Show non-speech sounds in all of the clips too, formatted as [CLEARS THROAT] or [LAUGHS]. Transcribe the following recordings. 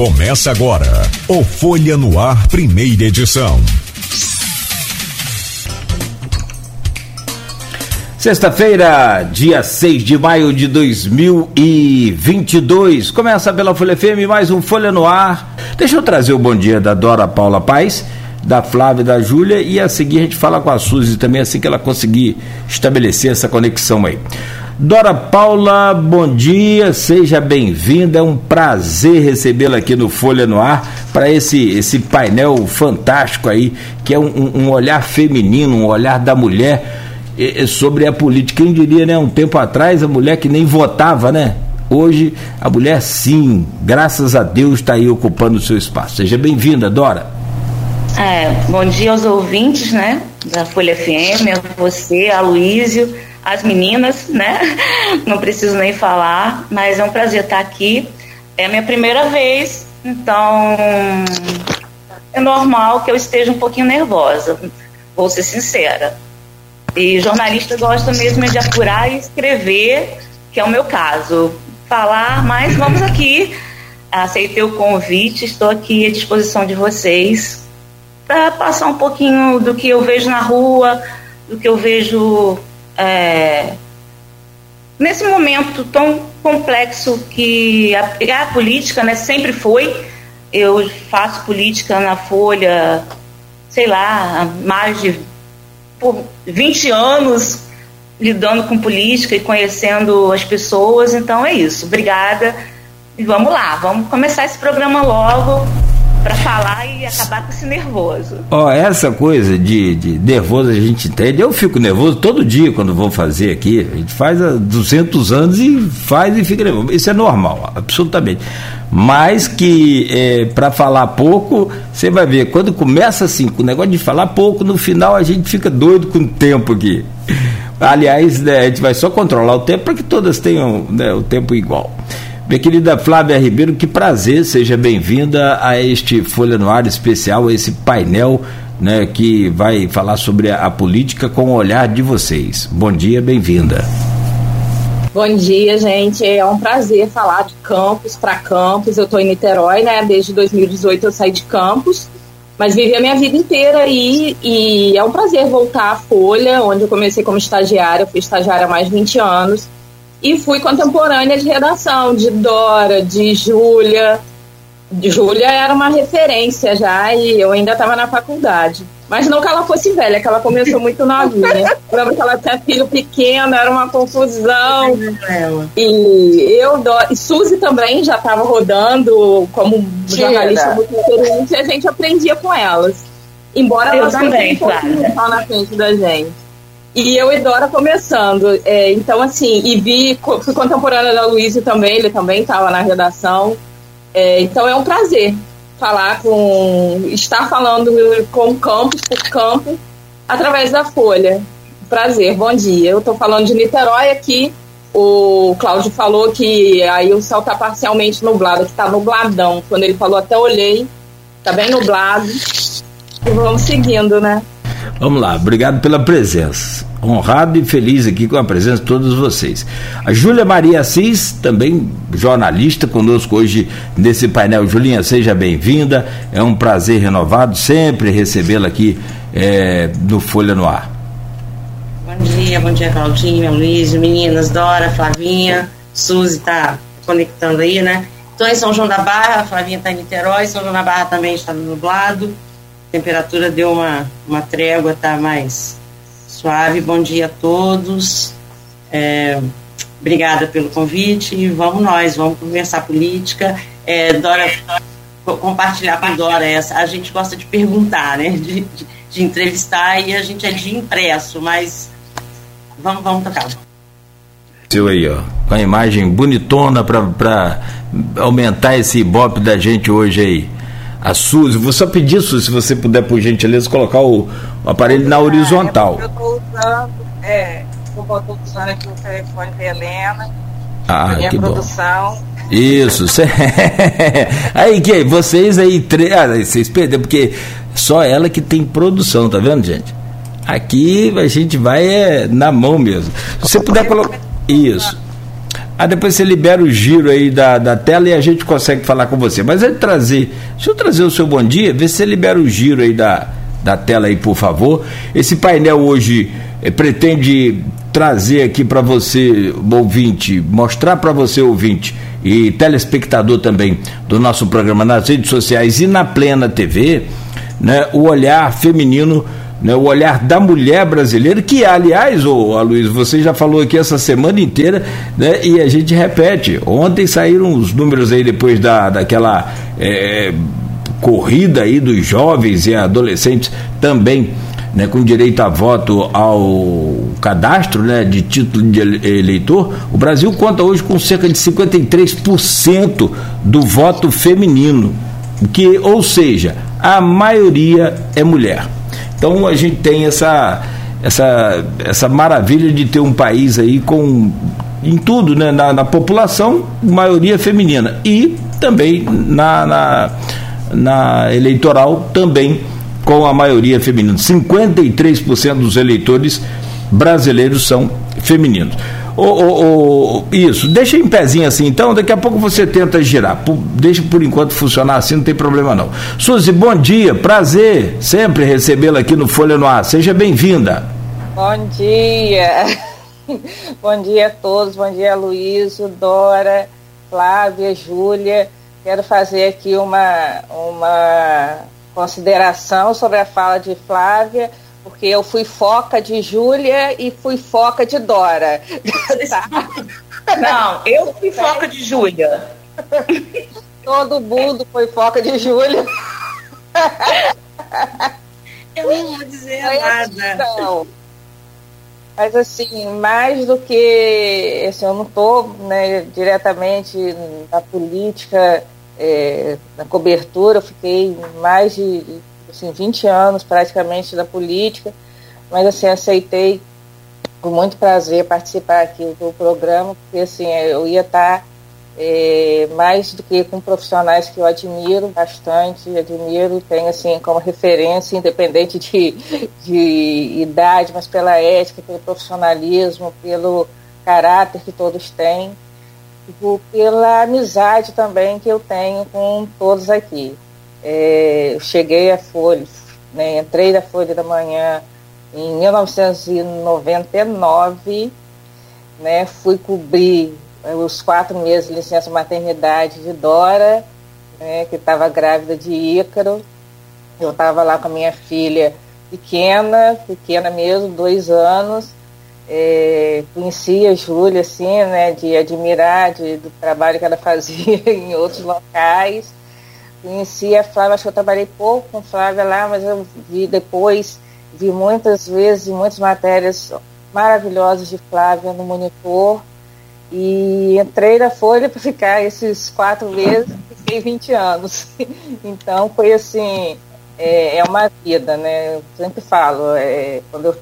Começa agora o Folha no Ar, primeira edição. Sexta-feira, dia 6 de maio de 2022. Começa pela Folha FM, mais um Folha no Ar. Deixa eu trazer o bom dia da Dora Paula Paz, da Flávia e da Júlia e a seguir a gente fala com a Suzy também, assim que ela conseguir estabelecer essa conexão aí. Dora Paula, bom dia, seja bem-vinda. É um prazer recebê-la aqui no Folha no Ar para esse, esse painel fantástico aí, que é um, um olhar feminino, um olhar da mulher sobre a política. Quem diria, né? Um tempo atrás, a mulher que nem votava, né? Hoje, a mulher, sim, graças a Deus, está aí ocupando o seu espaço. Seja bem-vinda, Dora. É, bom dia aos ouvintes, né? Da Folha FM, a você, a Luísio as meninas, né? Não preciso nem falar, mas é um prazer estar aqui. É a minha primeira vez, então é normal que eu esteja um pouquinho nervosa, vou ser sincera. E jornalista gosta mesmo de apurar e escrever, que é o meu caso. Falar, mas vamos aqui. Aceitei o convite, estou aqui à disposição de vocês para passar um pouquinho do que eu vejo na rua, do que eu vejo é, nesse momento tão complexo que a, a política né, sempre foi, eu faço política na Folha, sei lá, mais de por 20 anos lidando com política e conhecendo as pessoas, então é isso. Obrigada. E vamos lá, vamos começar esse programa logo para falar e acabar com esse nervoso. Ó, essa coisa de, de nervoso a gente entende. Eu fico nervoso todo dia quando vou fazer aqui. A gente faz há 200 anos e faz e fica nervoso. Isso é normal, absolutamente. Mas que é, para falar pouco, você vai ver, quando começa assim, com o negócio de falar pouco, no final a gente fica doido com o tempo aqui. Aliás, né, a gente vai só controlar o tempo para que todas tenham né, o tempo igual. Minha querida Flávia Ribeiro, que prazer, seja bem-vinda a este Folha no Ar especial, a esse painel né, que vai falar sobre a, a política com o olhar de vocês. Bom dia, bem-vinda. Bom dia, gente. É um prazer falar de campus para campus. Eu estou em Niterói, né? Desde 2018 eu saí de campus, mas vivi a minha vida inteira aí e é um prazer voltar à Folha, onde eu comecei como estagiária. Eu fui estagiária há mais de 20 anos e fui contemporânea de redação, de Dora, de Júlia. Júlia era uma referência já e eu ainda estava na faculdade. Mas não que ela fosse velha, que ela começou muito novinha. [LAUGHS] lembro que ela tinha filho pequeno, era uma confusão. E eu, e Suzy também já estava rodando como jornalista muito experiente e a gente aprendia com elas. Embora eu elas também, claro. na frente da gente. E eu e Dora começando. É, então, assim, e vi, fui contemporânea da Luísa também, ele também estava na redação. É, então é um prazer falar com. estar falando com campus por campo através da Folha. Prazer, bom dia. Eu estou falando de Niterói aqui. O Cláudio falou que aí o céu está parcialmente nublado, que está nubladão. Quando ele falou, até olhei, está bem nublado. E vamos seguindo, né? Vamos lá, obrigado pela presença. Honrado e feliz aqui com a presença de todos vocês. A Júlia Maria Assis, também jornalista, conosco hoje nesse painel. Julinha, seja bem-vinda. É um prazer renovado sempre recebê-la aqui é, no Folha no Ar. Bom dia, bom dia, Claudinha, Luiz, meninas, Dora, Flavinha, Suzy está conectando aí, né? Estou em São João da Barra, a Flavinha está em Niterói, São João da Barra também está nublado temperatura deu uma, uma trégua, tá mais suave. Bom dia a todos. É, obrigada pelo convite e vamos nós, vamos conversar política. É, Dora, compartilhar com Dora essa. A gente gosta de perguntar, né? De, de, de entrevistar e a gente é de impresso, mas vamos, vamos tocar. Aí, ó, com a imagem bonitona para aumentar esse ibope da gente hoje aí a Suzy. Vou só pedir, Suzy, se você puder, por gentileza, colocar o, o aparelho na horizontal. Eu estou usando, é, estou usando aqui o telefone da Helena. Ah, minha que produção. bom. Isso, [LAUGHS] aí que vocês aí, ah, vocês perderam, porque só ela que tem produção, tá vendo, gente? Aqui a gente vai é, na mão mesmo. Se você puder colocar. Isso. Aí depois você libera o giro aí da, da tela e a gente consegue falar com você. Mas antes de trazer, deixa eu trazer o seu bom dia, vê se você libera o giro aí da, da tela aí, por favor. Esse painel hoje eh, pretende trazer aqui para você, ouvinte, mostrar para você, ouvinte, e telespectador também do nosso programa nas redes sociais e na Plena TV, né, o olhar feminino, né, o olhar da mulher brasileira, que aliás, ô, Aloysio, você já falou aqui essa semana inteira, né, e a gente repete, ontem saíram os números aí depois da, daquela é, corrida aí dos jovens e adolescentes também né, com direito a voto ao cadastro né, de título de eleitor, o Brasil conta hoje com cerca de 53% do voto feminino, que, ou seja, a maioria é mulher. Então a gente tem essa, essa, essa maravilha de ter um país aí com em tudo, né, na, na população, maioria feminina e também na, na, na eleitoral também com a maioria feminina. 53% dos eleitores brasileiros são femininos. Oh, isso, deixa em pezinho assim, então, daqui a pouco você tenta girar. Deixa por enquanto funcionar assim, não tem problema não. Suzy, bom dia, prazer sempre recebê-la aqui no Folha no Ar. Seja bem-vinda. Bom dia. [LAUGHS] bom dia a todos, bom dia Luísio, Dora, Flávia, Júlia. Quero fazer aqui uma, uma consideração sobre a fala de Flávia, porque eu fui foca de Júlia e fui foca de Dora. [LAUGHS] Tá? Não, eu fui foca de Júlia. Todo mundo foi foca de Júlia. Eu não vou dizer nada. Mas assim, mais do que assim, eu não estou né, diretamente na política é, na cobertura, eu fiquei mais de assim, 20 anos praticamente da política, mas assim, aceitei com muito prazer participar aqui do programa, porque assim, eu ia estar é, mais do que com profissionais que eu admiro bastante, admiro, tenho assim como referência, independente de, de idade, mas pela ética, pelo profissionalismo, pelo caráter que todos têm pela amizade também que eu tenho com todos aqui. É, eu cheguei à Folha, né, entrei na Folha da Manhã em 1999, né, fui cobrir os quatro meses de licença maternidade de Dora, né, que estava grávida de Ícaro. Eu estava lá com a minha filha pequena, pequena mesmo, dois anos, é, conhecia a Júlia, assim, né, de admirar de, do trabalho que ela [LAUGHS] fazia em outros locais. Conhecia a Flávia, acho que eu trabalhei pouco com Flávia lá, mas eu vi depois, vi muitas vezes, muitas matérias maravilhosas de Flávia no monitor. E entrei na Folha para ficar esses quatro meses, fiquei 20 anos. [LAUGHS] Então foi assim, é, é uma vida, né? Eu sempre falo, é, quando eu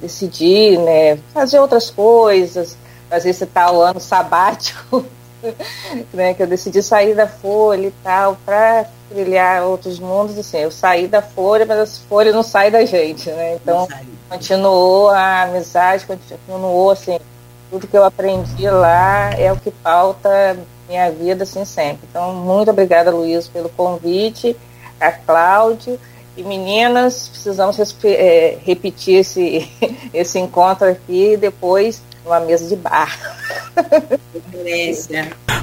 decidi né, fazer outras coisas, fazer esse tal ano sabático, [LAUGHS] [LAUGHS] né, que eu decidi sair da Folha e tal, para trilhar outros mundos, assim, eu saí da Folha, mas a Folha não sai da gente, né, então continuou a amizade, continuou, assim, tudo que eu aprendi lá é o que pauta minha vida, assim, sempre. Então, muito obrigada, Luiz, pelo convite, a Cláudio, e meninas, precisamos é, repetir esse, [LAUGHS] esse encontro aqui depois numa mesa de bar.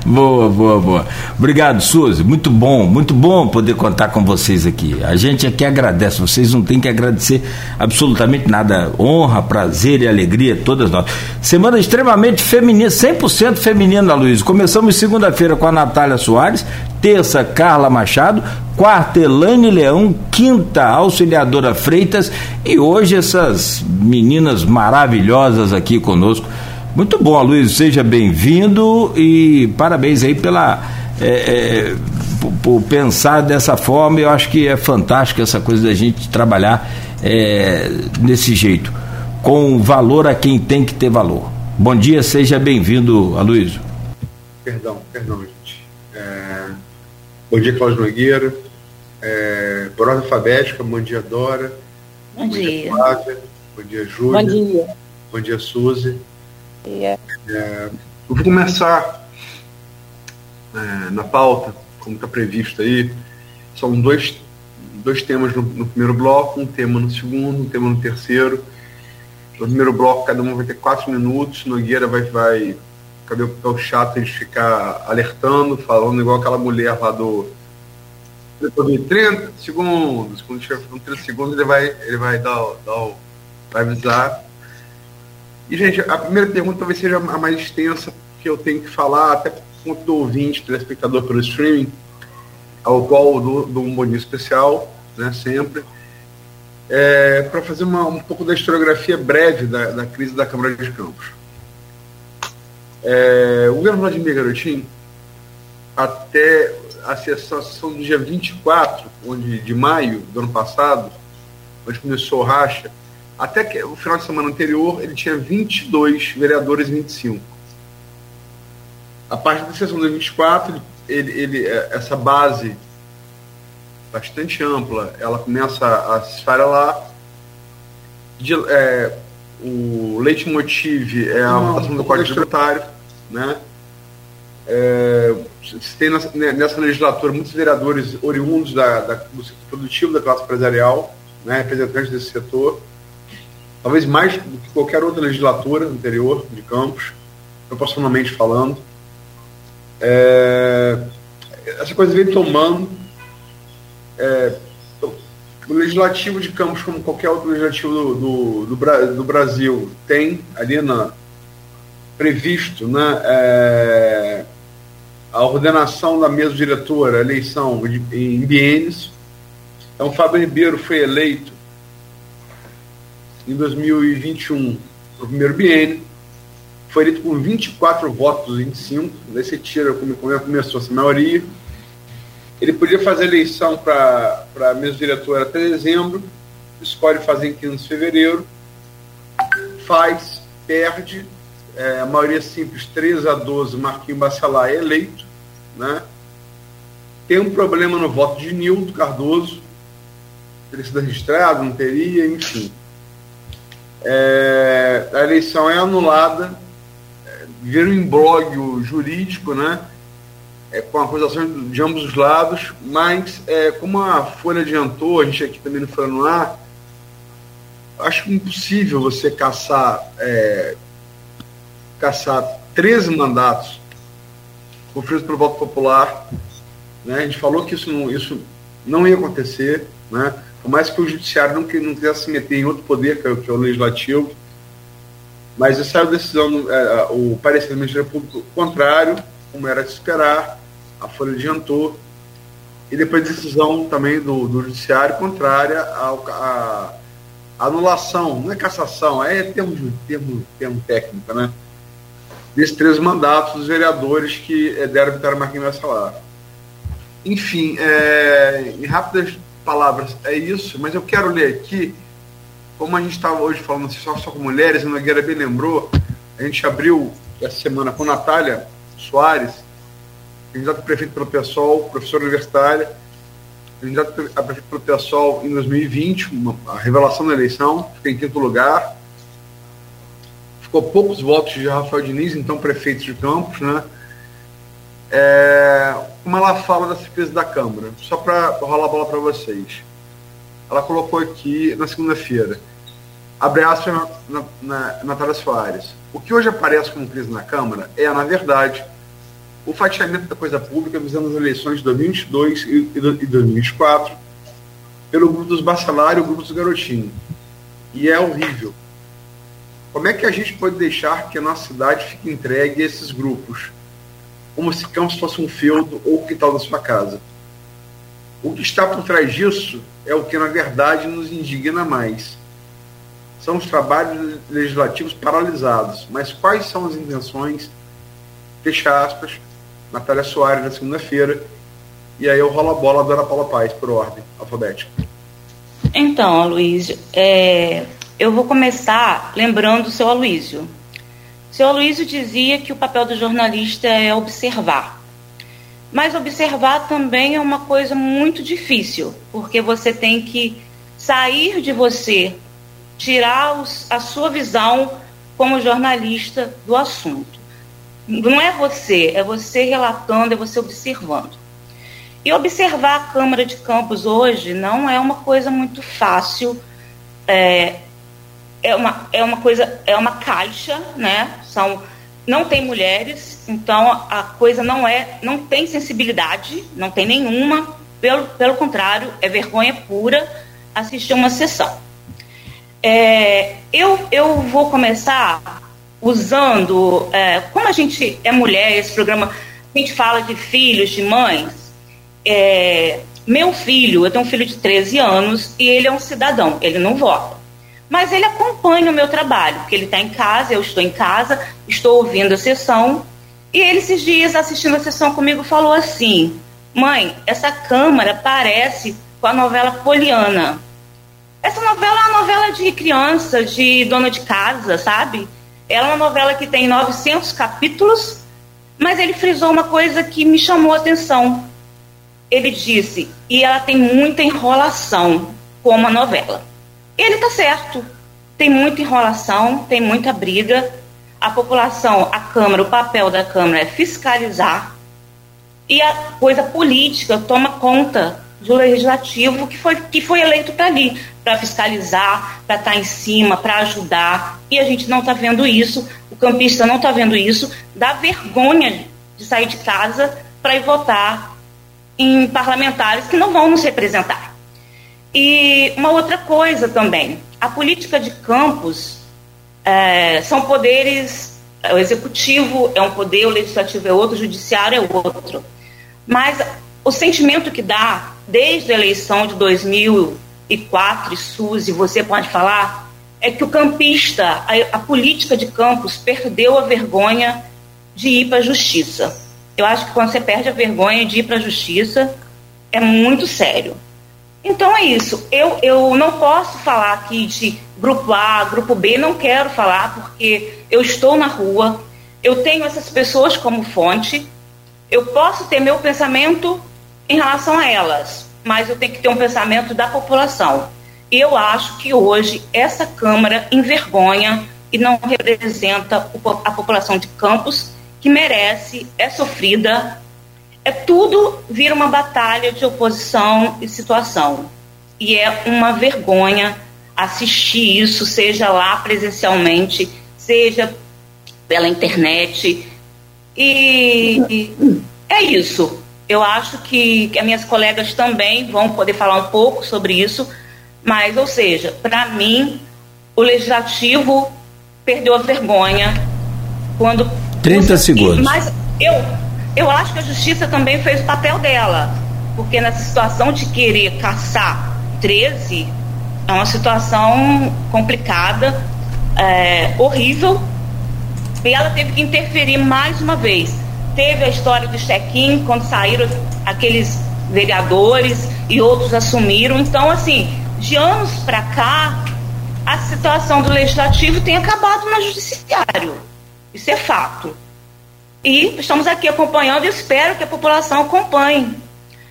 boa, boa, boa. Obrigado, Suzy. Muito bom, muito bom poder contar com vocês aqui. A gente aqui agradece, vocês não têm que agradecer absolutamente nada. Honra, prazer e alegria, todas nós. Semana extremamente feminina, 100% feminina, Luiz. Começamos segunda-feira com a Natália Soares, terça, Carla Machado, quarta, Elaine Leão, quinta, Auxiliadora Freitas e hoje essas meninas maravilhosas aqui conosco. Muito bom, Luiz, seja bem-vindo e parabéns aí pela. É, é, por, por, pensar dessa forma, eu acho que é fantástico essa coisa da gente trabalhar é, desse jeito, com valor a quem tem que ter valor. Bom dia, seja bem-vindo, Aloysio. Perdão, perdão, gente. É, bom dia, Cláudio Nogueira. É, por ordem alfabética, bom dia, Dora. Bom, bom dia. dia Flávia. Bom dia, Júlia. Bom dia. Bom dia, Suzy. Yeah. É, Eu vou começar é, na pauta, como está previsto aí. São dois, dois temas no, no, primeiro bloco, um tema no segundo, um tema no terceiro. No primeiro bloco, cada um vai ter quatro minutos. Nogueira vai, vai cadê o, o chato de ficar alertando, falando igual aquela mulher lá do. Depois de 30 segundos, quando chegar com 30 segundos, ele vai, ele vai dar, dar vai avisar. E, gente, a primeira pergunta talvez seja a mais extensa, que eu tenho que falar, até por conta do ouvinte, telespectador pelo streaming, ao qual do, do um dia especial, né, sempre, é, para fazer uma, um pouco da historiografia breve da, da crise da Câmara de Campos. É, o governo Vladimir Garotinho, até a sessão do dia 24 onde, de maio do ano passado, onde começou o racha, até que o final de semana anterior ele tinha 22 vereadores e 25. A partir da sessão do 24, ele, ele, é, essa base bastante ampla, ela começa a se esfarelar. De, é, o leitmotiv é a votação do Código Tributário, né? É, tem nessa, nessa, legislatura muitos vereadores oriundos da, da, do setor produtivo, da classe empresarial, né, representantes desse setor, talvez mais do que qualquer outra legislatura anterior de Campos, proporcionalmente falando. É, essa coisa vem tomando. É, o legislativo de Campos, como qualquer outro legislativo do, do, do, do Brasil, tem ali na, previsto né, é, a ordenação da mesa diretora, a eleição em biênios. Então, Fábio Ribeiro foi eleito em 2021 para o primeiro biênio, foi eleito com 24 votos dos 25, daí você tira como, como começou essa maioria. Ele podia fazer eleição para a mesa diretora até dezembro, escolhe fazer em 15 de fevereiro, faz, perde, é, a maioria simples 13 a 12, Marquinhos Bacelar é eleito, né? Tem um problema no voto de Nildo Cardoso, teria sido registrado, não teria, enfim. É, a eleição é anulada, é, vira um imbróglio jurídico, né? É, com acusações de ambos os lados, mas é, como a Folha adiantou, a gente aqui também no no Ar, acho impossível você caçar, é, caçar 13 mandatos conferidos pelo voto popular. Né? A gente falou que isso não, isso não ia acontecer, né? por mais que o judiciário não, não quisesse se meter em outro poder, que é, que é o legislativo, mas essa decisão, é, o parecer do Ministério Público contrário, como era de esperar, a Folha adiantou, e depois decisão também do, do judiciário contrária à, anulação, não é cassação, é termo, termo, termo técnico, né? Desses três mandatos dos vereadores que é, deram vitória a Marquinhos Salar. Enfim, é, em rápidas palavras é isso, mas eu quero ler aqui, como a gente estava hoje falando assim, só, só com mulheres, a Nogueira bem lembrou, a gente abriu essa semana com Natália Soares, candidata prefeito pelo PSOL, professora universitária, candidata a prefeito pelo PSOL em 2020, uma, a revelação da eleição, fiquei em quinto lugar, ficou poucos votos de Rafael Diniz, então prefeito de Campos, né? É, como ela fala da surpresa da Câmara, só para rolar a bola para vocês. Ela colocou aqui na segunda-feira, abre aspas na, na, na Natália Soares. O que hoje aparece como crise na Câmara é, na verdade, o fatiamento da coisa pública visando as eleições de 2022 e, e 2024 pelo grupo dos bacelar e o grupo dos garotinhos. E é horrível. Como é que a gente pode deixar que a nossa cidade fique entregue a esses grupos? como se Campos fosse um feudo ou o quintal da sua casa. O que está por trás disso é o que, na verdade, nos indigna mais. São os trabalhos legislativos paralisados. Mas quais são as intenções? Fecha aspas, Natália Soares, na segunda-feira. E aí eu rolo a bola da Ana Paula Paz, por ordem alfabética. Então, Aloysio, é, eu vou começar lembrando o seu Aloysio. Seu Aloysio dizia que o papel do jornalista é observar. Mas observar também é uma coisa muito difícil, porque você tem que sair de você, tirar os, a sua visão como jornalista do assunto. Não é você, é você relatando, é você observando. E observar a Câmara de Campos hoje não é uma coisa muito fácil. É, é, uma, é uma coisa, é uma caixa, né? São, não tem mulheres, então a coisa não é, não tem sensibilidade, não tem nenhuma. Pelo, pelo contrário, é vergonha pura assistir uma sessão. É, eu, eu vou começar usando, é, como a gente é mulher, esse programa, a gente fala de filhos, de mães, é, meu filho, eu tenho um filho de 13 anos e ele é um cidadão, ele não vota. Mas ele acompanha o meu trabalho, porque ele está em casa, eu estou em casa, estou ouvindo a sessão. E ele, esses dias, assistindo a sessão comigo, falou assim: Mãe, essa Câmara parece com a novela Poliana. Essa novela é uma novela de criança, de dona de casa, sabe? Ela é uma novela que tem 900 capítulos, mas ele frisou uma coisa que me chamou a atenção ele disse, e ela tem muita enrolação, como a novela. Ele está certo, tem muita enrolação, tem muita briga. A população, a Câmara, o papel da Câmara é fiscalizar e a coisa política toma conta do legislativo que foi, que foi eleito para ali, para fiscalizar, para estar tá em cima, para ajudar. E a gente não está vendo isso, o campista não está vendo isso, dá vergonha de sair de casa para ir votar em parlamentares que não vão nos representar. E uma outra coisa também, a política de campos é, são poderes, o executivo é um poder, o legislativo é outro, o judiciário é outro. Mas o sentimento que dá desde a eleição de 2004, e Suzy, você pode falar, é que o campista, a, a política de campos perdeu a vergonha de ir para a justiça. Eu acho que quando você perde a vergonha de ir para a justiça, é muito sério. Então é isso. Eu, eu não posso falar aqui de grupo A, grupo B, não quero falar, porque eu estou na rua, eu tenho essas pessoas como fonte, eu posso ter meu pensamento em relação a elas, mas eu tenho que ter um pensamento da população. Eu acho que hoje essa Câmara envergonha e não representa a população de Campos que merece, é sofrida, é tudo vira uma batalha de oposição e situação. E é uma vergonha assistir isso, seja lá presencialmente, seja pela internet. E é isso. Eu acho que, que as minhas colegas também vão poder falar um pouco sobre isso, mas, ou seja, para mim, o legislativo perdeu a vergonha quando 30 segundos. Mas eu, eu acho que a justiça também fez o papel dela. Porque nessa situação de querer caçar 13, é uma situação complicada, é, horrível. E ela teve que interferir mais uma vez. Teve a história do check-in, quando saíram aqueles vereadores e outros assumiram. Então, assim, de anos para cá, a situação do legislativo tem acabado no judiciário. Isso é fato. E estamos aqui acompanhando e espero que a população acompanhe.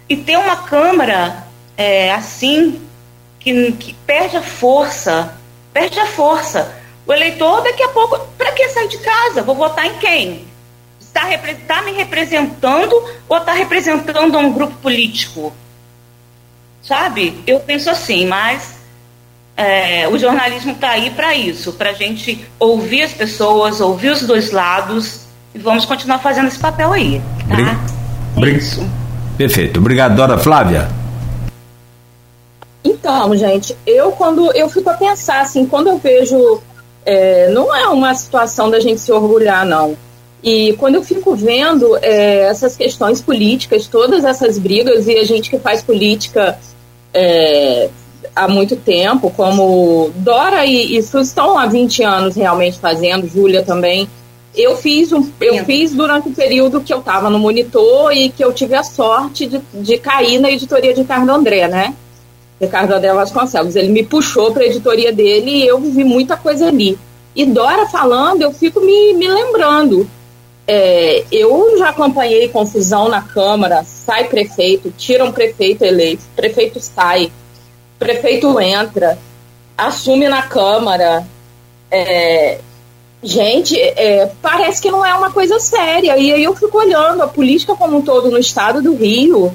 E ter uma Câmara é, assim, que, que perde a força, perde a força. O eleitor, daqui a pouco, para que sair de casa? Vou votar em quem? Está, tá me representando ou está representando um grupo político? Sabe? Eu penso assim, mas é, o jornalismo está aí para isso, para a gente ouvir as pessoas, ouvir os dois lados e vamos continuar fazendo esse papel aí, tá? Bri isso. Perfeito. Obrigado, Dora Flávia. Então, gente, eu quando eu fico a pensar assim, quando eu vejo, é, não é uma situação da gente se orgulhar, não. E quando eu fico vendo é, essas questões políticas, todas essas brigas, e a gente que faz política é, há muito tempo, como Dora e, e estão há 20 anos realmente fazendo, Júlia também, eu fiz, um, eu fiz durante o período que eu estava no monitor e que eu tive a sorte de, de cair na editoria de Ricardo André, né? Ricardo André Vasconcelos. Ele me puxou para a editoria dele e eu vi muita coisa ali. E Dora falando, eu fico me, me lembrando. É, eu já acompanhei confusão na Câmara, sai prefeito, tira um prefeito eleito, prefeito sai, prefeito entra, assume na Câmara. É, gente, é, parece que não é uma coisa séria. E aí eu fico olhando a política como um todo no estado do Rio.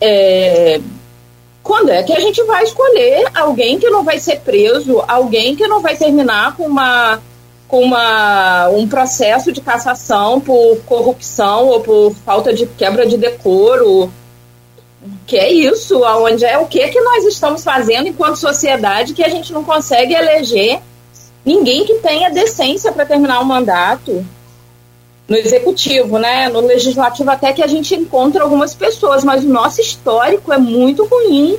É, quando é que a gente vai escolher alguém que não vai ser preso, alguém que não vai terminar com uma com uma, um processo de cassação por corrupção ou por falta de quebra de decoro. Que é isso? Aonde é o que que nós estamos fazendo enquanto sociedade que a gente não consegue eleger ninguém que tenha decência para terminar o mandato? no executivo, né? No legislativo até que a gente encontra algumas pessoas, mas o nosso histórico é muito ruim.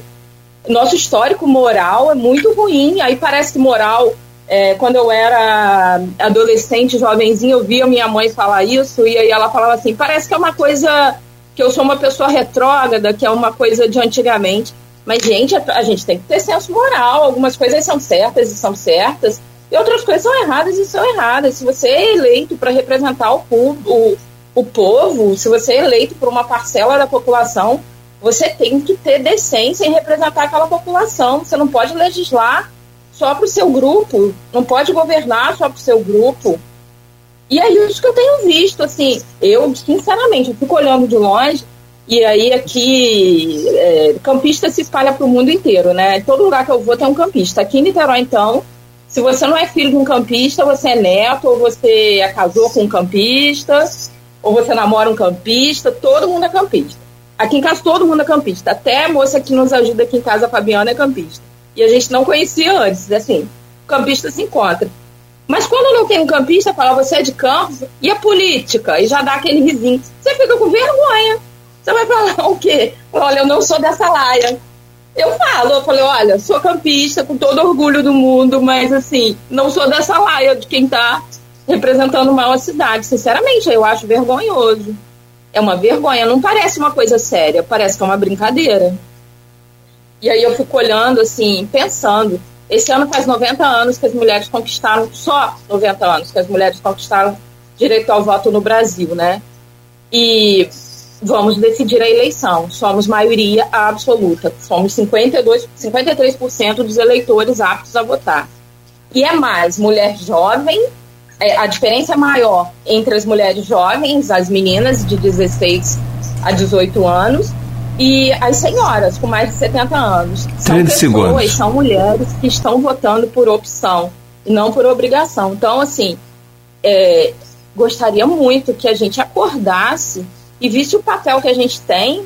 Nosso histórico moral é muito ruim. Aí parece que moral, é, quando eu era adolescente, jovenzinho, eu via minha mãe falar isso e aí ela falava assim: parece que é uma coisa que eu sou uma pessoa retrógrada, que é uma coisa de antigamente. Mas, gente, a, a gente tem que ter senso moral. Algumas coisas são certas e são certas e outras coisas são erradas e são erradas. Se você é eleito para representar o, o, o povo, se você é eleito por uma parcela da população, você tem que ter decência em representar aquela população. Você não pode legislar só para o seu grupo, não pode governar só para o seu grupo. E é isso que eu tenho visto, assim, eu, sinceramente, eu fico olhando de longe, e aí aqui, é, campista se espalha para o mundo inteiro, né? Todo lugar que eu vou tem um campista. Aqui em Niterói, então, se você não é filho de um campista, você é neto, ou você é casou com um campista, ou você namora um campista, todo mundo é campista. Aqui em casa todo mundo é campista. Até a moça que nos ajuda aqui em casa, a Fabiana, é campista. E a gente não conhecia antes, assim, campista se encontra. Mas quando não tem um campista, fala, você é de Campos, e a política? E já dá aquele risinho. Você fica com vergonha. Você vai falar [LAUGHS] o quê? Olha, eu não sou dessa laia. Eu falo, eu falei, olha, sou campista com todo orgulho do mundo, mas assim, não sou dessa laia de quem tá representando mal a cidade. Sinceramente, eu acho vergonhoso. É uma vergonha, não parece uma coisa séria, parece que é uma brincadeira. E aí eu fico olhando, assim, pensando. Esse ano faz 90 anos que as mulheres conquistaram, só 90 anos que as mulheres conquistaram direito ao voto no Brasil, né? E vamos decidir a eleição. Somos maioria absoluta. Somos 52, 53% dos eleitores aptos a votar. E é mais mulher jovem, é, a diferença é maior entre as mulheres jovens, as meninas de 16 a 18 anos, e as senhoras com mais de 70 anos. São pessoas, segundos. são mulheres que estão votando por opção e não por obrigação. Então, assim, é, gostaria muito que a gente acordasse e visse o papel que a gente tem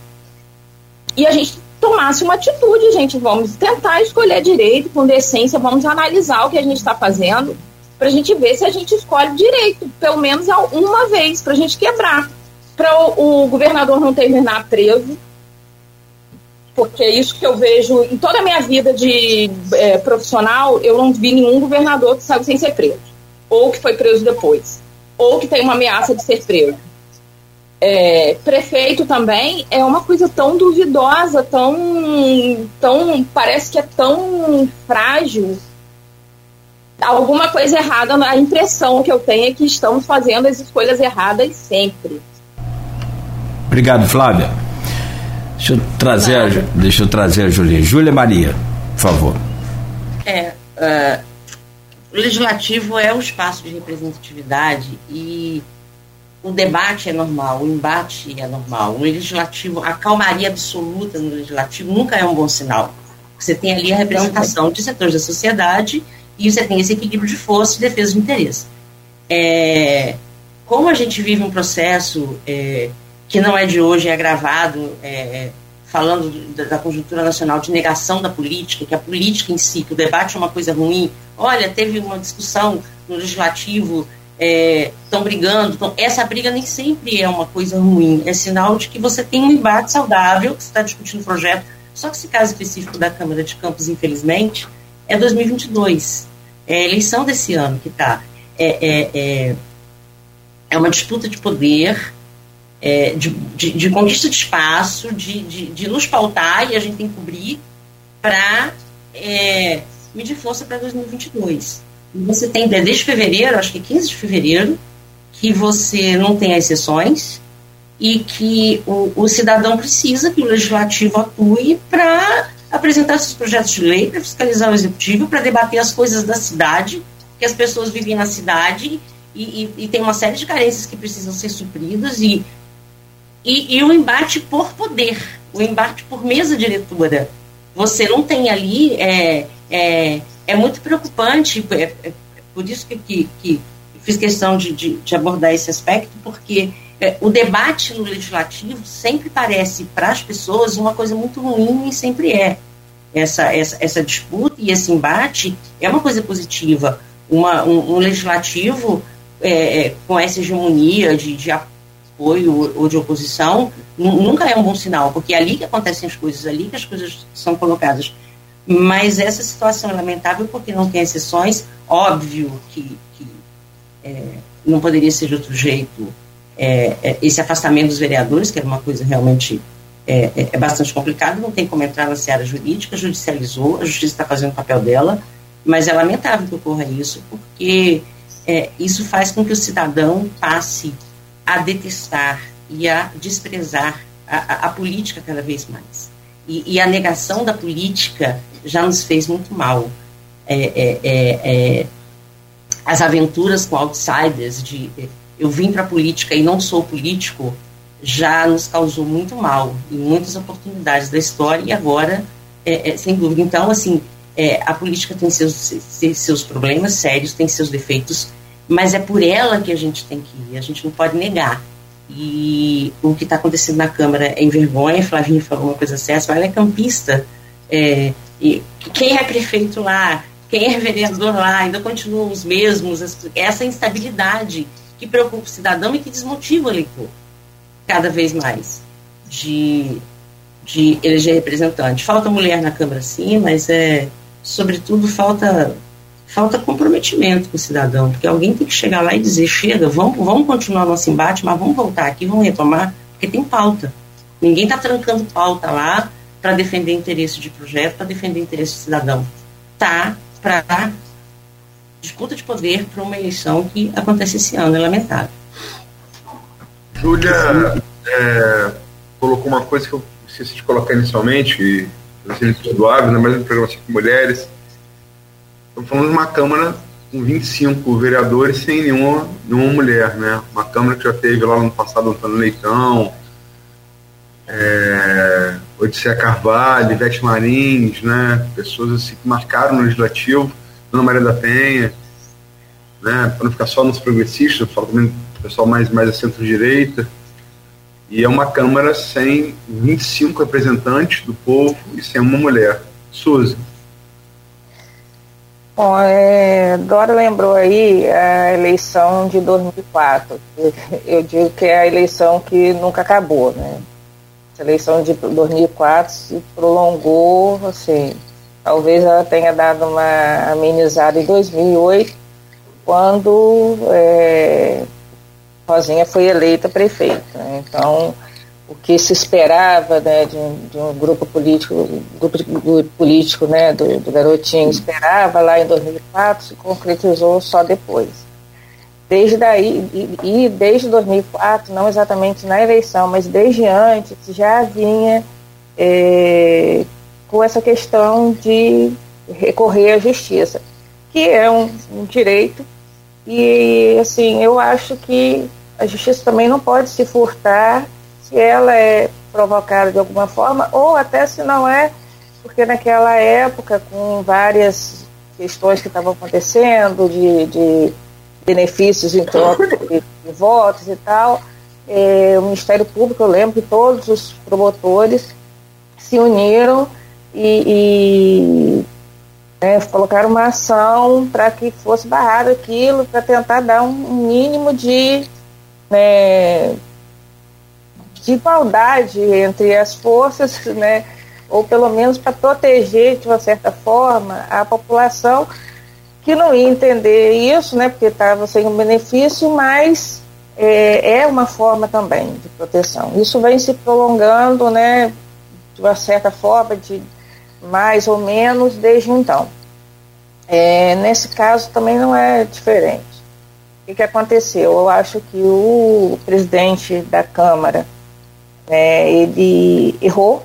e a gente tomasse uma atitude, gente. Vamos tentar escolher direito, com decência, vamos analisar o que a gente está fazendo para a gente ver se a gente escolhe direito, pelo menos uma vez, para a gente quebrar. Para o, o, governador não terminar preso, porque é isso que eu vejo em toda a minha vida de é, profissional, eu não vi nenhum governador que saiu sem ser preso, ou que foi preso depois, ou que tem uma ameaça de ser preso é, prefeito também é uma coisa tão duvidosa, tão, tão parece que é tão frágil. Alguma coisa errada, a impressão que eu tenho é que estamos fazendo as escolhas erradas sempre. Obrigado, Flávia. Deixa eu trazer, a, deixa eu trazer a Júlia. Júlia Maria, por favor. É, uh, o legislativo é um espaço de representatividade e o debate é normal, o embate é normal. O legislativo, a calmaria absoluta no legislativo nunca é um bom sinal. Você tem ali a representação de setores da sociedade e você tem esse equilíbrio de força e defesa de interesse. É, como a gente vive um processo é, que não é de hoje, é agravado, é, falando da, conjuntura nacional de negação da política, que a política em si, que o debate é uma coisa ruim. Olha, teve uma discussão no legislativo estão é, brigando. Então, essa briga nem sempre é uma coisa ruim, é sinal de que você tem um embate saudável, que você está discutindo o projeto. Só que esse caso específico da Câmara de Campos, infelizmente, é 2022. É a eleição desse ano que está. É, é, é, é, uma disputa de poder, é, de, de, de, conquista de espaço, de, de, de, nos pautar e a gente tem que cobrir para é, medir força para 2022. Você tem desde fevereiro, acho que 15 de fevereiro, que você não tem as sessões e que o, o cidadão precisa que o legislativo atue para apresentar seus projetos de lei, para fiscalizar o executivo, para debater as coisas da cidade que as pessoas vivem na cidade e, e, e tem uma série de carências que precisam ser supridas e, e, e o embate por poder, o embate por mesa diretora. Você não tem ali, é, é, é muito preocupante, é, é por isso que, que, que fiz questão de, de, de, abordar esse aspecto, porque é, o debate no legislativo sempre parece para as pessoas uma coisa muito ruim e sempre é. Essa, essa, essa disputa e esse embate é uma coisa positiva. Uma, um, um legislativo é, é, com essa hegemonia de, de apoio ou de oposição nunca é um bom sinal, porque é ali que acontecem as coisas, é ali que as coisas são colocadas. Mas essa situação é lamentável porque não tem exceções. Óbvio que, que é, não poderia ser de outro jeito é, é, esse afastamento dos vereadores, que era uma coisa realmente é, é, bastante complicado, não tem como entrar na seara jurídica, judicializou, a justiça está fazendo o papel dela, mas é lamentável que ocorra isso, porque isso faz com que o cidadão passe a detestar e a desprezar a, a, política cada vez mais. E, e, a negação da política já nos fez muito mal. É, as aventuras com outsiders de eu vim para a política e não sou político, já nos causou muito mal em muitas oportunidades da história e agora, é, é, sem dúvida. Então, assim, é, a política tem seus, seus problemas sérios, tem seus defeitos, mas é por ela que a gente tem que ir, a gente não pode negar. E o que está acontecendo na Câmara é em vergonha, Flavinha falou uma coisa certa, ela é campista, é, e quem é prefeito lá, quem é vereador lá, ainda continuam os mesmos, essa instabilidade que preocupa o cidadão e que desmotiva o eleitor cada vez mais de, de eleger representante. Falta mulher na Câmara, sim, mas é, sobretudo falta falta comprometimento com o cidadão, porque alguém tem que chegar lá e dizer, chega, vamos, vamos continuar nosso embate, mas vamos voltar aqui, vamos retomar, porque tem pauta. Ninguém está trancando pauta lá para defender interesse de projeto, para defender interesse do cidadão. Tá para disputa de poder para uma eleição que acontece esse ano, é lamentável. Júlia é, colocou uma coisa que eu esqueci de colocar inicialmente, e você perdoável, ainda mais no programa assim, com mulheres. Estamos falando de uma Câmara com 25 vereadores sem nenhuma, nenhuma mulher, né? Uma Câmara que já teve lá no passado Antônio Leitão, é, Odisseia Carvalho, Ivete Marins, né? Pessoas assim que marcaram no legislativo Dona Maria da Penha, né, para não ficar só nos progressistas, eu falo também do pessoal mais, mais a centro-direita. E é uma Câmara sem 25 representantes do povo e sem uma mulher. Suzy. Bom, é, Dora lembrou aí a eleição de 2004. Eu digo que é a eleição que nunca acabou, né? A eleição de 2004 se prolongou, assim, Talvez ela tenha dado uma amenizada em 2008, quando é, Rosinha foi eleita prefeita. Né? Então, o que se esperava né, de, um, de um grupo político, grupo político né, do, do garotinho esperava lá em 2004 se concretizou só depois. Desde daí, e, e desde 2004, não exatamente na eleição, mas desde antes, já vinha é, com essa questão de recorrer à justiça, que é um, um direito e assim eu acho que a justiça também não pode se furtar se ela é provocada de alguma forma ou até se não é, porque naquela época com várias questões que estavam acontecendo de, de benefícios em troca de, de votos e tal, é, o Ministério Público, eu lembro que todos os promotores se uniram e, e né, colocaram uma ação para que fosse barrado aquilo, para tentar dar um mínimo de, né, de igualdade entre as forças, né, ou pelo menos para proteger, de uma certa forma, a população que não ia entender isso, né, porque estava sem um benefício, mas é, é uma forma também de proteção. Isso vem se prolongando, né, de uma certa forma, de mais ou menos desde então. É, nesse caso também não é diferente. O que, que aconteceu? Eu acho que o presidente da Câmara né, ele errou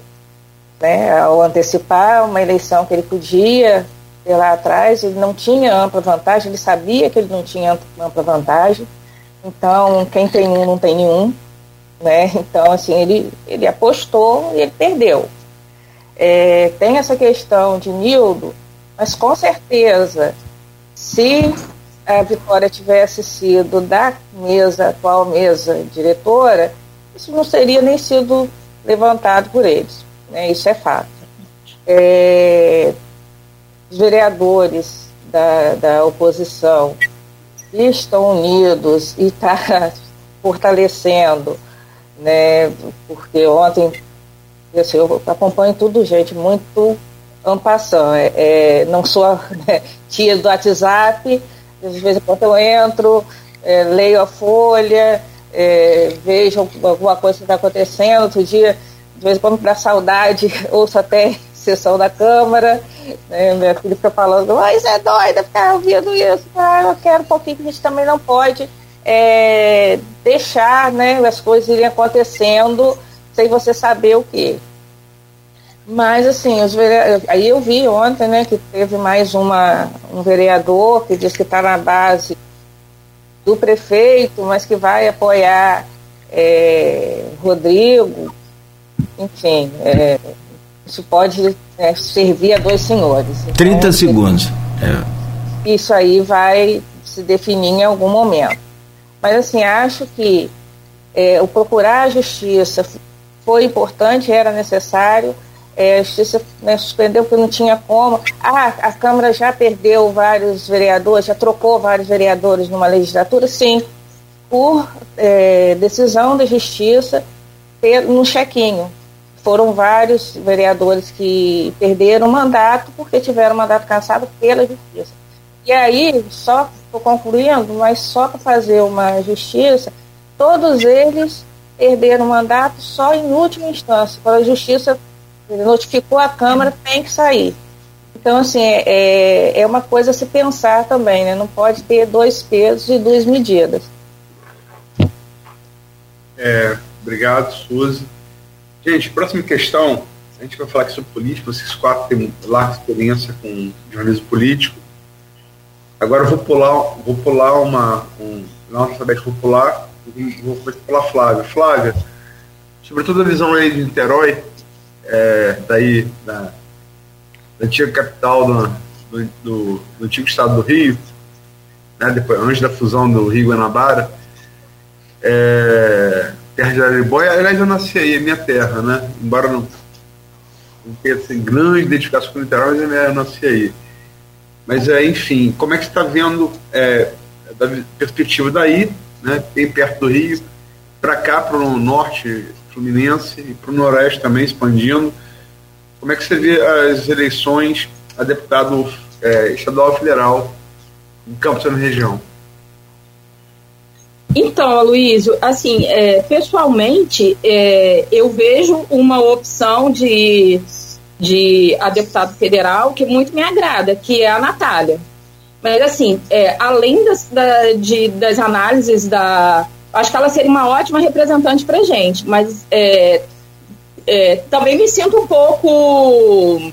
né, ao antecipar uma eleição que ele podia lá atrás, ele não tinha ampla vantagem, ele sabia que ele não tinha ampla vantagem, então quem tem um não tem nenhum, né? Então, assim, ele, ele apostou e ele perdeu. É, tem essa questão de Nildo, mas com certeza, se a vitória tivesse sido da mesa, atual mesa diretora, isso não seria nem sido levantado por eles. Né? Isso é fato. É, os vereadores da, da oposição estão unidos e está [LAUGHS] fortalecendo, né? porque ontem assim, eu acompanho tudo, gente, muito ampassão. É, é, não sou [LAUGHS] né, tia do WhatsApp, de vez em quando eu entro, é, leio a folha, é, alguma coisa que está acontecendo. Outro dia, de vez em quando, para saudade, [LAUGHS] ouço até sessão da Câmara. Né, minha filha fica falando, isso é doida, ficar ouvindo isso. Ah, eu quero um pouquinho, que a gente também não pode é, deixar né, as coisas irem acontecendo sem você saber o que. Mas, assim, os aí eu vi ontem, né, que teve mais uma, um vereador que diz que está na base do prefeito, mas que vai apoiar é, Rodrigo. Enfim, é, isso pode é, servir a dois senhores. 30 então, segundos. É. Isso aí vai se definir em algum momento. Mas, assim, acho que é, o procurar a justiça foi importante, era necessário é, a justiça né, suspendeu porque não tinha como. Ah, a Câmara já perdeu vários vereadores, já trocou vários vereadores numa legislatura? Sim, por é, decisão da justiça no chequinho. Foram vários vereadores que perderam o mandato porque tiveram o mandato cansado pela justiça. E aí, só estou concluindo, mas só para fazer uma justiça, todos eles perderam o mandato só em última instância, quando a justiça ele notificou a Câmara, tem que sair. Então, assim, é, é, é uma coisa a se pensar também, né? Não pode ter dois pesos e duas medidas. É, obrigado, Suzy. Gente, próxima questão. A gente vai falar aqui sobre política. Vocês quatro têm larga experiência com jornalismo político. Agora eu vou pular, vou pular uma. Um, alfabeto, vou pular. Vou pular Flávia. Flávia, sobretudo a visão aí de Niterói, é, daí da, da antiga capital do, do, do, do, antigo estado do Rio, né, depois, antes da fusão do Rio Guanabara, é, terra de Araribóia, aliás eu nasci aí, é minha terra, né, embora não, não tenha assim, grande identificação com o Niterói, mas eu nasci aí. Mas, é, enfim, como é que você está vendo é, da perspectiva daí, né, bem perto do Rio, para cá, para o norte Fluminense e para o Noroeste também expandindo. Como é que você vê as eleições a deputado é, estadual federal em Campos na região? Então, Aloysio, assim, é, pessoalmente, é, eu vejo uma opção de, de a deputado federal que muito me agrada, que é a Natália. Mas, assim, é, além das, da, de, das análises da, acho que ela seria uma ótima representante para gente, mas é, é, também me sinto um pouco.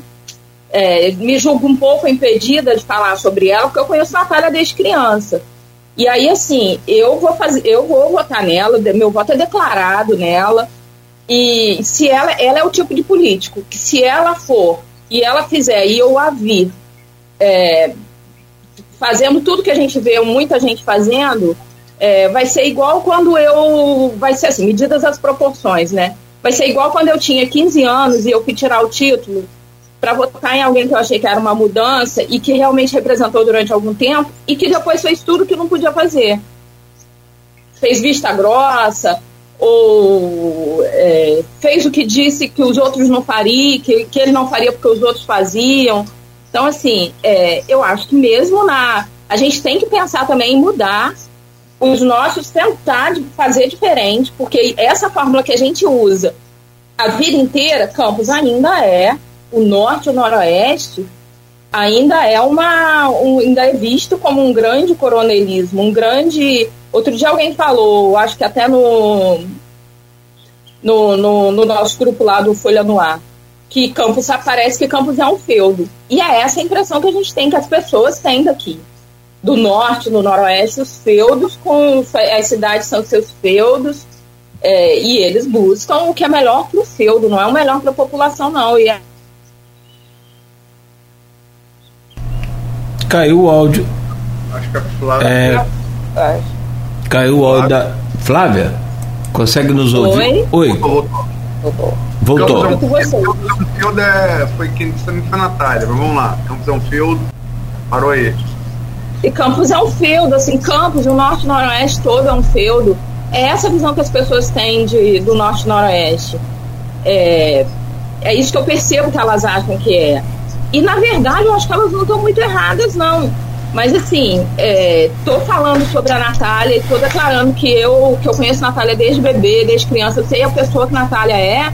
É, me julgo um pouco impedida de falar sobre ela, porque eu conheço Natália desde criança. E aí, assim, eu vou fazer, eu vou votar nela, meu voto é declarado nela. E se ela, ela é o tipo de político que se ela for e ela fizer e eu a vi é, fazendo tudo que a gente vê muita gente fazendo, é, vai ser igual quando eu. Vai ser assim, medidas as proporções, né? Vai ser igual quando eu tinha 15 anos e eu fui tirar o título para votar em alguém que eu achei que era uma mudança e que realmente representou durante algum tempo e que depois fez tudo que não podia fazer. Fez vista grossa, ou é, fez o que disse que os outros não fariam, que, que ele não faria porque os outros faziam. Então, assim, é, eu acho que mesmo na. A gente tem que pensar também em mudar os nossos tentar fazer diferente, porque essa fórmula que a gente usa a vida inteira, Campos ainda é, o norte e o noroeste, ainda é uma um, ainda é visto como um grande coronelismo, um grande. Outro dia alguém falou, acho que até no no, no, no nosso grupo lá do Folha no Ar, que Campos parece que Campos é um feudo. E é essa a impressão que a gente tem, que as pessoas têm daqui. Do norte, do noroeste, os feudos, com as cidades são seus feudos, é, e eles buscam o que é melhor para o feudo, não é o melhor para a população, não. E é... Caiu o áudio. Acho que a Flávia. É, caiu o áudio da. Flávia? Consegue nos ouvir? Oi. Oi. Voltou. Voltou. Campos é um Field é, foi quem também foi a Natália, mas vamos lá. Campos é um Field, parou aí. E Campos é um feudo, assim, Campos, o norte e noroeste todo é um feudo. É essa visão que as pessoas têm de, do norte e noroeste. É, é isso que eu percebo que elas acham que é. E na verdade eu acho que elas não estão muito erradas, não. Mas assim, estou é, falando sobre a Natália e estou declarando que eu, que eu conheço a Natália desde bebê, desde criança, eu sei a pessoa que a Natália é,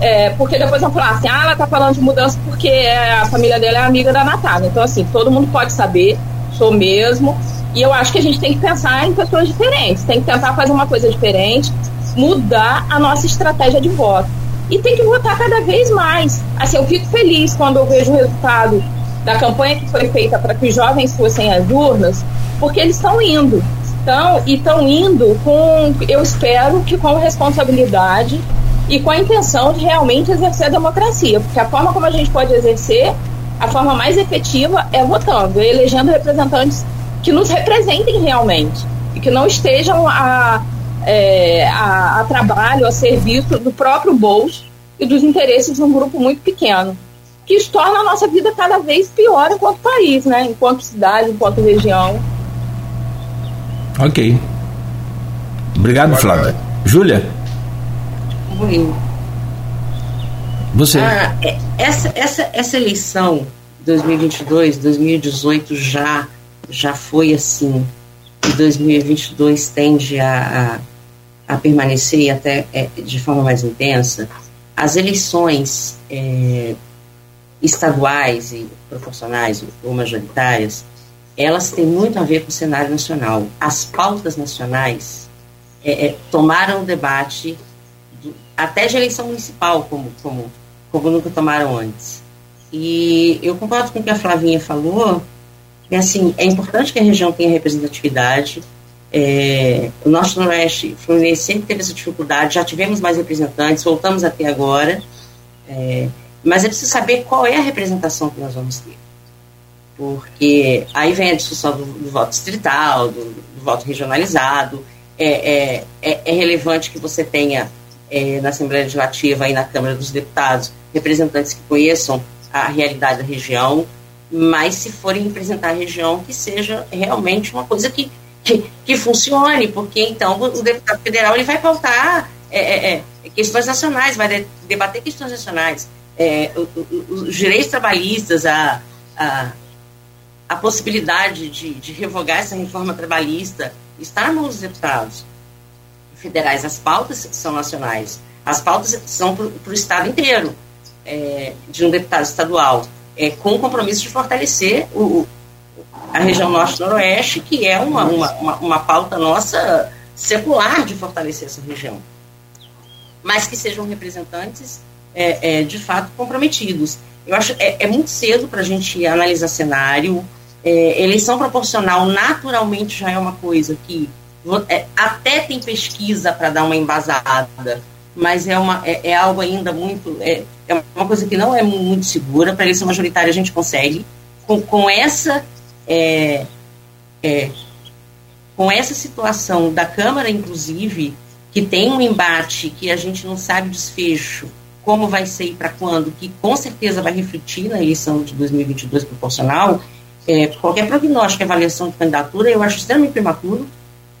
é porque depois vão falar assim, ah, ela está falando de mudança porque a família dela é amiga da Natália. Então, assim, todo mundo pode saber, sou mesmo. E eu acho que a gente tem que pensar em pessoas diferentes, tem que tentar fazer uma coisa diferente, mudar a nossa estratégia de voto. E tem que votar cada vez mais. Assim, eu fico feliz quando eu vejo o resultado da campanha que foi feita para que os jovens fossem às urnas, porque eles estão indo. Então, e estão indo com, eu espero que com responsabilidade e com a intenção de realmente exercer a democracia, porque a forma como a gente pode exercer, a forma mais efetiva é votando, elegendo representantes que nos representem realmente e que não estejam a, é, a, a trabalho, a serviço do próprio bolso e dos interesses de um grupo muito pequeno que isso torna a nossa vida cada vez pior enquanto país, né? Enquanto cidade, enquanto região. Ok. Obrigado, Flávia. Júlia? Oi. Você. Ah, é, essa, essa, essa eleição 2022, 2018 já, já foi assim. E 2022 tende a, a, a permanecer e até é, de forma mais intensa. As eleições é, estaduais e proporcionais ou majoritárias, elas têm muito a ver com o cenário nacional. As pautas nacionais é, é, tomaram o debate do, até de eleição municipal, como, como, como nunca tomaram antes. E eu concordo com o que a Flavinha falou, que assim, é importante que a região tenha representatividade. É, o nosso Noroeste Fluminense sempre teve essa dificuldade, já tivemos mais representantes, voltamos até agora. É, mas é preciso saber qual é a representação que nós vamos ter. Porque aí vem a discussão do, do voto distrital, do, do, voto regionalizado. É, é, é, é relevante que você tenha é, na Assembleia Legislativa e na Câmara dos Deputados representantes que conheçam a realidade da região, mas se forem representar a região, que seja realmente uma coisa que, que, que funcione, porque então o deputado federal ele vai pautar é, é, é questões nacionais, vai de, debater questões nacionais. É, os direitos trabalhistas, a, a, a possibilidade de, de revogar essa reforma trabalhista está nos deputados federais. As pautas são nacionais, as pautas são para o Estado inteiro, é, de um deputado estadual, é, com o compromisso de fortalecer o, a região norte-noroeste, que é uma, uma, uma, uma pauta nossa secular de fortalecer essa região. Mas que sejam representantes é, é, de fato comprometidos. Eu acho é, é muito cedo para a gente analisar cenário. É, eleição proporcional naturalmente já é uma coisa que até tem pesquisa para dar uma embasada, mas é, uma, é, é algo ainda muito. É, é, uma coisa que não é muito segura. Para eleição majoritária a gente consegue. Com, com essa. É, é, com essa situação da Câmara, inclusive, que tem um embate que a gente não sabe desfecho, como vai ser e para quando, que com certeza vai refletir na eleição de 2022 proporcional, é, qualquer prognóstico, avaliação de candidatura, eu acho extremamente prematuro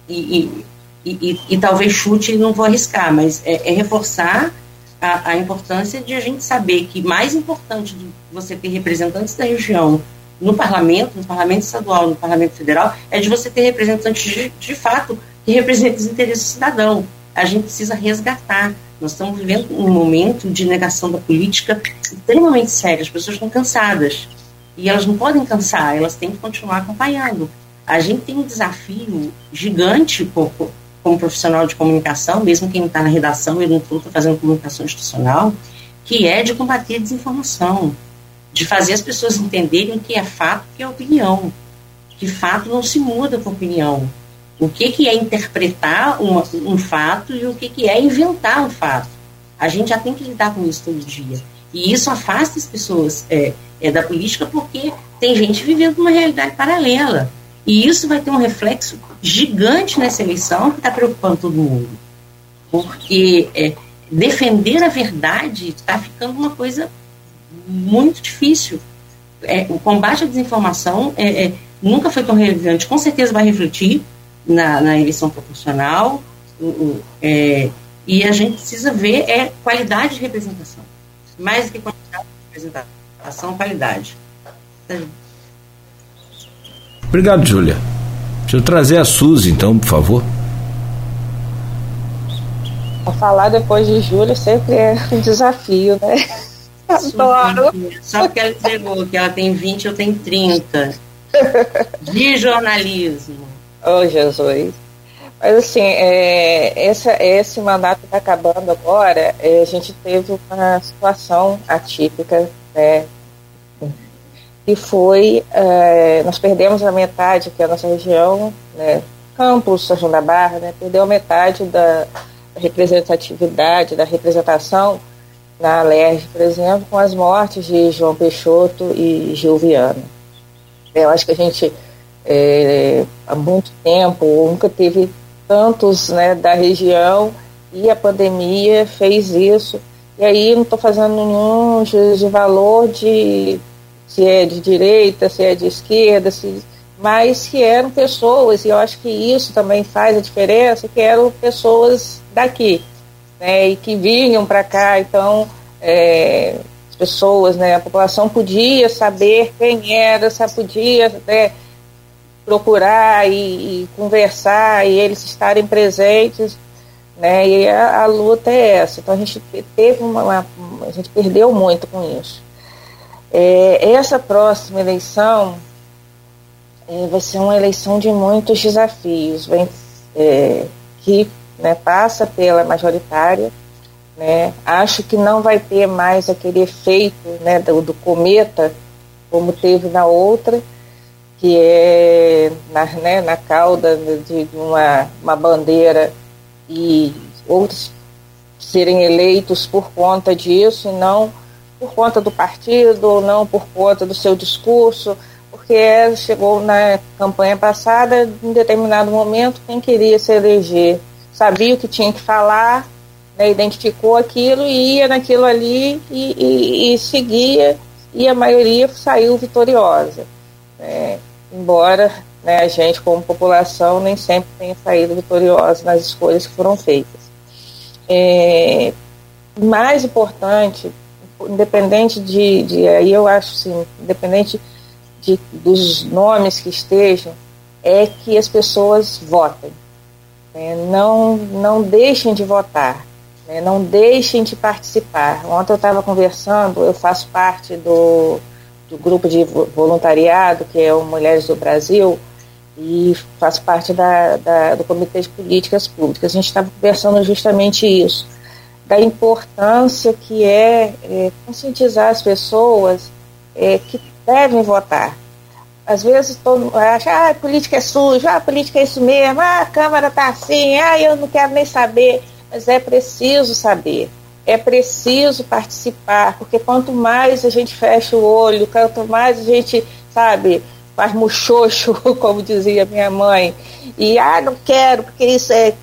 e, e, e, talvez chute e não vou arriscar, mas é, é reforçar a, a, importância de a gente saber que mais importante do você ter representantes da região no parlamento, no parlamento estadual, no parlamento federal, é de você ter representantes de, de fato que representem os interesses do cidadão. A gente precisa resgatar nós estamos vivendo um momento de negação da política extremamente sério. As pessoas estão cansadas. E elas não podem cansar, elas têm que continuar acompanhando. A gente tem um desafio gigante como profissional de comunicação, mesmo quem está na redação, eu não estou fazendo comunicação institucional, que é de combater a desinformação, de fazer as pessoas entenderem o que é fato e o que é opinião. Que fato não se muda com opinião. O que, que é interpretar um, um fato e o que, que é inventar um fato. A gente já tem que lidar com isso todo dia. E isso afasta as pessoas é, é, da política porque tem gente vivendo uma realidade paralela. E isso vai ter um reflexo gigante nessa eleição que está preocupando todo mundo. Porque é, defender a verdade está ficando uma coisa muito difícil. É, o combate à desinformação é, é, nunca foi tão relevante, com certeza vai refletir na, na eleição proporcional, o, é, e a gente precisa ver é qualidade de representação. Mais do que quantidade de representação, qualidade. Obrigado, Júlia. Deixa eu trazer a Suzy, então, por favor. Falar depois de Júlia sempre é um desafio, né? [LAUGHS] Adoro. Só porque ela entregou que ela tem 20, eu tenho 30. De jornalismo. [LAUGHS] Oh, Jesus. Mas assim, é, essa, esse mandato está acabando agora, é, a gente teve uma situação atípica, né? E foi, é, nós perdemos a metade, que é a nossa região, né? Campos, São João da Barra, né? Perdeu a metade da representatividade, da representação na Alerj, por exemplo, com as mortes de João Peixoto e Gil Viana. Eu acho que a gente, é, há muito tempo, nunca teve tantos né, da região e a pandemia fez isso. E aí não estou fazendo nenhum juízo de valor de se é de direita, se é de esquerda, se, mas que eram pessoas, e eu acho que isso também faz a diferença, que eram pessoas daqui, né, e que vinham para cá, então é, as pessoas, né, a população podia saber quem era, podia né, procurar e, e, conversar e eles estarem presentes, né, e a, a, luta é essa. Então a gente teve uma, uma a gente perdeu muito com isso. É, essa próxima eleição é, vai ser uma eleição de muitos desafios, vem, é, que né, passa pela majoritária. Né, acho que não vai ter mais aquele efeito né, do, do cometa como teve na outra, que é na, né, na cauda de, de uma, uma bandeira e outros serem eleitos por conta disso e não por conta do partido ou não por conta do seu discurso, porque chegou na campanha passada, em determinado momento, quem queria se eleger sabia o que tinha que falar, né, identificou aquilo e ia naquilo ali e, e, e seguia, e a maioria saiu vitoriosa. Né, embora né, a gente, como população, nem sempre tenha saído vitoriosa nas escolhas que foram feitas. É, mais importante independente de, de aí eu acho sim, independente de, dos nomes que estejam, é que as pessoas votem. Né? Não, não deixem de votar, né? não deixem de participar. Ontem eu estava conversando, eu faço parte do, do grupo de voluntariado, que é o Mulheres do Brasil, e faço parte da, da, do Comitê de Políticas Públicas. A gente estava conversando justamente isso da importância que é, é conscientizar as pessoas é, que devem votar. Às vezes todo mundo acha, ah, a política é suja, ah, a política é isso mesmo, ah, a Câmara está assim, ah, eu não quero nem saber. Mas é preciso saber, é preciso participar, porque quanto mais a gente fecha o olho, quanto mais a gente, sabe, faz muxoxo, [LAUGHS] como dizia minha mãe, e ah, não quero, porque isso é,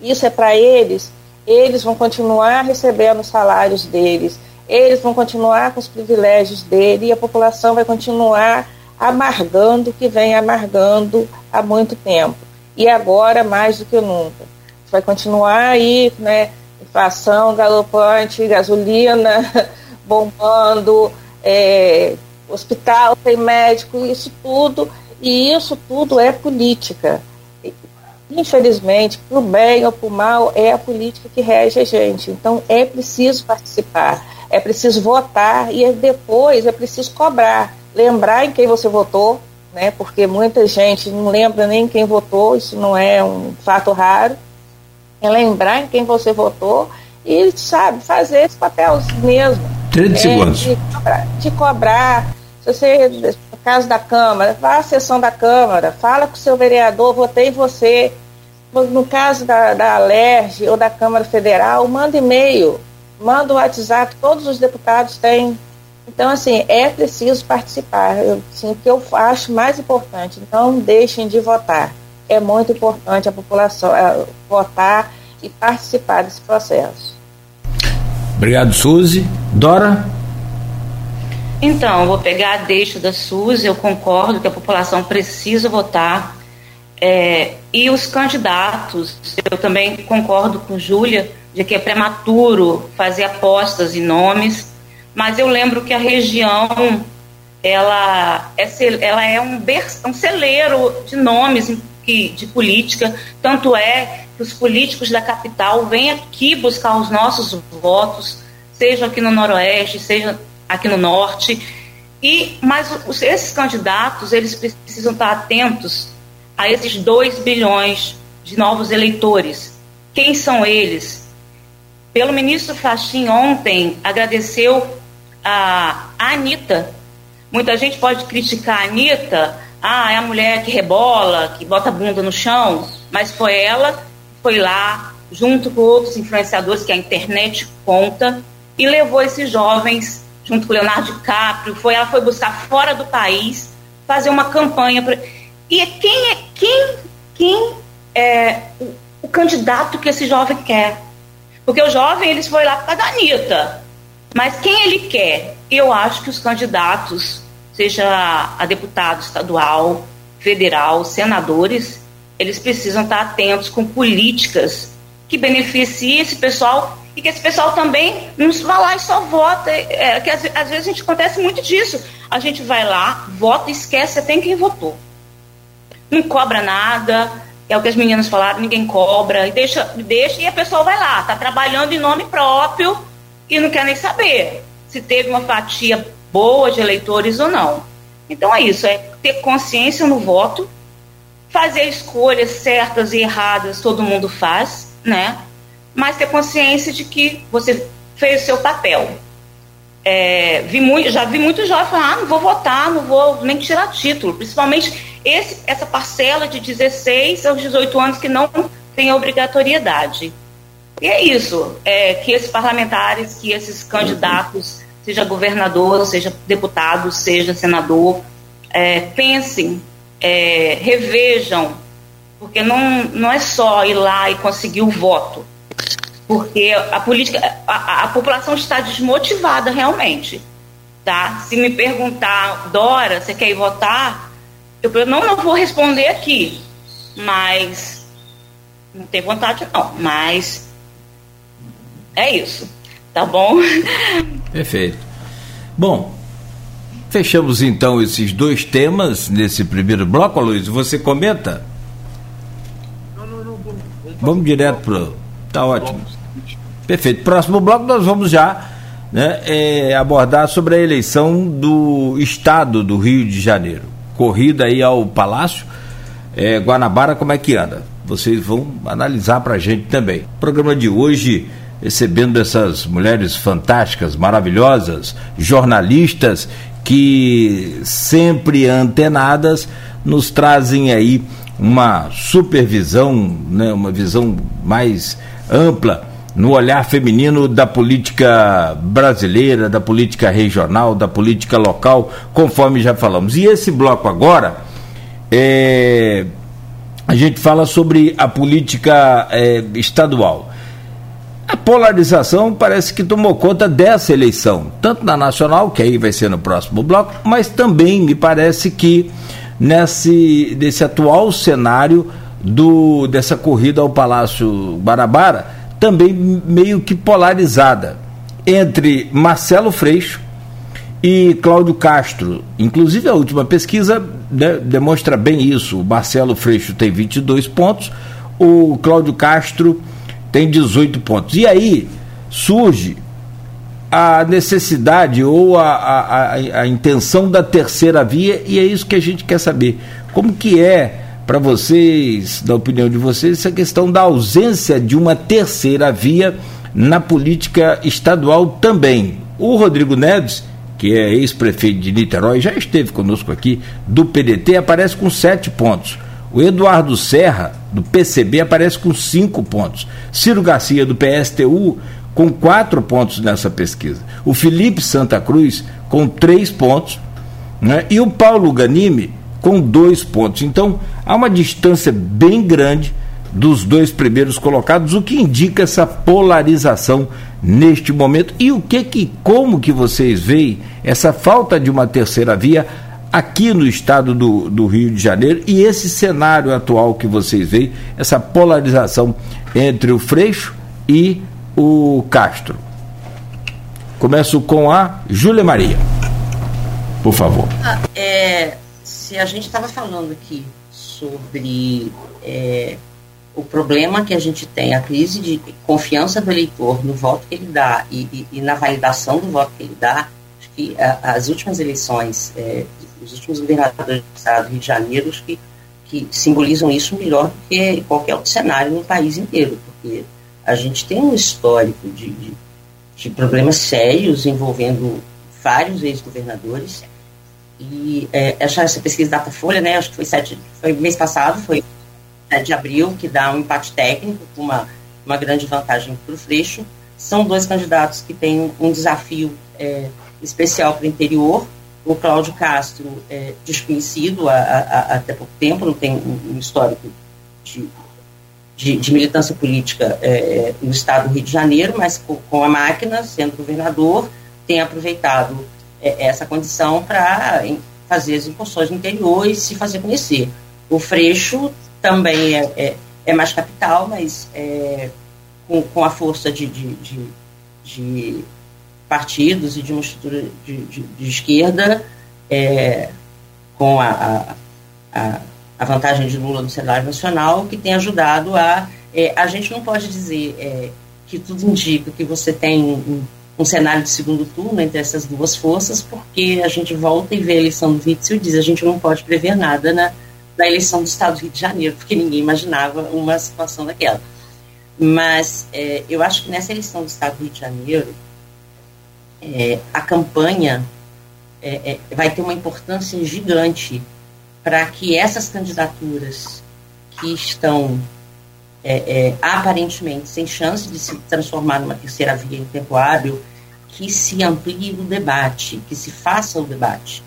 isso é para eles, eles vão continuar recebendo os salários deles, eles vão continuar com os privilégios dele e a população vai continuar amargando o que vem amargando há muito tempo. E agora mais do que nunca. Vai continuar aí, né? Inflação galopante, gasolina [LAUGHS] bombando, é, hospital sem médico, isso tudo. E isso tudo é política infelizmente, para o bem ou para o mal, é a política que rege a gente. Então é preciso participar, é preciso votar e depois é preciso cobrar, lembrar em quem você votou, né? Porque muita gente não lembra nem quem votou, isso não é um fato raro. É lembrar em quem você votou e, sabe, fazer esse papel mesmo. 30 é, segundos. De cobrar, de cobrar. Se você, caso da Câmara, vá à sessão da Câmara, fala com o seu vereador, votei em você. No caso da, da Alerj ou da Câmara Federal, manda e-mail, manda o WhatsApp, todos os deputados têm. Então, assim, é preciso participar. Eu, assim, o que eu acho mais importante, não deixem de votar. É muito importante a população é, votar e participar desse processo. Obrigado, Suzy. Dora? Então, vou pegar a deixa da Suzy, eu concordo que a população precisa votar. É, e os candidatos, eu também concordo com Júlia de que é prematuro fazer apostas em nomes, mas eu lembro que a região ela é, ela é um, um celeiro de nomes de política, tanto é que os políticos da capital vêm aqui buscar os nossos votos, seja aqui no Noroeste, seja aqui no Norte. E mas os, esses candidatos eles precisam estar atentos a esses 2 bilhões de novos eleitores. Quem são eles? Pelo ministro Fachin ontem agradeceu a, a Anitta. Muita gente pode criticar a Anitta, ah, é a mulher que rebola, que bota a bunda no chão, mas foi ela foi lá, junto com outros influenciadores que a internet conta, e levou esses jovens, junto com Leonardo DiCaprio, foi, ela foi buscar fora do país, fazer uma campanha. Pra, e quem é quem, quem é o, o, candidato que esse jovem quer? Porque o jovem, eles foi lá para a Anitta. Mas quem ele quer? Eu acho que os candidatos, seja a deputado estadual, federal, senadores, eles precisam estar atentos com políticas que beneficiem esse pessoal e que esse pessoal também não vá lá e só vota. É, que às, às, vezes a gente acontece muito disso. A gente vai lá, vota e esquece até quem votou. Não cobra nada, é o que as meninas falaram, ninguém cobra, e deixa, deixa e a pessoa vai lá, está trabalhando em nome próprio e não quer nem saber se teve uma fatia boa de eleitores ou não. Então é isso, é ter consciência no voto fazer escolhas certas e erradas todo mundo faz, né? Mas ter consciência de que você fez o seu papel. É, vi muito, já vi muitos jovens falar, ah, não vou votar, não vou nem tirar título, principalmente esse, essa parcela de 16 aos 18 anos que não tem obrigatoriedade. E é isso, é, que esses parlamentares, que esses candidatos, seja governador, seja deputado, seja senador, é, pensem é, revejam, porque não, não é só ir lá e conseguir o voto, porque a política, a, a população está desmotivada realmente, tá? Se me perguntar, Dora, você quer ir votar? Eu não, não vou responder aqui, mas não tem vontade não, mas é isso, tá bom? [LAUGHS] Perfeito. Bom, Fechamos então esses dois temas nesse primeiro bloco, Luiz. Você comenta? Não, não, não. Vamos, vamos, vamos direto para. Tá ótimo. Perfeito. Próximo bloco nós vamos já né, é, abordar sobre a eleição do Estado do Rio de Janeiro. Corrida aí ao Palácio. É, Guanabara, como é que anda? Vocês vão analisar para a gente também. programa de hoje recebendo essas mulheres fantásticas, maravilhosas, jornalistas que sempre antenadas nos trazem aí uma supervisão, né, uma visão mais ampla no olhar feminino da política brasileira, da política regional, da política local, conforme já falamos. E esse bloco agora, é, a gente fala sobre a política é, estadual. A polarização parece que tomou conta dessa eleição, tanto na nacional, que aí vai ser no próximo bloco, mas também me parece que nesse, nesse atual cenário do, dessa corrida ao Palácio Guarabara, também meio que polarizada entre Marcelo Freixo e Cláudio Castro. Inclusive, a última pesquisa né, demonstra bem isso. O Marcelo Freixo tem 22 pontos, o Cláudio Castro tem 18 pontos. E aí surge a necessidade ou a, a, a, a, intenção da terceira via, e é isso que a gente quer saber. Como que é para vocês, da opinião de vocês, essa questão da ausência de uma terceira via na política estadual também. O Rodrigo Neves, que é ex-prefeito de Niterói, já esteve conosco aqui, do PDT, aparece com sete pontos. O Eduardo Serra, do PCB, aparece com cinco pontos. Ciro Garcia, do PSTU, com quatro pontos nessa pesquisa. O Felipe Santa Cruz, com três pontos. Né? E o Paulo Ganime, com dois pontos. Então, há uma distância bem grande dos dois primeiros colocados, o que indica essa polarização neste momento. E o que que como que vocês veem essa falta de uma terceira via aqui no estado do, do Rio de Janeiro e esse cenário atual que vocês veem, essa polarização entre o Freixo e o Castro. Começo com a Júlia Maria. Por favor. Ah, é, se a gente estava falando aqui sobre é, o problema que a gente tem, a crise de confiança do eleitor no voto que ele dá e, e, e na validação do voto que ele dá, acho que a, as últimas eleições, é, os últimos governadores do Estado do Rio de Janeiro, acho que, que simbolizam isso melhor do que qualquer outro cenário no país inteiro, porque a gente tem um histórico de, de, de problemas sérios envolvendo vários ex-governadores. E é, essa, essa pesquisa Datafolha, né, acho que foi, sete, foi mês passado, foi de abril, que dá um empate técnico, uma, uma grande vantagem para o Freixo. São dois candidatos que têm um desafio é, especial para o interior. O Cláudio Castro é desconhecido há, há, até pouco tempo, não tem um, um histórico de, de, de, militância política é, é, no estado do Rio de Janeiro, mas com, com a máquina, sendo governador, tem aproveitado essa condição para fazer as incursões no interior e se fazer conhecer. O Freixo também é, é, é mais capital, mas é, com, com a força de, de, de, de, partidos e de uma estrutura de, esquerda, é, com a, a, a, vantagem de Lula no cenário nacional, que tem ajudado a. É, a gente não pode dizer é, que tudo indica que você tem um, um cenário de segundo turno entre essas duas forças, porque a gente volta e vê a eleição do Witzel e diz a gente não pode prever nada na, da eleição do Estado do Rio de Janeiro, porque ninguém imaginava uma situação daquela. Mas é, eu acho que nessa eleição do Estado do Rio de Janeiro, é, a campanha é, é vai ter uma importância gigante para que essas candidaturas que estão é, é, aparentemente sem chance de se transformar numa terceira via hábil, que se amplie o debate, que se faça o debate.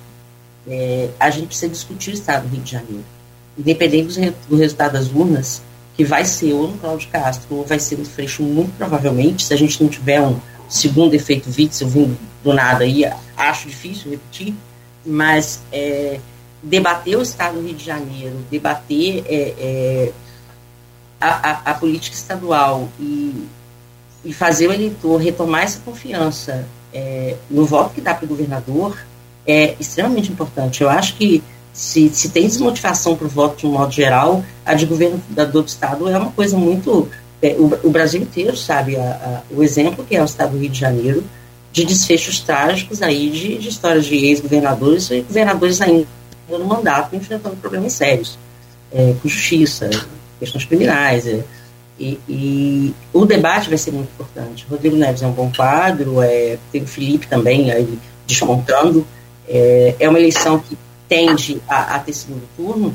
a gente precisa discutir o Estado do Rio de Janeiro independente do, resultado das urnas, que vai ser ou no Cláudio Castro ou vai ser no Freixo, muito provavelmente, se a gente não tiver um segundo efeito Witzel vindo do nada aí, acho difícil repetir, mas é, debater o Estado do Rio de Janeiro, debater é, é, a, a, a, política estadual e, e fazer o eleitor retomar essa confiança é, no voto que dá para o governador é extremamente importante. Eu acho que se, se tem desmotivação para o voto de um modo geral, a de governador do Estado é uma coisa muito. É, o, o, Brasil inteiro sabe a, a, o exemplo que é o Estado do Rio de Janeiro, de desfechos trágicos aí de, de histórias de ex-governadores e governadores ainda no mandato enfrentando problemas sérios, é, com justiça, questões criminais. É, e, e, o debate vai ser muito importante. Rodrigo Neves é um bom quadro, é, tem o Felipe também aí desmontando. É, é uma eleição que tende a, a ter segundo turno,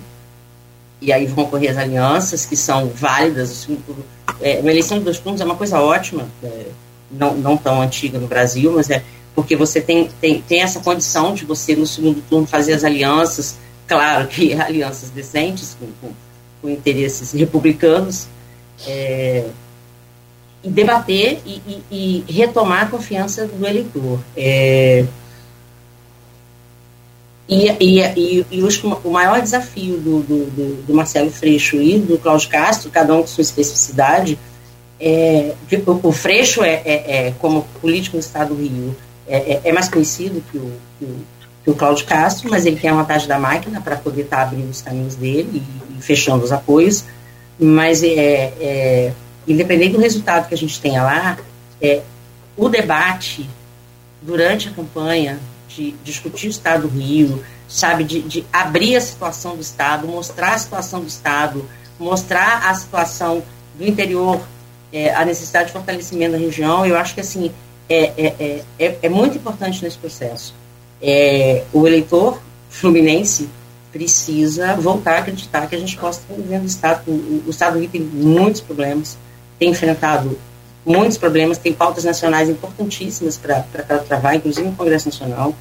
e aí vão ocorrer as alianças, que são válidas. O segundo turno, é, uma eleição de dois turnos é uma coisa ótima, é, não, não tão antiga no Brasil, mas é porque você tem, tem, tem essa condição de você, no segundo turno, fazer as alianças, claro que [LAUGHS] alianças decentes, com, com, com interesses republicanos, é, e debater e, e, e, retomar a confiança do eleitor. É, e, e, o maior desafio do, do, do, Marcelo Freixo e do Cláudio Castro, cada um com sua especificidade, é, o, o Freixo é, é, é, como político do Estado do Rio, é, é, é mais conhecido que o, que o, que o Cláudio Castro, mas ele tem a vantagem da máquina para poder estar tá abrindo os caminhos dele fechando os apoios. Mas, é, é, independente do resultado que a gente tenha lá, é, o debate durante a campanha de discutir o Estado do Rio, sabe, de, de abrir a situação do Estado, mostrar a situação do Estado, mostrar a situação do interior é, a necessidade de fortalecimento da região. Eu acho que assim é, é, é, é muito importante nesse processo. o eleitor fluminense precisa voltar a acreditar que a gente possa estar vivendo o Estado. O, Estado do Rio tem muitos problemas, tem enfrentado muitos problemas, tem pautas nacionais importantíssimas para travar, inclusive no Congresso Nacional,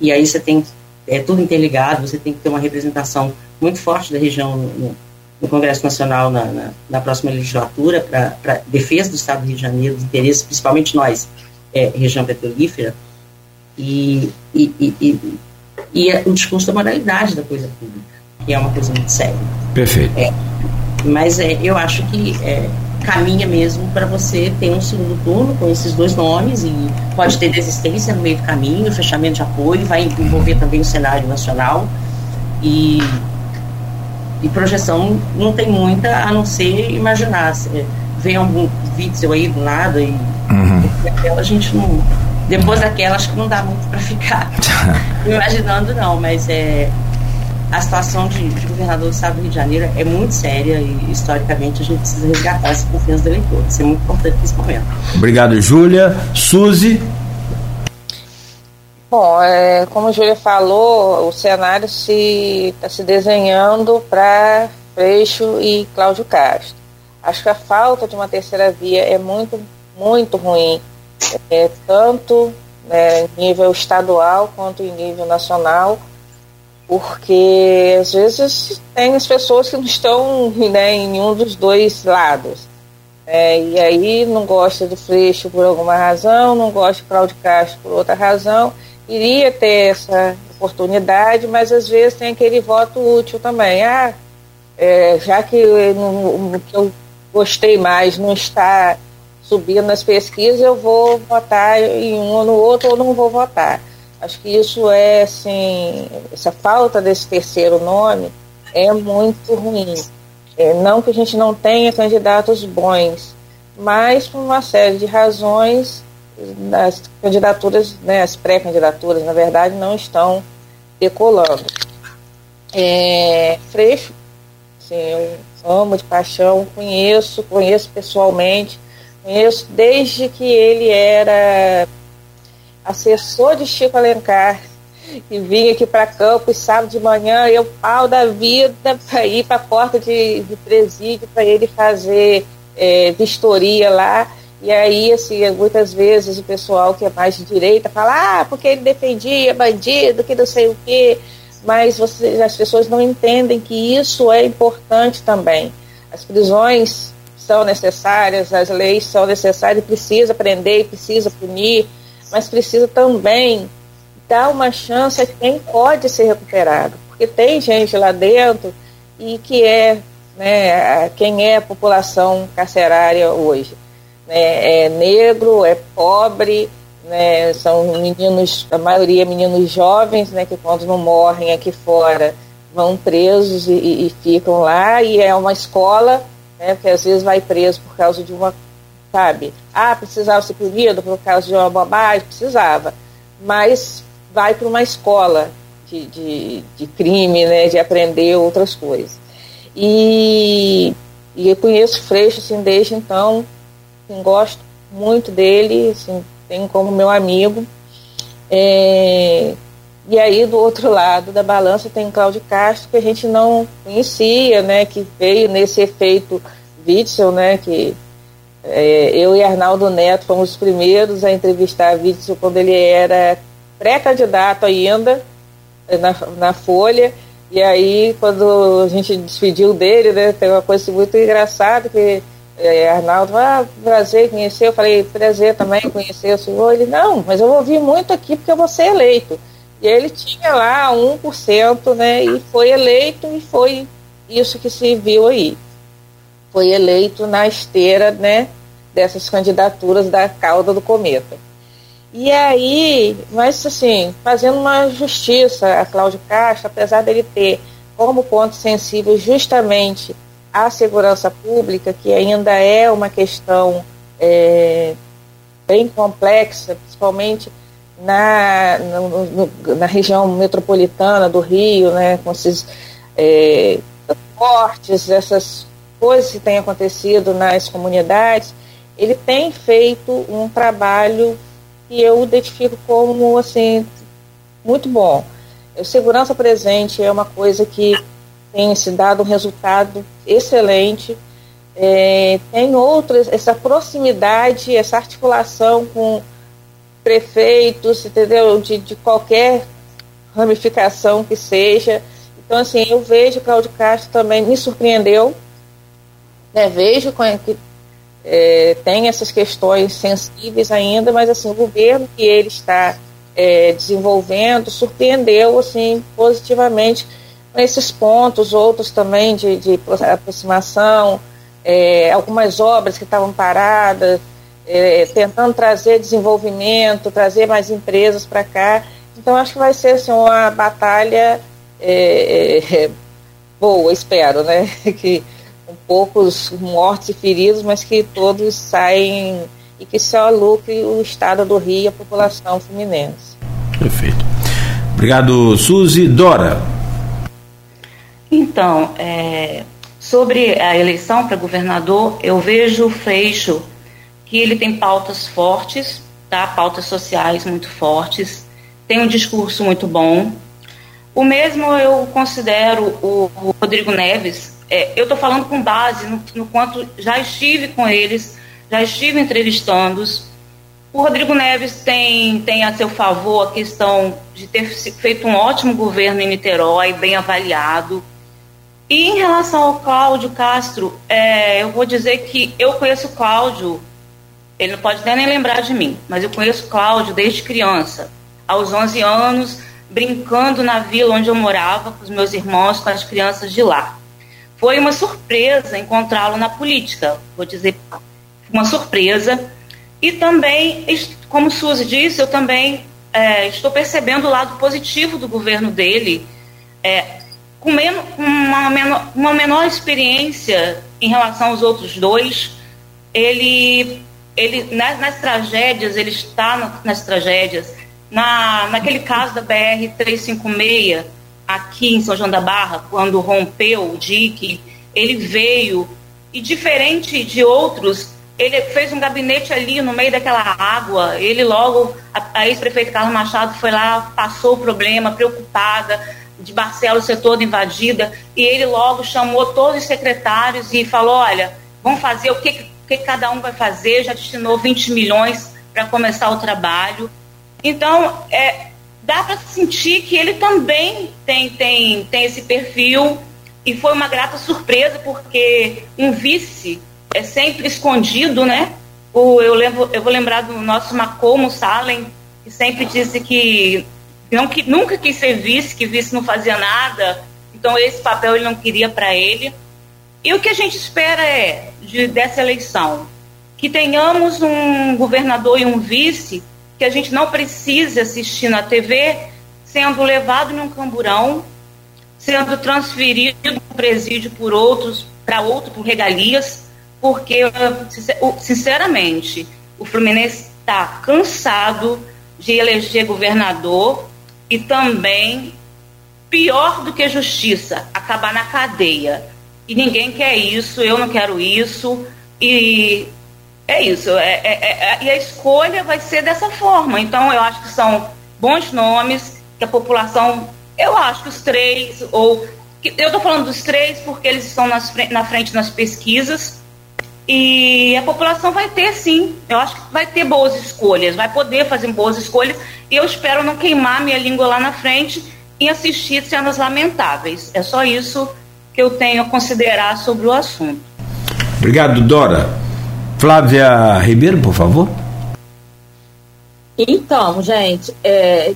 e aí você tem é tudo interligado, você tem que ter uma representação muito forte da região no, no Congresso Nacional na, na, na próxima legislatura para defesa do Estado do Rio de Janeiro, dos interesses, principalmente nós, é, região petrolífera, e, e, e, e, e o discurso da moralidade da coisa pública, que é uma coisa muito séria. Perfeito. É, mas é, eu acho que é, caminha mesmo para você ter um segundo turno com esses dois nomes e pode ter desistência no meio do caminho, fechamento de apoio, vai envolver também o cenário nacional e, e projeção não tem muita a não ser imaginar. Se vem algum vídeo aí do nada e uhum. a gente não. Depois daquela, acho que não dá muito para ficar [LAUGHS] imaginando, não, mas é, a situação de, de, governador do estado do Rio de Janeiro é muito séria e, historicamente, a gente precisa resgatar essa confiança do eleitor. Isso é muito importante nesse momento. Obrigado, Júlia. Suzy? Bom, é, como a Júlia falou, o cenário está se, tá se desenhando para Freixo e Cláudio Castro. Acho que a falta de uma terceira via é muito, muito ruim, é, tanto né, em nível estadual quanto em nível nacional porque às vezes tem as pessoas que não estão né, em nenhum dos dois lados. É, e aí não gosta do Freixo por alguma razão, não gosta de Cláudio Castro por outra razão, iria ter essa oportunidade, mas às vezes tem aquele voto útil também. Ah, é, já que o que eu gostei mais não está subindo nas pesquisas, eu vou votar em um ou no outro ou não vou votar. Acho que isso é, assim, essa falta desse terceiro nome é muito ruim. É, não que a gente não tenha candidatos bons, mas por uma série de razões, as candidaturas, né, as pré-candidaturas, na verdade, não estão decolando. É, Freixo, assim, eu amo de paixão, conheço, conheço pessoalmente, conheço desde que ele era assessor de Chico Alencar, que vinha aqui para Campos sábado de manhã, eu pau da vida para ir para a porta de, de presídio para ele fazer é, vistoria lá. E aí, assim, muitas vezes o pessoal que é mais de direita fala, ah, porque ele defendia bandido, que não sei o quê. Mas você, as pessoas não entendem que isso é importante também. As prisões são necessárias, as leis são necessárias, precisa prender, precisa punir mas precisa também dar uma chance a quem pode ser recuperado, porque tem gente lá dentro e que é, né, quem é a população carcerária hoje. Né, é negro, é pobre, né, são meninos, a maioria meninos jovens, né, que quando não morrem aqui fora vão presos e, e ficam lá, e é uma escola, né, que às vezes vai preso por causa de uma sabe? Ah, precisava ser punido por causa de uma bobagem? Precisava. Mas vai para uma escola de, de, de, crime, né, de aprender outras coisas. E, e eu conheço Freixo assim, desde então, assim, gosto muito dele, assim, tenho como meu amigo. É, e aí, do outro lado da balança, tem Cláudio Castro, que a gente não conhecia, né, que veio nesse efeito Witzel, né, que é, eu e Arnaldo Neto fomos os primeiros a entrevistar Witzel quando ele era pré-candidato ainda eh, na, na Folha. E aí, quando a gente despediu dele, né, tem uma coisa muito engraçada que é, Arnaldo, ah, prazer conhecer. Eu falei, prazer também conhecer o senhor. Ele, não, mas eu ouvi muito aqui porque eu vou ser eleito. E ele tinha lá 1%, né, e foi eleito e foi isso que se viu aí foi eleito na esteira né, dessas candidaturas da cauda do cometa. E aí, mas assim, fazendo uma justiça a Cláudio Castro, apesar dele ter como ponto sensível justamente a segurança pública, que ainda é uma questão é, bem complexa, principalmente na, no, no, na região metropolitana do Rio, né, com esses é, essas coisas que têm acontecido nas comunidades, ele tem feito um trabalho que eu identifico como assim muito bom. O segurança presente é uma coisa que tem se dado um resultado excelente. É, tem outras, essa proximidade, essa articulação com prefeitos, entendeu? De, de qualquer ramificação que seja. Então, assim, eu vejo que Cláudio Castro também me surpreendeu. Né? Vejo que é, tem essas questões sensíveis ainda, mas assim, o governo que ele está é, desenvolvendo surpreendeu assim, positivamente nesses pontos, outros também de, de aproximação, é, algumas obras que estavam paradas, é, tentando trazer desenvolvimento, trazer mais empresas para cá. Então, acho que vai ser assim, uma batalha é, é, [LAUGHS] boa, espero, né? [LAUGHS] que com poucos mortos e feridos, mas que todos saem e que só lucre o estado do Rio e a população fluminense. Perfeito. Obrigado, Suzy. Dora. Então, é, sobre a eleição para governador, eu vejo o Freixo que ele tem pautas fortes, tá? pautas sociais muito fortes, tem um discurso muito bom. O mesmo eu considero o, Rodrigo Neves, é, eu estou falando com base no, no, quanto já estive com eles, já estive entrevistando-os. O Rodrigo Neves tem, tem a seu favor a questão de ter feito um ótimo governo em Niterói, bem avaliado. E em relação ao Cláudio Castro, é, eu vou dizer que eu conheço o Cláudio, ele não pode nem lembrar de mim, mas eu conheço Cláudio desde criança, aos 11 anos, brincando na vila onde eu morava com os meus irmãos, com as crianças de lá. Foi uma surpresa encontrá-lo na política, vou dizer, uma surpresa. E também, como Suzy disse, eu também é, estou percebendo o lado positivo do governo dele, é, com uma, uma menor experiência em relação aos outros dois. Ele, ele nas, nas tragédias, ele está nas tragédias. Na, naquele caso da BR 356, aqui em São João da Barra, quando rompeu o dique, ele veio e diferente de outros, ele fez um gabinete ali no meio daquela água. Ele logo, a, a ex-prefeita Carla Machado foi lá, passou o problema, preocupada de Barcelos ser toda invadida, e ele logo chamou todos os secretários e falou: olha, vamos fazer o que, o que cada um vai fazer, já destinou 20 milhões para começar o trabalho. Então, é, dá para sentir que ele também tem, tem, tem esse perfil e foi uma grata surpresa porque um vice é sempre escondido, né? O, eu, lembro, eu vou lembrar do nosso Macomo Salem, que sempre disse que, não, que nunca quis ser vice, que vice não fazia nada, então esse papel ele não queria para ele. E o que a gente espera é, de, dessa eleição, que tenhamos um governador e um vice que a gente não precise assistir na TV sendo levado num camburão, sendo transferido do presídio por outros, para outro, por regalias, porque, sinceramente, o Fluminense está cansado de eleger governador e também, pior do que justiça, acabar na cadeia. E ninguém quer isso, eu não quero isso, e é isso. É, é, é, e a escolha vai ser dessa forma. Então, eu acho que são bons nomes, que a população. Eu acho que os três, ou. Eu estou falando dos três porque eles estão nas, na frente nas pesquisas. E a população vai ter, sim. Eu acho que vai ter boas escolhas, vai poder fazer boas escolhas. E eu espero não queimar minha língua lá na frente e assistir cenas lamentáveis. É só isso que eu tenho a considerar sobre o assunto. Obrigado, Dora. Flávia Ribeiro, por favor. Então, gente, é,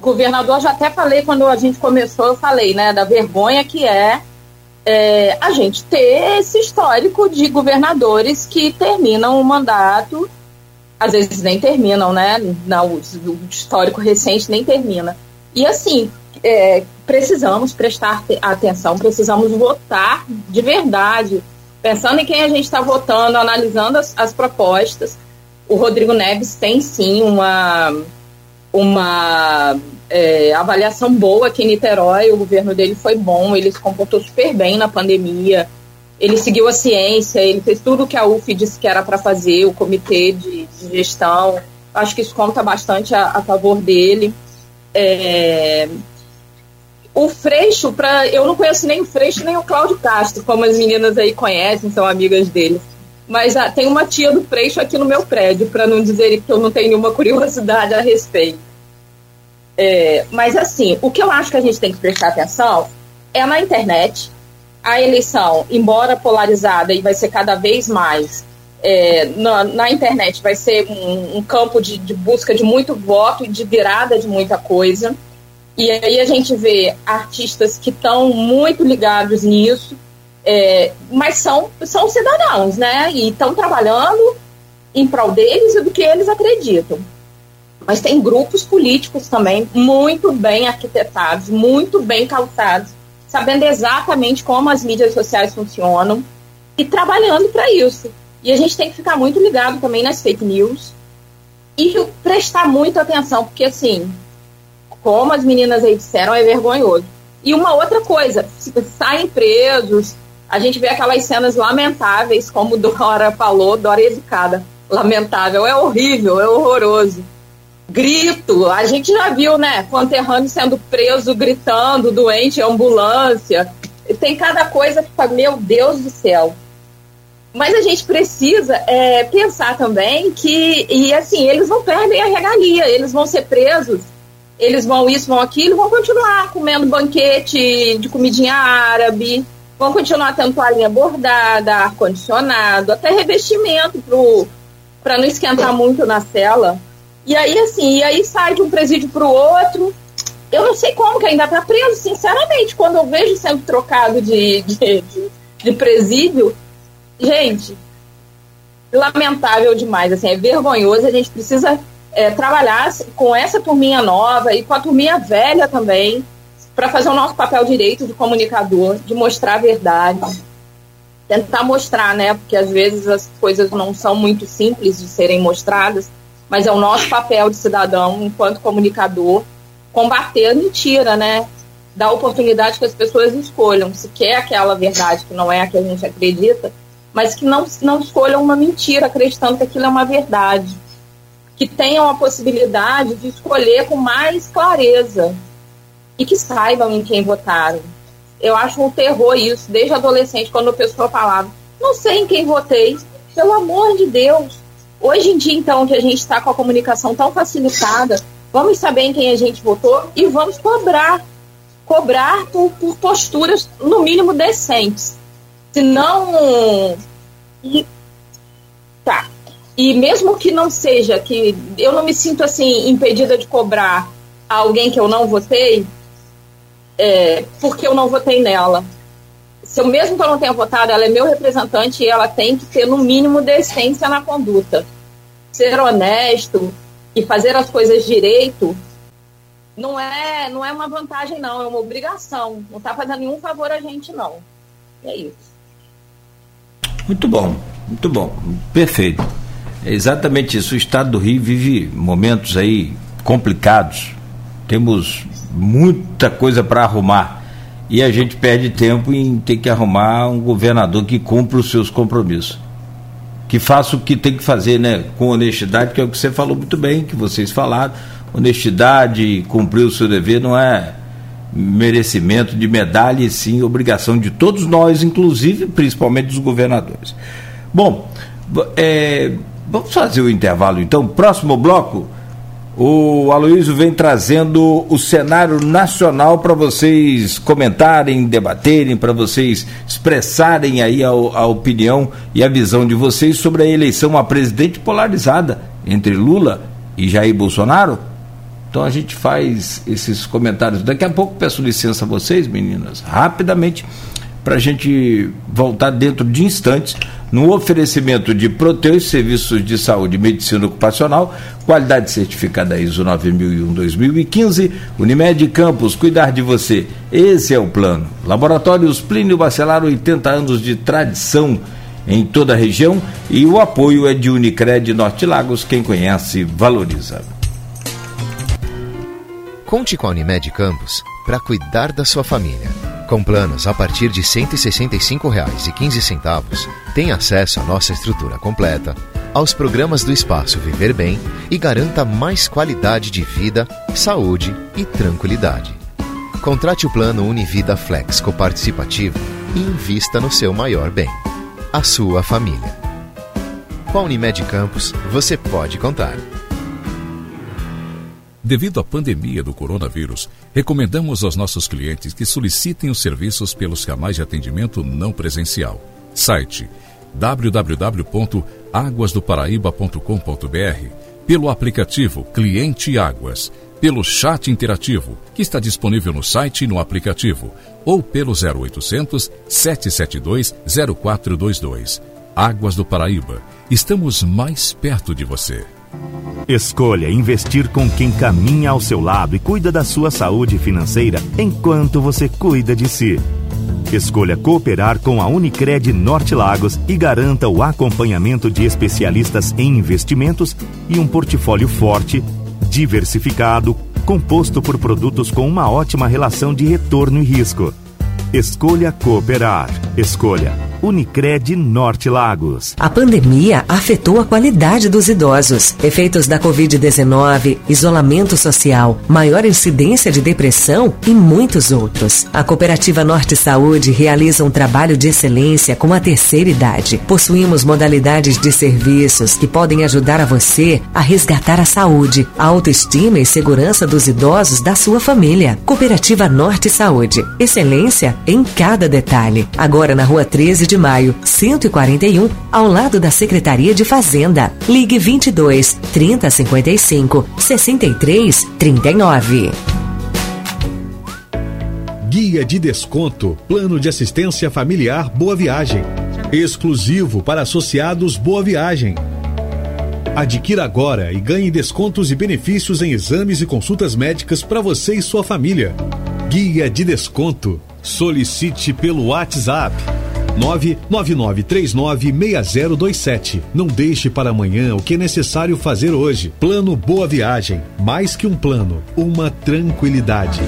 governador, já até falei quando a gente começou, eu falei, né, da vergonha que é, é a gente ter esse histórico de governadores que terminam o mandato, às vezes nem terminam, né? Não, o histórico recente nem termina. E assim, é, precisamos prestar atenção, precisamos votar de verdade pensando em quem a gente está votando, analisando as, as, propostas, o Rodrigo Neves tem sim uma, uma é, avaliação boa aqui em Niterói, o governo dele foi bom, ele se comportou super bem na pandemia, ele seguiu a ciência, ele fez tudo o que a UF disse que era para fazer, o comitê de, de, gestão. Acho que isso conta bastante a, a favor dele. É... O Freixo, pra, eu não conheço nem o Freixo nem o Cláudio Castro, como as meninas aí conhecem, são amigas dele. Mas ah, tem uma tia do Freixo aqui no meu prédio, para não dizer que eu não tenho nenhuma [LAUGHS] curiosidade a respeito. É, mas assim, o que eu acho que a gente tem que prestar atenção é na internet. A eleição, embora polarizada e vai ser cada vez mais é, na, na, internet, vai ser um, um campo de, de, busca de muito voto e de virada de muita coisa. E aí a gente vê artistas que estão muito ligados nisso, é, mas são, são cidadãos, né? E estão trabalhando em prol deles e do que eles acreditam. Mas tem grupos políticos também muito bem arquitetados, muito bem calçados, sabendo exatamente como as mídias sociais funcionam e trabalhando para isso. E a gente tem que ficar muito ligado também nas fake news e prestar muita atenção, porque assim, como as meninas aí disseram, é vergonhoso. E uma outra coisa, saem presos, a gente vê aquelas cenas lamentáveis, como Dora falou, Dora educada. Lamentável, é horrível, é horroroso. Grito, a gente já viu, né? Conterrâneo sendo preso, gritando, doente, ambulância. Tem cada coisa que fala, meu Deus do céu. Mas a gente precisa é, pensar também que, e assim, eles não perdem a regalia, eles vão ser presos eles vão isso, vão aquilo, vão continuar comendo banquete de comidinha árabe, vão continuar tendo toalhinha bordada, ar-condicionado, até revestimento para não esquentar muito na cela. E aí, assim, e aí sai de um presídio para o outro. Eu não sei como que ainda está preso, sinceramente, quando eu vejo sendo trocado de, de, de, de presídio, gente, lamentável demais, assim, é vergonhoso, a gente precisa é, trabalhar com essa turminha nova e com a turminha velha também, para fazer o nosso papel direito de comunicador, de mostrar a verdade, tentar mostrar, né? Porque às vezes as coisas não são muito simples de serem mostradas, mas é o nosso papel de cidadão, enquanto comunicador, combater a mentira, né? Dar oportunidade que as pessoas escolham se quer aquela verdade que não é a que a gente acredita, mas que não, não escolham uma mentira acreditando que aquilo é uma verdade que tenham a possibilidade de escolher com mais clareza e que saibam em quem votaram. Eu acho um terror isso, desde adolescente, quando a pessoa falava, não sei em quem votei, pelo amor de Deus. Hoje em dia, então, que a gente está com a comunicação tão facilitada, vamos saber em quem a gente votou e vamos cobrar. Cobrar por, por posturas, no mínimo, decentes. Se não. Tá, e mesmo que não seja, que eu não me sinto assim impedida de cobrar alguém que eu não votei, é, porque eu não votei nela. Se eu mesmo que eu não tenha votado, ela é meu representante e ela tem que ter no mínimo decência na conduta. Ser honesto e fazer as coisas direito não é, não é uma vantagem, não, é uma obrigação. Não está fazendo nenhum favor a gente, não. É isso. Muito bom, muito bom, perfeito. É exatamente isso. O estado do Rio vive momentos aí complicados. Temos muita coisa para arrumar. E a gente perde tempo em ter que arrumar um governador que cumpra os seus compromissos. Que faça o que tem que fazer, né? Com honestidade, que é o que você falou muito bem, que vocês falaram. Honestidade, cumprir o seu dever não é merecimento de medalha, e sim obrigação de todos nós, inclusive, principalmente dos governadores. Bom, é, Vamos fazer o intervalo então. Próximo bloco, o Aloysio vem trazendo o cenário nacional para vocês comentarem, debaterem, para vocês expressarem aí a, a opinião e a visão de vocês sobre a eleição a presidente polarizada entre Lula e Jair Bolsonaro. Então a gente faz esses comentários. Daqui a pouco peço licença a vocês, meninas, rapidamente, para a gente voltar dentro de instantes no oferecimento de Proteus Serviços de Saúde e Medicina Ocupacional, qualidade certificada ISO 9001-2015, Unimed Campos, cuidar de você. Esse é o plano. Laboratórios Plínio Bacelar, 80 anos de tradição em toda a região e o apoio é de Unicred Norte Lagos, quem conhece, valoriza. Conte com a Unimed Campos para cuidar da sua família. Com planos a partir de R$ 165,15, tem acesso à nossa estrutura completa, aos programas do Espaço Viver Bem e garanta mais qualidade de vida, saúde e tranquilidade. Contrate o plano Univida Flex Coparticipativo e invista no seu maior bem, a sua família. Com a Unimed Campos, você pode contar. Devido à pandemia do coronavírus, recomendamos aos nossos clientes que solicitem os serviços pelos canais de atendimento não presencial. Site www.aguasdoparaíba.com.br, pelo aplicativo Cliente Águas, pelo chat interativo, que está disponível no site e no aplicativo, ou pelo 0800 772 0422. Águas do Paraíba, estamos mais perto de você. Escolha investir com quem caminha ao seu lado e cuida da sua saúde financeira enquanto você cuida de si. Escolha cooperar com a Unicred Norte Lagos e garanta o acompanhamento de especialistas em investimentos e um portfólio forte, diversificado, composto por produtos com uma ótima relação de retorno e risco. Escolha cooperar. Escolha Unicred Norte Lagos. A pandemia afetou a qualidade dos idosos. Efeitos da Covid-19, isolamento social, maior incidência de depressão e muitos outros. A Cooperativa Norte Saúde realiza um trabalho de excelência com a terceira idade. Possuímos modalidades de serviços que podem ajudar a você a resgatar a saúde, a autoestima e segurança dos idosos da sua família. Cooperativa Norte Saúde. Excelência em cada detalhe. Agora na Rua 13 de maio, 141, ao lado da Secretaria de Fazenda. Ligue 22 3055 63 39. Guia de desconto, plano de assistência familiar Boa Viagem. Exclusivo para associados Boa Viagem. Adquira agora e ganhe descontos e benefícios em exames e consultas médicas para você e sua família. Guia de desconto. Solicite pelo WhatsApp 999396027. Não deixe para amanhã o que é necessário fazer hoje. Plano Boa Viagem. Mais que um plano, uma tranquilidade.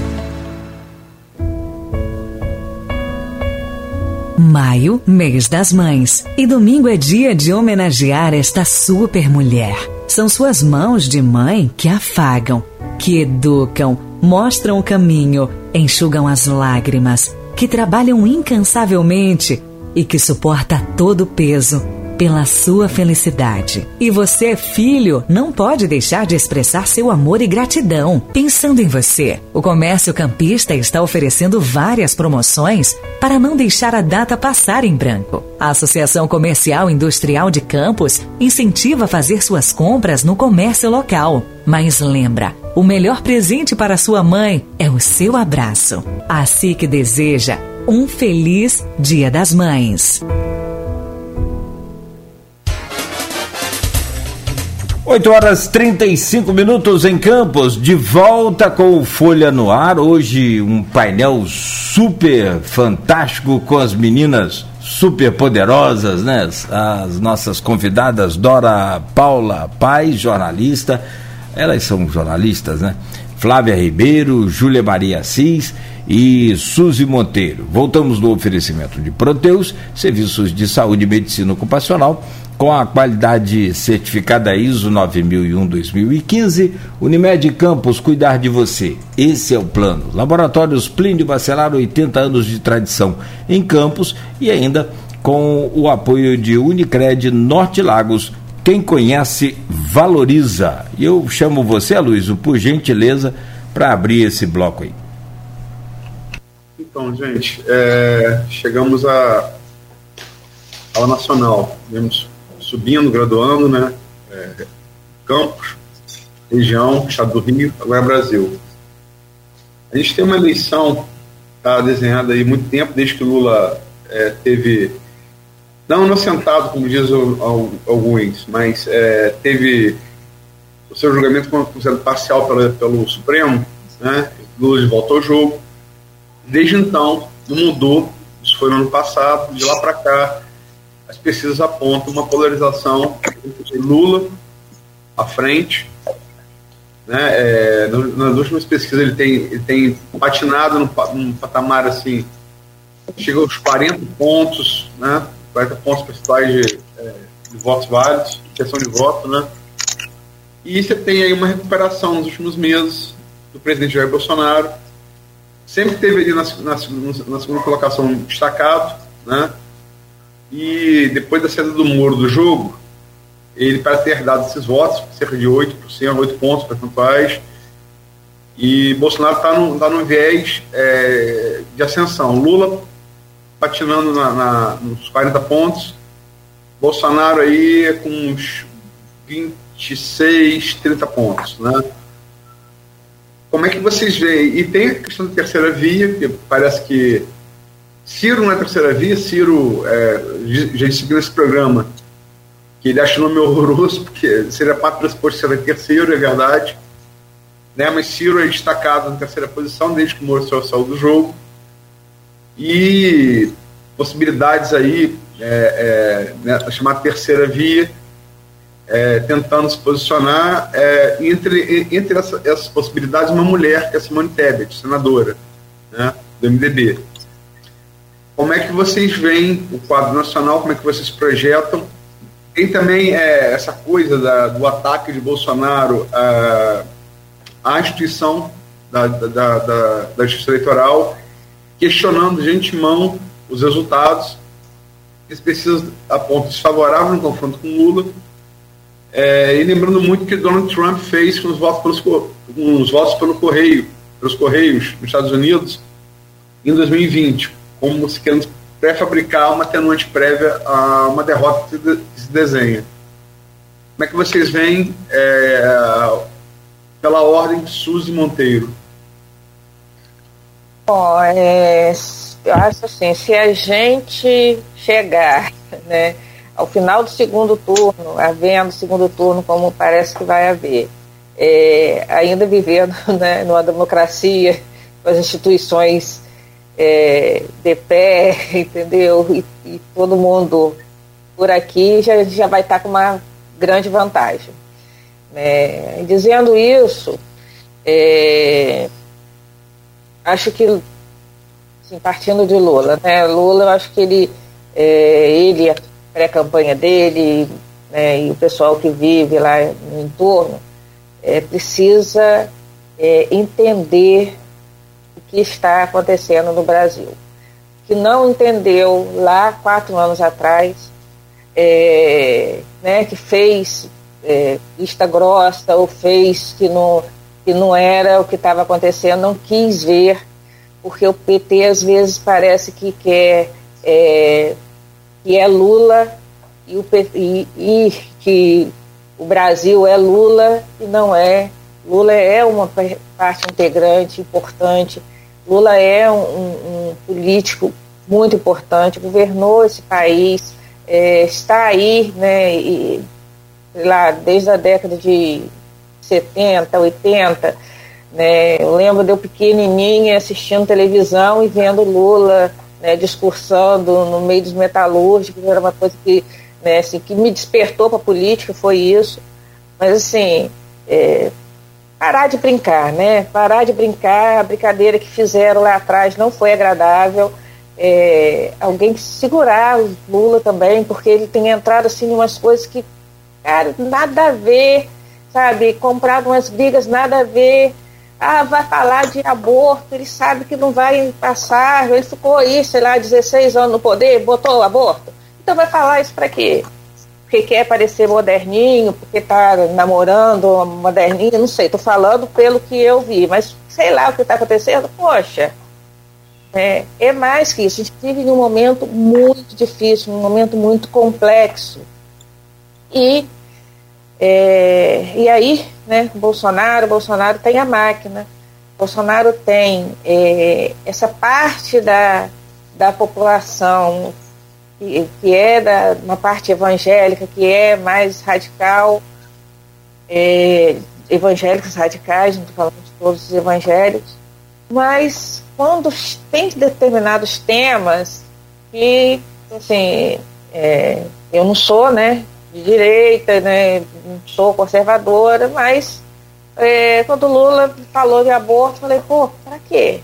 Maio, mês das mães. E domingo é dia de homenagear esta super mulher. São suas mãos de mãe que afagam, que educam, mostram o caminho, enxugam as lágrimas, que trabalham incansavelmente e que suporta todo o peso pela sua felicidade. E você, filho, não pode deixar de expressar seu amor e gratidão. Pensando em você, o Comércio Campista está oferecendo várias promoções para não deixar a data passar em branco. A Associação Comercial Industrial de Campos incentiva a fazer suas compras no comércio local. Mas lembra, o melhor presente para sua mãe é o seu abraço. Assim que deseja um feliz Dia das Mães. 8 horas 35 minutos em Campos, de volta com Folha no Ar. Hoje um painel super fantástico com as meninas super poderosas, né? As nossas convidadas Dora Paula Paz, jornalista. Elas são jornalistas, né? Flávia Ribeiro, Júlia Maria Assis e Suzy Monteiro. Voltamos no oferecimento de Proteus, serviços de saúde e medicina ocupacional, com a qualidade certificada ISO 9001-2015, Unimed Campos, cuidar de você. Esse é o plano. Laboratórios Plínio Bacelar, 80 anos de tradição em Campos e ainda com o apoio de Unicred Norte Lagos, quem conhece, valoriza. E eu chamo você, Luiz, por gentileza, para abrir esse bloco aí. Então, gente, é, chegamos a ao nacional. Vemos subindo, graduando, né? É, Campos, região, Estado do Rio, agora Brasil. A gente tem uma eleição tá desenhada aí muito tempo, desde que Lula é, teve não inocentado, como diz alguns, mas é, teve o seu julgamento considerado parcial pela, pelo Supremo, né? Lula de volta ao jogo. Desde então, não mudou, isso foi no ano passado, de lá para cá, as pesquisas apontam uma polarização entre Lula à frente. Né? É, nas últimas pesquisas ele tem, ele tem patinado num, num patamar assim chega aos 40 pontos, né? 40 pontos percentuais de, é, de votos válidos, questão de voto, né? E você tem aí uma recuperação nos últimos meses do presidente Jair Bolsonaro. Sempre teve ali na, na, na segunda colocação destacado, né? E depois da saída do muro do jogo, ele parece ter dado esses votos, cerca de 8%, 8 pontos percentuais. E Bolsonaro está no, tá no viés é, de ascensão. Lula patinando na, na, nos 40 pontos. Bolsonaro aí com uns 26, 30 pontos. Né? Como é que vocês veem? E tem a questão da terceira via, que parece que Ciro não é terceira via, Ciro é, já seguiu esse programa, que ele achou nome horroroso, porque seria parte pressuposto ser terceiro, é verdade. Né? Mas Ciro é destacado na terceira posição desde que o Moro saiu do jogo e possibilidades aí, é, é, né, chamada terceira via, é, tentando se posicionar é, entre, entre essa, essas possibilidades uma mulher, que é Simone Tebet, senadora né, do MDB. Como é que vocês veem o quadro nacional, como é que vocês projetam? Tem também é, essa coisa da, do ataque de Bolsonaro à, à instituição da, da, da, da justiça eleitoral questionando de antemão os resultados. Eles precisam a ponto desfavorável no confronto com Lula. É, e lembrando muito que Donald Trump fez com os votos, pelos, com os votos pelo correio, pelos correios nos Estados Unidos em 2020, como se querendo pré-fabricar uma atenuante prévia a uma derrota que se desenha. Como é que vocês veem é, pela ordem de Suzy Monteiro? Bom, é, eu acho assim, se a gente chegar né, ao final do segundo turno, havendo segundo turno como parece que vai haver, é, ainda vivendo [LAUGHS] né, numa democracia, com as instituições é, de pé, [LAUGHS] entendeu? E, e, todo mundo por aqui já, já vai estar com uma grande vantagem. Né? Dizendo isso, é, acho que, assim, partindo de Lula, né? Lula, eu acho que ele, é, ele a pré-campanha dele, né, e o pessoal que vive lá no entorno, é, precisa é, entender o que está acontecendo no Brasil. Que não entendeu lá quatro anos atrás, é, né, que fez é, vista grossa ou fez que não que não era o que estava acontecendo, não quis ver, porque o PT às vezes parece que quer é, que é Lula e, o, e, e que o Brasil é Lula e não é. Lula é uma parte integrante importante. Lula é um, um, político muito importante, governou esse país, é, está aí, né, e, lá, desde a década de 70, 80. Né? Eu lembro de eu pequenininha assistindo televisão e vendo Lula né, discursando no meio dos metalúrgicos, era uma coisa que, né, assim, que me despertou para a política, foi isso. Mas, assim, é, parar de brincar, né? Parar de brincar, a brincadeira que fizeram lá atrás não foi agradável. É, alguém segurar o Lula também, porque ele tem entrado assim em umas coisas que, cara, nada a ver sabe, comprado umas brigas nada a ver. Ah, vai falar de aborto, ele sabe que não vai passar, ele ficou aí, sei lá, 16 anos no poder, botou o aborto. Então vai falar isso para quê? Porque quer parecer moderninho, porque está namorando uma moderninha, não sei, estou falando pelo que eu vi, mas sei lá o que está acontecendo, poxa. É, é mais que isso, a gente vive num momento muito difícil, um momento muito complexo. E é, e aí, né, Bolsonaro, Bolsonaro tem a máquina, Bolsonaro tem é, essa parte da, da população que, que é da, uma parte evangélica, que é mais radical, é, evangélicos radicais, não estou falando de todos os evangélicos, mas quando tem determinados temas que, assim, é, eu não sou, né, de direita, né? Sou conservadora, mas é, quando o Lula falou de aborto, falei, pô, pra quê?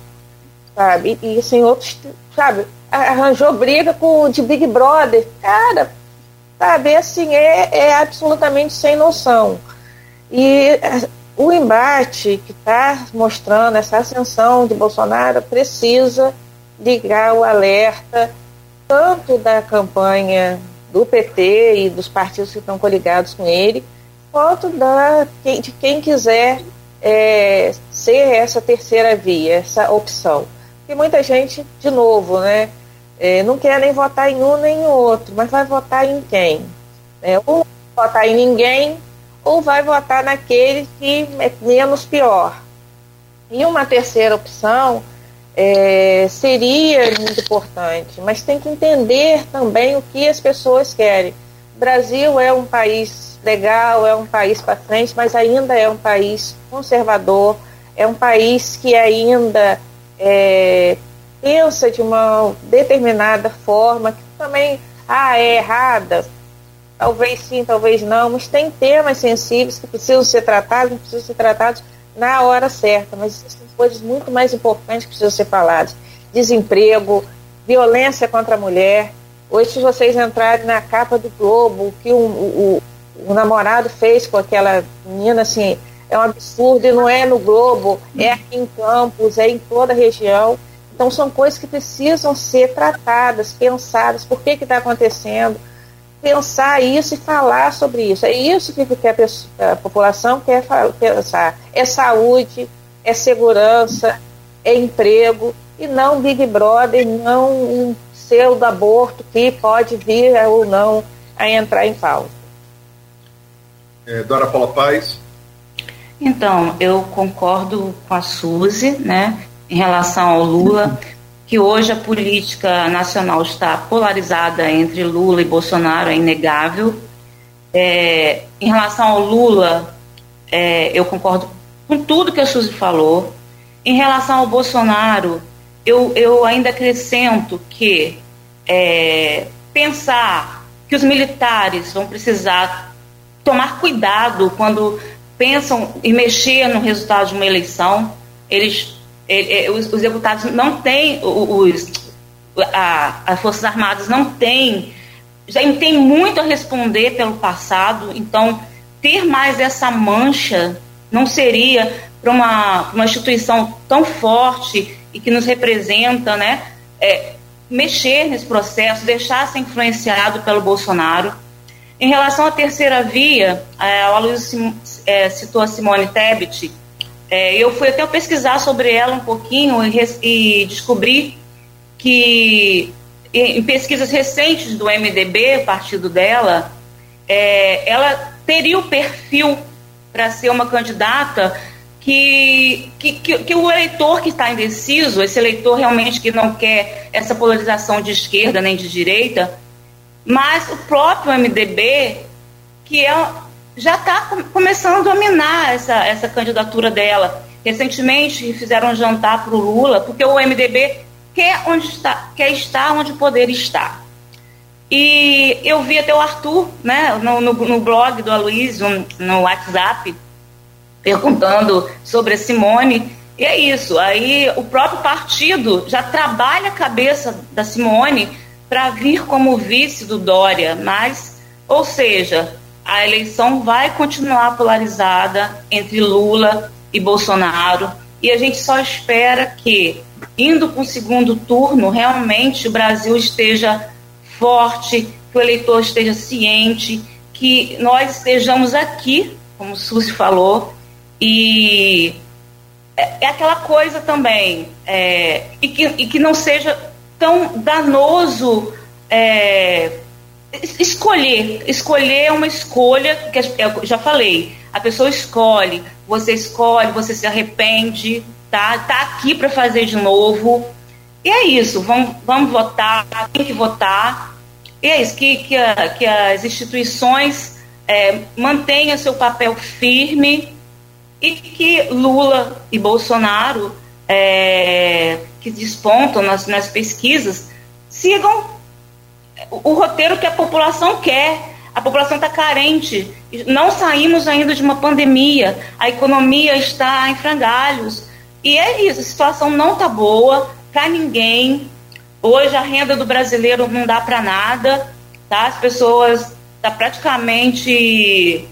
Sabe? E, assim, outros, sabe? arranjou briga com de Big Brother. Cara, sabe, assim, é, é absolutamente sem noção. E é, o embate que está mostrando essa ascensão de Bolsonaro precisa ligar o alerta tanto da campanha do PT e dos partidos que estão coligados com ele, quanto da, de quem quiser é, ser essa terceira via, essa opção. Porque muita gente, de novo, né, é, não quer nem votar em um nem em outro, mas vai votar em quem? É, ou votar em ninguém, ou vai votar naquele que é menos pior. E uma terceira opção é, seria muito importante, mas tem que entender também o que as pessoas querem. O Brasil é um país legal, é um país para frente, mas ainda é um país conservador, é um país que ainda é, pensa de uma determinada forma, que também ah, é errada, talvez sim, talvez não, mas tem temas sensíveis que precisam ser tratados, precisam ser tratados na hora certa, mas existem coisas muito mais importantes que precisam ser faladas. Desemprego, violência contra a mulher. Hoje, se vocês entrarem na capa do Globo, o que o, o, o namorado fez com aquela menina, assim, é um absurdo, e não é no Globo, é aqui em Campos, é em toda a região. Então, são coisas que precisam ser tratadas, pensadas, por que está acontecendo, pensar isso e falar sobre isso. É isso que a, pessoa, a população quer pensar. É saúde, é segurança, é emprego, e não Big Brother, não um pseudo aborto que pode vir ou não a entrar em pauta. É, Dora Paula Paz. Então, eu concordo com a Suzy, né, em relação ao Lula [LAUGHS] que hoje a política nacional está polarizada entre Lula e Bolsonaro, é inegável. É, em relação ao Lula, é, eu concordo com tudo que a Suzy falou. Em relação ao Bolsonaro, eu, eu ainda acrescento que é, pensar que os militares vão precisar tomar cuidado quando pensam em mexer no resultado de uma eleição. Eles ele, os, os, deputados não têm, os, a, as Forças Armadas não têm, já tem muito a responder pelo passado, então ter mais essa mancha não seria para uma, uma instituição tão forte e que nos representa, né, é, mexer nesse processo, deixar ser influenciado pelo Bolsonaro. Em relação à terceira via, é, o Aloysio é, citou a Simone Tebet, é, eu fui até pesquisar sobre ela um pouquinho e, e descobri que em pesquisas recentes do MDB, partido dela, é, ela teria o perfil para ser uma candidata que, que, que, que, o eleitor que está indeciso, esse eleitor realmente que não quer essa polarização de esquerda nem de direita, mas o próprio MDB, que é já está começando a dominar essa, essa candidatura dela. Recentemente fizeram um jantar para o Lula, porque o MDB quer, onde está, quer estar onde poder está. E eu vi até o Arthur, né, no, no, no blog do Aloysio, no WhatsApp, perguntando sobre a Simone. E é isso. Aí o próprio partido já trabalha a cabeça da Simone para vir como vice do Dória. Mas, ou seja, a eleição vai continuar polarizada entre Lula e Bolsonaro e a gente só espera que, indo para o segundo turno, realmente o Brasil esteja forte, que o eleitor esteja ciente, que nós estejamos aqui, como o Suzy falou, e é, é aquela coisa também, é, e, que, e que não seja tão danoso é, escolher, escolher é uma escolha que eu já falei. A pessoa escolhe, você escolhe, você se arrepende, tá? Tá aqui para fazer de novo. E é isso, vamos, vamos votar, tem que votar. E é isso, que, que, a, que as instituições é, mantenham seu papel firme e que Lula e Bolsonaro, é, que despontam nas, nas pesquisas, sigam o, roteiro que a população quer. A população está carente. Não saímos ainda de uma pandemia. A economia está em frangalhos. E é isso, a situação não está boa para ninguém. Hoje a renda do brasileiro não dá para nada, tá? As pessoas tá praticamente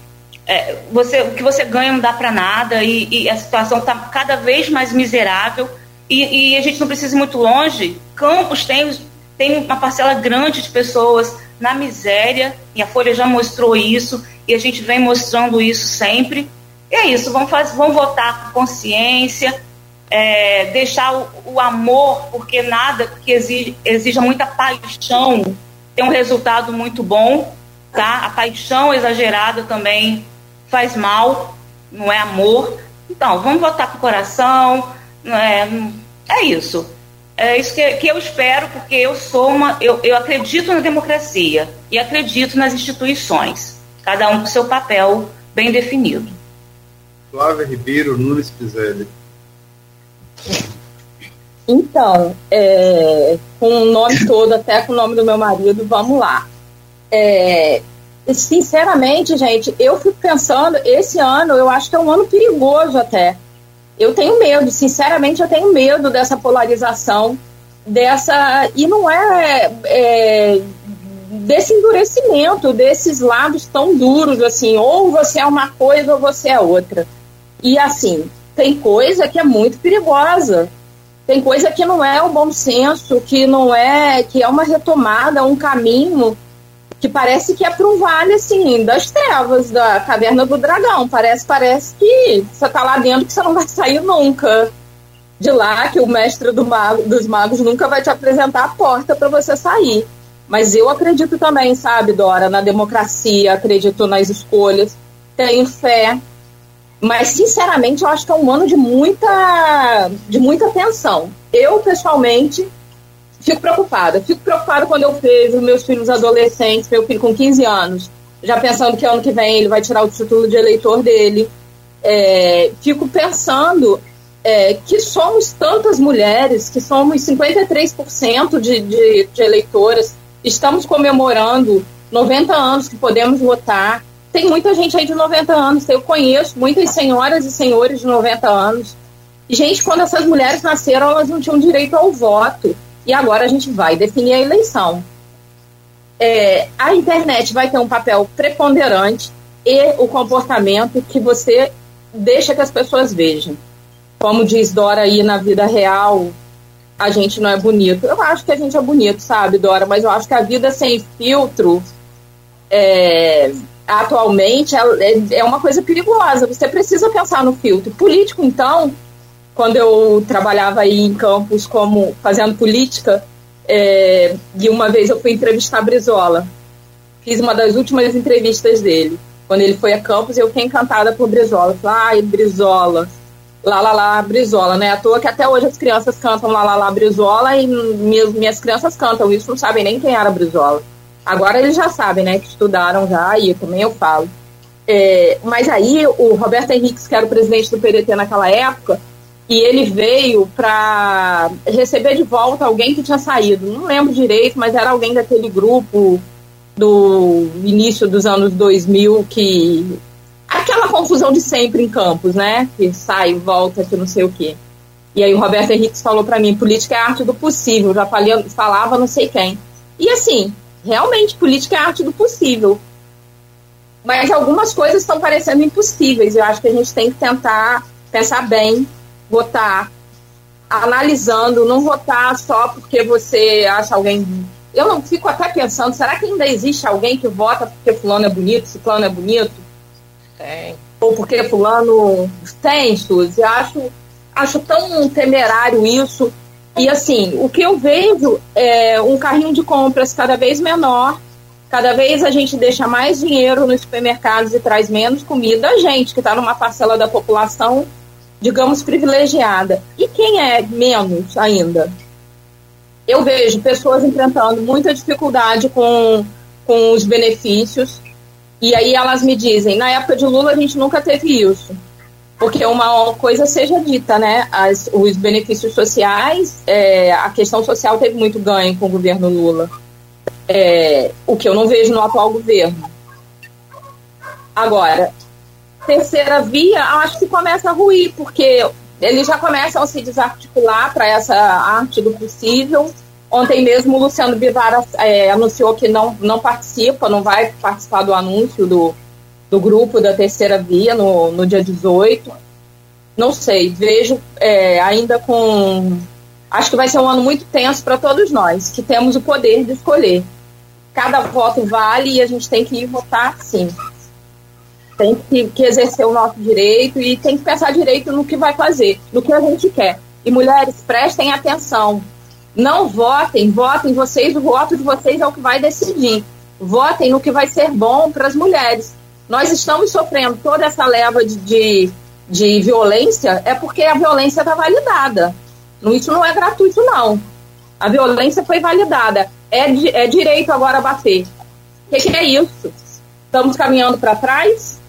é, você, o que você ganha não dá para nada e, e, a situação está cada vez mais miserável e, e, a gente não precisa ir muito longe. Campos tem, tem uma parcela grande de pessoas na miséria e a Folha já mostrou isso e a gente vem mostrando isso sempre. E é isso, vamos, fazer, vamos votar com consciência, é, deixar o, o, amor, porque nada que exige, exija muita paixão tem um resultado muito bom, tá? A paixão exagerada também faz mal, não é amor. Então, vamos votar com o coração, não é, é isso. É isso que, que eu espero, porque eu sou uma. Eu, eu acredito na democracia e acredito nas instituições, cada um com seu papel bem definido. Flávia Ribeiro Nunes Pizelli. Então, é, com o nome todo, até com o nome do meu marido, vamos lá. É, sinceramente, gente, eu fico pensando, esse ano eu acho que é um ano perigoso até. Eu tenho medo, sinceramente, eu tenho medo dessa polarização, dessa. E não é, é desse endurecimento, desses lados tão duros, assim, ou você é uma coisa ou você é outra. E assim, tem coisa que é muito perigosa. Tem coisa que não é o bom senso, que não é, que é uma retomada, um caminho que parece que é para um vale assim das trevas da caverna do dragão. Parece, parece que você tá lá dentro que você não vai sair nunca de lá, que o mestre do mago, dos magos nunca vai te apresentar a porta para você sair. Mas eu acredito também, sabe, Dora, na democracia, acredito nas escolhas, tenho fé. Mas, sinceramente, eu acho que é um ano de muita, de muita tensão. Eu, pessoalmente, fico preocupada. Fico preocupada quando eu vejo meus filhos adolescentes, meu filho com 15 anos, já pensando que ano que vem ele vai tirar o título de eleitor dele. É, fico pensando é, que somos tantas mulheres, que somos 53% de, de, de eleitoras, estamos comemorando 90 anos que podemos votar. Tem muita gente aí de 90 anos, eu conheço muitas senhoras e senhores de 90 anos. Gente, quando essas mulheres nasceram, elas não tinham direito ao voto. E agora a gente vai definir a eleição. É, a internet vai ter um papel preponderante e o comportamento que você deixa que as pessoas vejam. Como diz Dora aí na vida real, a gente não é bonito. Eu acho que a gente é bonito, sabe, Dora? Mas eu acho que a vida sem filtro é, atualmente é, é, é uma coisa perigosa. Você precisa pensar no filtro. Político, então, quando eu trabalhava aí em campos como fazendo política, é, e uma vez eu fui entrevistar Brizola. Fiz uma das últimas entrevistas dele. Quando ele foi a campus, eu fiquei encantada por Brizola. Falei, ai, Brizola, lá, lá, lá, Brizola, né? À toa que até hoje as crianças cantam lá, lá, lá, Brizola e minhas, minhas crianças cantam isso, não sabem nem quem era Brizola. Agora eles já sabem, né? Que estudaram já, e também eu falo. É, mas aí o Roberto Henrique, que era o presidente do PDT naquela época, e ele veio para receber de volta alguém que tinha saído. Não lembro direito, mas era alguém daquele grupo do início dos anos 2000 que aquela confusão de sempre em campos, né? Que sai, volta, que não sei o quê. E aí o Roberto Henrique falou para mim, política é arte do possível, já falei, falava não sei quem. E assim, realmente política é arte do possível. Mas algumas coisas estão parecendo impossíveis. Eu acho que a gente tem que tentar pensar bem votar analisando, não votar só porque você acha alguém. Eu não fico até pensando, será que ainda existe alguém que vota porque fulano é bonito, ciclano é bonito? Tem. Ou porque fulano tem, Suzy? Acho, acho tão temerário isso. E assim, o que eu vejo é um carrinho de compras cada vez menor, cada vez a gente deixa mais dinheiro nos supermercados e traz menos comida. A gente, que está numa parcela da população digamos, privilegiada. E quem é menos ainda? Eu vejo pessoas enfrentando muita dificuldade com, com os benefícios, e aí elas me dizem: na época de Lula a gente nunca teve isso. Porque uma coisa seja dita, né? As, os benefícios sociais, é, a questão social teve muito ganho com o governo Lula. É, o que eu não vejo no atual governo. Agora, terceira via, acho que começa a ruir, porque eles já começam a se desarticular para essa arte do possível. Ontem mesmo o Luciano Bivar é, anunciou que não, não participa, não vai participar do anúncio do, do grupo da terceira via no, no dia 18. Não sei, vejo é, ainda com. Acho que vai ser um ano muito tenso para todos nós, que temos o poder de escolher. Cada voto vale e a gente tem que ir votar sim. Tem que, que exercer o nosso direito e tem que pensar direito no que vai fazer, no que a gente quer. E mulheres, prestem atenção. Não votem, votem vocês, o voto de vocês é o que vai decidir. Votem no que vai ser bom para as mulheres. Nós estamos sofrendo toda essa leva de, de, de violência, é porque a violência está validada. Isso não é gratuito, não. A violência foi validada. É, é direito agora bater. O que, que é isso? Estamos caminhando para trás?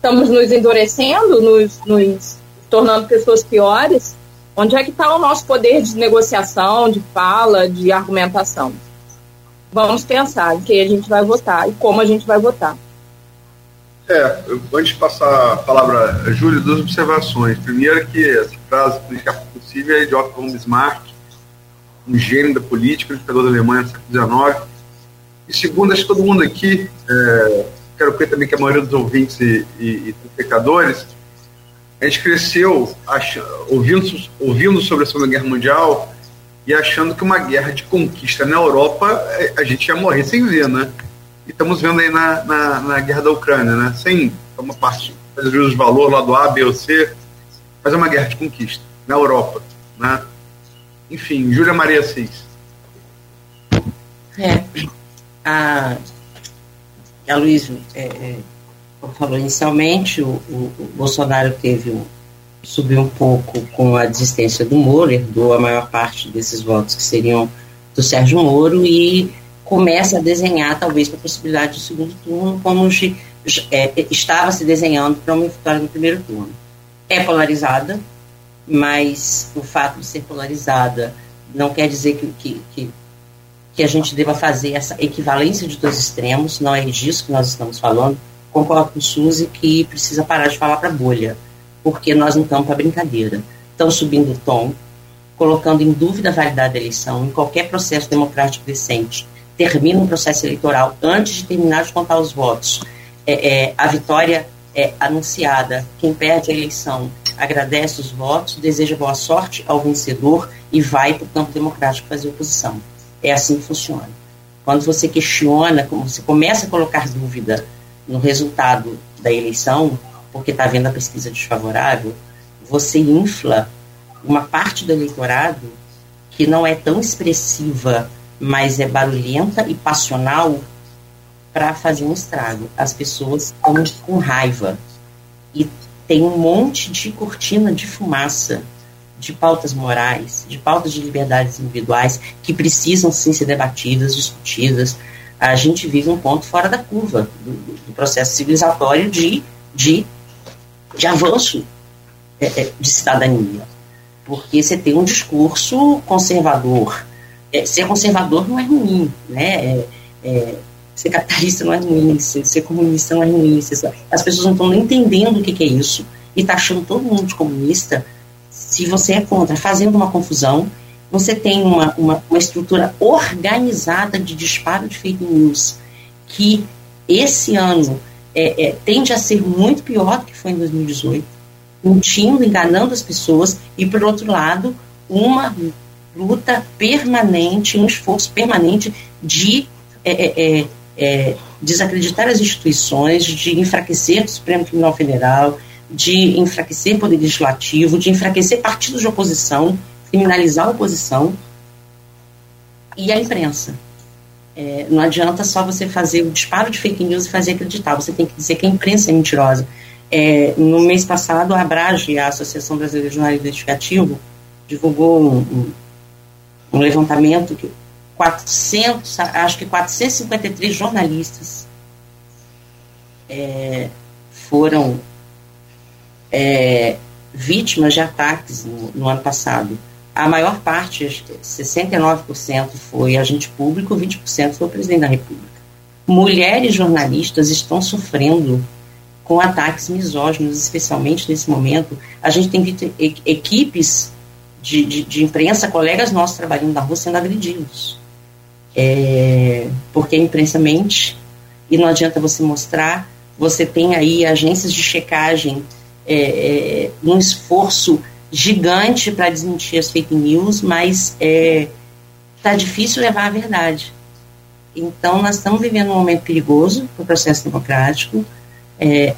Estamos nos endurecendo, nos, nos tornando pessoas piores? Onde é que está o nosso poder de negociação, de fala, de argumentação? Vamos pensar em quem a gente vai votar e como a gente vai votar. É, antes de passar a palavra a Júlio, duas observações. Primeiro que essa frase política possível é de Otto von Bismarck, um gênio da política, ditador da Alemanha no século XIX. E segundo, acho que todo mundo aqui, é, quero ver também que a maioria dos ouvintes e, e, e pecadores, a gente cresceu achando, ouvindo, ouvindo sobre a Segunda Guerra Mundial e achando que uma guerra de conquista na Europa é, a gente ia morrer sem ver, né? E estamos vendo aí na, na, na guerra da Ucrânia, né? Sem uma parte, fazer juízo de valor lá do A, B ou C, mas é uma guerra de conquista na Europa, né? Enfim, Júlia Maria Assis. É, a, a Luiz é, é falou inicialmente, o, o, o Bolsonaro teve um, subiu um pouco com a desistência do Moro, herdou a maior parte desses votos que seriam do Sérgio Moro e começa a desenhar talvez para a possibilidade do segundo turno, como é, estava se desenhando para uma vitória no primeiro turno. É polarizada, mas o fato de ser polarizada não quer dizer que, que, que, que a gente deva fazer essa equivalência de dois extremos, não é disso que nós estamos falando concordo com o Suzy que precisa parar de falar para bolha, porque nós não estamos para brincadeira. Estão subindo o tom, colocando em dúvida a validade da eleição em qualquer processo democrático decente. Termina um processo eleitoral antes de terminar de contar os votos. É, é, a vitória é anunciada. Quem perde a eleição agradece os votos, deseja boa sorte ao vencedor e vai para o campo democrático fazer oposição. É assim que funciona. Quando você questiona, como você começa a colocar dúvida no resultado da eleição, porque está havendo a pesquisa desfavorável, você infla uma parte do eleitorado que não é tão expressiva, mas é barulhenta e passional para fazer um estrago. As pessoas estão com raiva e tem um monte de cortina de fumaça de pautas morais, de pautas de liberdades individuais que precisam sim ser debatidas, discutidas, a gente vive um ponto fora da curva do, do processo civilizatório de, de, de avanço é, é, de cidadania. Porque você tem um discurso conservador. É, ser conservador não é ruim, né? É, é, ser capitalista não é ruim, ser, ser comunista não é ruim. Ser, as pessoas não estão nem entendendo o que, que é isso e está achando todo mundo de comunista. Se você é contra, fazendo uma confusão você tem uma, uma, uma estrutura organizada de disparo de fake news que esse ano é, é, tende a ser muito pior do que foi em 2018, mentindo, enganando as pessoas, e, por outro lado, uma luta permanente, um esforço permanente de é, é, é, é desacreditar as instituições, de enfraquecer o Supremo Tribunal Federal, de enfraquecer Poder Legislativo, de enfraquecer partidos de oposição, criminalizar a oposição e a imprensa. É, não adianta só você fazer o disparo de fake news e fazer acreditar, você tem que dizer que a imprensa é mentirosa. É, no mês passado, a Abrage, a Associação Brasileira de Jornalismo Investigativo, divulgou um, um, um levantamento que 400, acho que 453 jornalistas é, foram é, vítimas de ataques no, no ano passado a maior parte, 69%, foi agente público, 20% foi o presidente da República. Mulheres jornalistas estão sofrendo com ataques misóginos, especialmente nesse momento. A gente tem visto equipes de, de, de, imprensa, colegas nossos trabalhando na rua sendo agredidos. É, porque a imprensa mente e não adianta você mostrar. Você tem aí agências de checagem é, é, um esforço gigante para desmentir as fake news, mas está é, difícil levar a verdade. Então, nós estamos vivendo um momento perigoso para o processo democrático, é,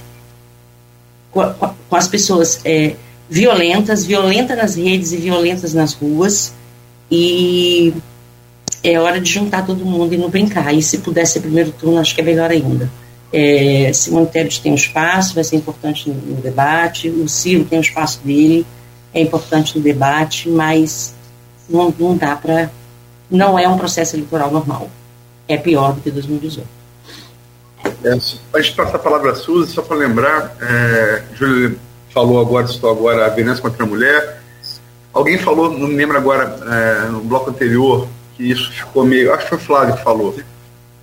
com, com, as pessoas é, violentas, violentas nas redes e violentas nas ruas, e é hora de juntar todo mundo e não brincar. E se puder ser primeiro turno, acho que é melhor ainda. É, Simone Tebet tem um espaço, vai ser importante no, no debate, o Ciro tem um espaço dele, é importante no debate, mas não, não dá para. Não é um processo eleitoral normal. É pior do que 2018. É, antes de passar a palavra a Suzy, só para lembrar, é, Júlia falou agora, citou agora a violência contra a mulher. Alguém falou, não me lembro agora, é, no bloco anterior, que isso ficou meio. Acho que foi o Flávio que falou.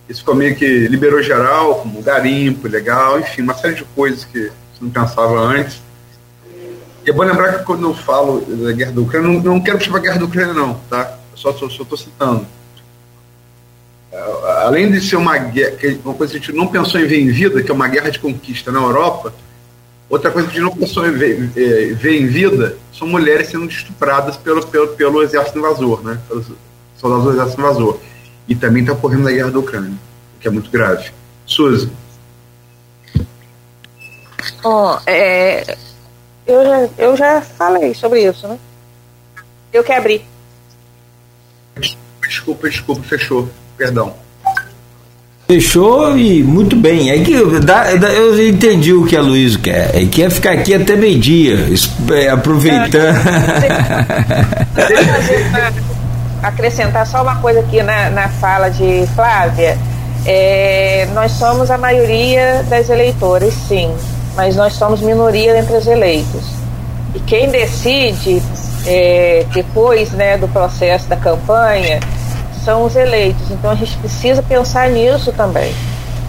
Isso ficou meio que liberou geral, como garimpo, legal, enfim, uma série de coisas que você não pensava antes. E é bom lembrar que quando eu falo da guerra da Ucrânia, não, não quero chamar guerra da Ucrânia, não, tá? Só estou citando. É, além de ser uma guerra, uma coisa que a gente não pensou em ver em vida, que é uma guerra de conquista na Europa, outra coisa que a gente não pensou em ver, é, ver em vida são mulheres sendo estupradas pelo, pelo, pelo exército invasor, né? Pelos soldados do exército invasor. E também está ocorrendo na guerra da Ucrânia, o que é muito grave. Suzy. Bom, é, eu já, eu já falei sobre isso, né? Eu que abri. Desculpa, desculpa, fechou. Perdão. Fechou e muito bem. É que eu entendi o que a Luiz quer. É quer ficar aqui até meio-dia, é, aproveitando. Deixa eu [LAUGHS] acrescentar só uma coisa aqui na, na fala de Flávia. É, nós somos a maioria das eleitoras, sim mas nós somos minoria entre os eleitos. E quem decide é, depois né, do processo da campanha são os eleitos. Então a gente precisa pensar nisso também.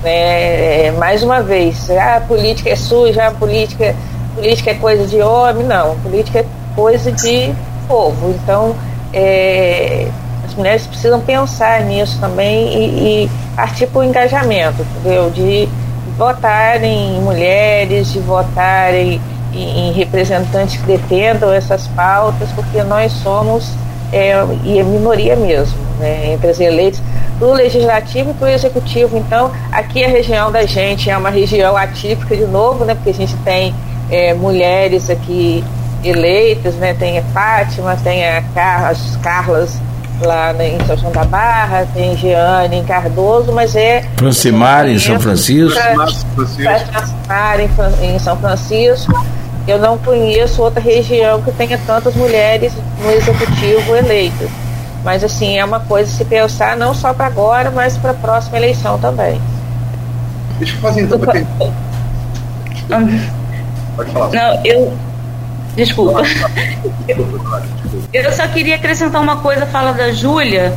Né? É, mais uma vez, ah, a política é suja, a política, política é coisa de homem. Não, a política é coisa de povo. Então é, as mulheres precisam pensar nisso também e, e partir para o engajamento, entendeu? De votarem em mulheres, de votarem em, em representantes que defendam essas pautas, porque nós somos, é, e é minoria mesmo, né, entre as eleitas, para o legislativo e para o executivo. Então, aqui a região da gente é uma região atípica de novo, né, porque a gente tem é, mulheres aqui eleitas, né, tem a Fátima, tem a Car as Carlas lá em São João da Barra, tem Jeane em Cardoso, mas é. Francimar em São Francisco. Francimar em São Francisco. Eu não conheço outra região que tenha tantas mulheres no executivo eleitas. Mas, assim, é uma coisa se pensar não só para agora, mas para a próxima eleição também. Deixa eu fazer então. Pode falar. Não, eu, Desculpa. Eu só queria acrescentar uma coisa, fala da Júlia,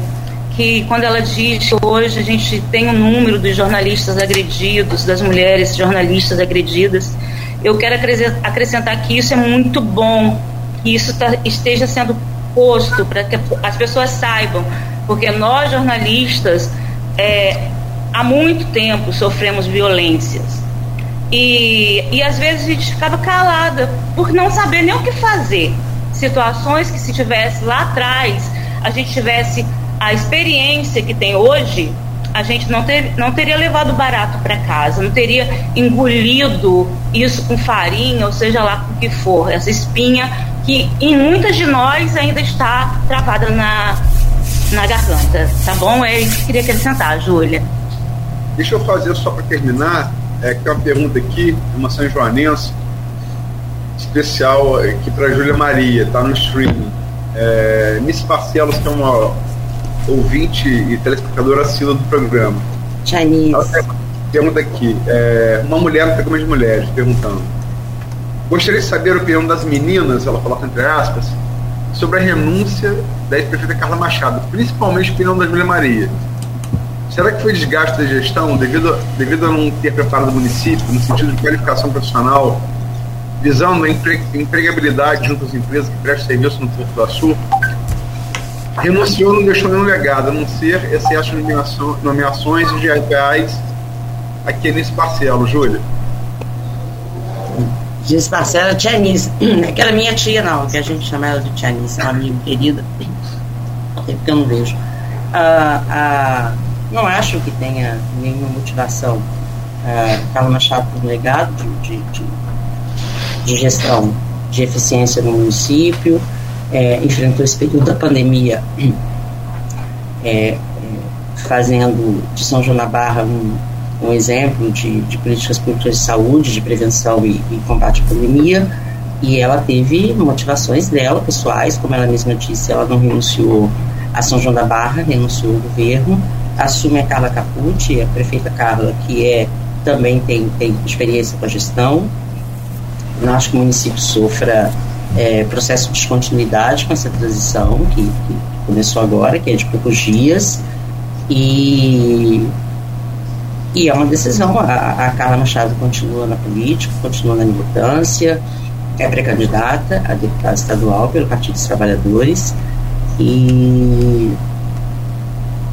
que quando ela diz que hoje a gente tem um número dos jornalistas agredidos, das mulheres jornalistas agredidas, eu quero acrescentar que isso é muito bom, que isso tá, esteja sendo posto para que as pessoas saibam, porque nós jornalistas é, há muito tempo sofremos violências e, e às vezes a gente ficava calada por não saber nem o que fazer. Situações que se tivesse lá atrás, a gente tivesse a experiência que tem hoje, a gente não, ter, não teria levado barato para casa, não teria engolido isso com farinha, ou seja lá com o que for, essa espinha que em muitas de nós ainda está travada na, na garganta, tá bom? É isso que queria acrescentar, Júlia. Deixa eu fazer só para terminar é, que é uma pergunta aqui, uma São Joanense, especial aqui para Júlia Maria, tá no streaming. É, Miss Barcelos, que é uma ouvinte e telespectadora assídua do programa. Chinese. Ela pergunta aqui, é, uma mulher no programa de mulheres, perguntando. Gostaria de saber a opinião das meninas, ela coloca entre aspas, sobre a renúncia da ex-prefeita Carla Machado, principalmente a opinião da Júlia Maria. Será que foi desgaste da gestão devido, devido a não ter preparado o município no sentido de qualificação profissional visando a empregabilidade junto às empresas que prestam serviço no Porto do Açul, renunciou não deixou nenhum legado, a não ser excesso de nomeação, nomeações de reais aqui nesse parcelo, Júlia. Diz parcela Tia Anice. [CLEARS THROAT] Aquela minha tia, não, que a gente chama ela de Tia Anice, é uma amiga querida. Tempo que eu não vejo. Ah, ah, não acho que tenha nenhuma motivação. Ah, Carlos Machado por legado de, de, de, de, gestão de eficiência no município, é, enfrentou esse período da pandemia é, é, fazendo de São João da Barra um um exemplo de, de políticas públicas de saúde, de prevenção e, e combate à pandemia, e ela teve motivações dela, pessoais, como ela mesma disse, ela não renunciou a São João da Barra, renunciou ao governo, assume a Carla Capucci, a prefeita Carla, que é também tem, tem experiência com a gestão. Não acho que o município sofra é, processo de descontinuidade com essa transição que, que começou agora, que é de poucos dias, e e é uma decisão. A, a Carla Machado continua na política, continua na militância, é pré-candidata a deputada estadual pelo Partido dos Trabalhadores e,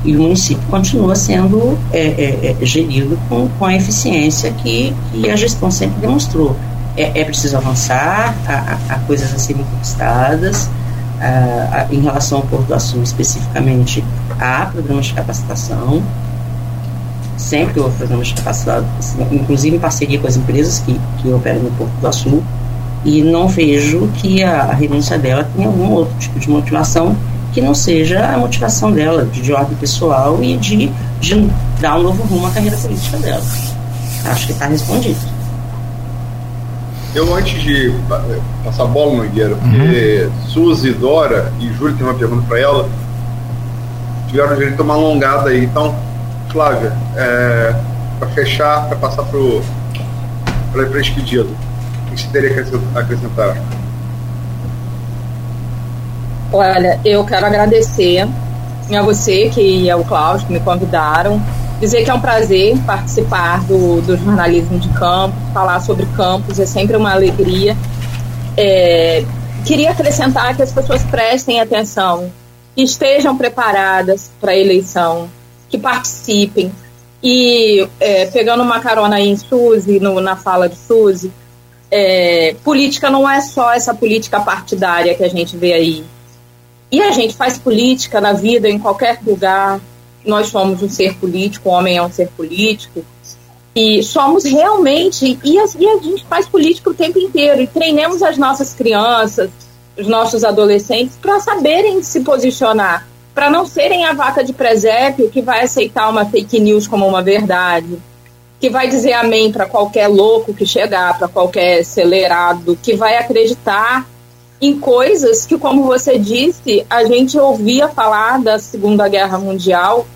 e o município continua sendo é, é, é, gerido com, com a eficiência que, que a gestão sempre demonstrou. É, é preciso avançar, há, há, coisas a serem conquistadas. A, a, em relação ao Porto do Açul especificamente, há programas de capacitação, sempre houve programas de capacidade, inclusive em parceria com as empresas que, que operam no Porto do Açul, e não vejo que a, a renúncia dela tenha algum outro tipo de motivação que não seja a motivação dela, de, de ordem pessoal e de, de dar um novo rumo à carreira política dela. Acho que está respondido. Eu, antes de passar a bola, Nogueira, porque uhum. Suzy, Dora e Júlio tem uma pergunta para ela, tiveram direito a uma alongada aí. Então, Flávia, é, para fechar, para passar para para esse pedido, o que você teria que acrescentar? Olha, eu quero agradecer a você que e ao Cláudio que me convidaram, dizer que é um prazer participar do, do jornalismo de campo, falar sobre campos é sempre uma alegria. É, queria acrescentar que as pessoas prestem atenção, que estejam preparadas para a eleição, que participem. E é, pegando uma carona aí em Suzy, no, na fala de Suzy, é, política não é só essa política partidária que a gente vê aí. E a gente faz política na vida, em qualquer lugar. Nós somos um ser político, o homem é um ser político. E somos realmente. E a, e a gente faz política o tempo inteiro. E treinemos as nossas crianças, os nossos adolescentes, para saberem se posicionar para não serem a vaca de presépio que vai aceitar uma fake news como uma verdade, que vai dizer amém para qualquer louco que chegar, para qualquer acelerado, que vai acreditar em coisas que, como você disse, a gente ouvia falar da Segunda Guerra Mundial.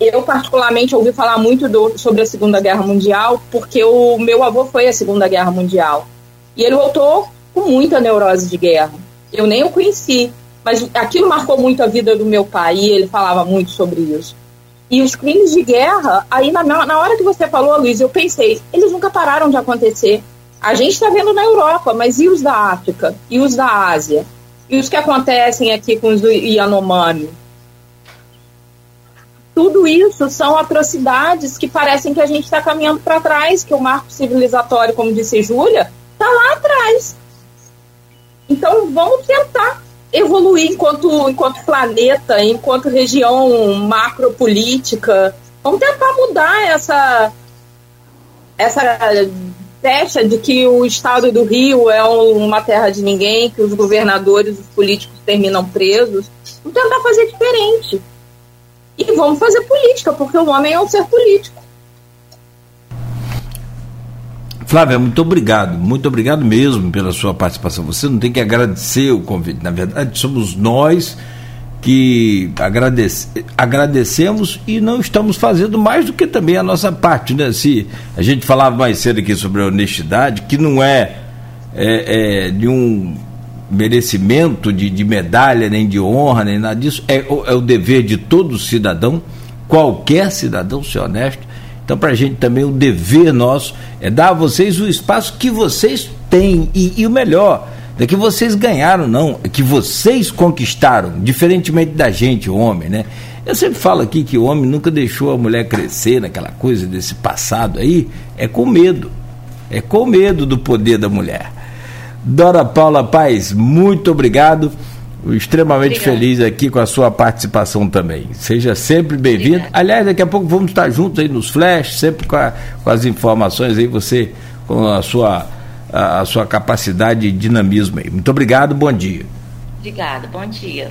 Eu, particularmente, ouvi falar muito do, sobre a Segunda Guerra Mundial porque o meu avô foi a Segunda Guerra Mundial. E ele voltou com muita neurose de guerra. Eu nem o conheci, mas aquilo marcou muito a vida do meu pai e ele falava muito sobre isso. E os crimes de guerra, aí na, na hora que você falou, Luiz, eu pensei, eles nunca pararam de acontecer. A gente está vendo na Europa, mas e os da África? E os da Ásia? E os que acontecem aqui com os Yanomami? Tudo isso são atrocidades que parecem que a gente está caminhando para trás, que o marco civilizatório, como disse Júlia, está lá atrás. Então vamos tentar evoluir enquanto, enquanto planeta, enquanto região macropolítica. Vamos tentar mudar essa, essa pecha de que o estado do Rio é uma terra de ninguém, que os governadores, os políticos terminam presos. Vamos tentar fazer diferente. E vamos fazer política, porque o homem é um ser político. Flávia, muito obrigado, muito obrigado mesmo pela sua participação. Você não tem que agradecer o convite, na verdade, somos nós que agradece, agradecemos e não estamos fazendo mais do que também a nossa parte, né? Se a gente falava mais cedo aqui sobre a honestidade, que não é, é, é de um merecimento de, de, medalha, nem de honra, nem nada disso, é, é o dever de todo cidadão, qualquer cidadão ser honesto então, para a gente também o dever nosso é dar a vocês o espaço que vocês tem. E, e o melhor, é que vocês ganharam, não, é que vocês conquistaram, diferentemente da gente, o homem, né? Eu sempre falo aqui que o homem nunca deixou a mulher crescer naquela coisa desse passado aí, é com medo. É com medo do poder da mulher. Dora Paula Paz, muito obrigado. Extremamente Obrigada. feliz aqui com a sua participação também. Seja sempre bem-vindo. Aliás, daqui a pouco vamos estar juntos aí nos flash, sempre com, a, com as informações aí, você com a sua, a, a sua capacidade de dinamismo aí. Muito obrigado, bom dia. Obrigada, bom dia.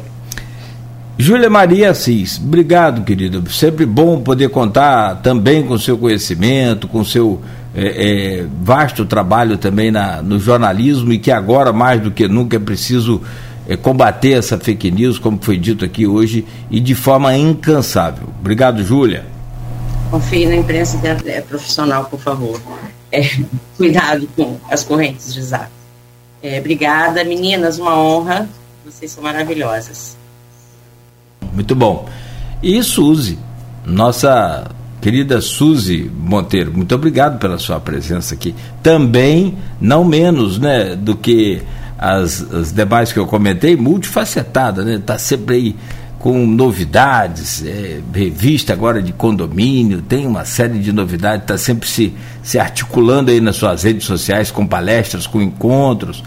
Júlia Maria Assis, obrigado, querido. Sempre bom poder contar também com seu conhecimento, com seu é, é, vasto trabalho também na, no jornalismo e que agora, mais do que nunca, é preciso é, combater essa fake news, como foi dito aqui hoje, e de forma incansável. Obrigado, Júlia. Confie na imprensa profissional, por favor. É, [LAUGHS] cuidado com as correntes de zap. É, obrigada, meninas, uma honra. Vocês são maravilhosas. Muito bom. E Suzy, nossa querida Suzy Monteiro, muito obrigado pela sua presença aqui. Também, não menos né, do que as, as demais que eu comentei, multifacetada, né? Está sempre aí com novidades, é, revista agora de condomínio, tem uma série de novidades, está sempre se, se articulando aí nas suas redes sociais com palestras, com encontros,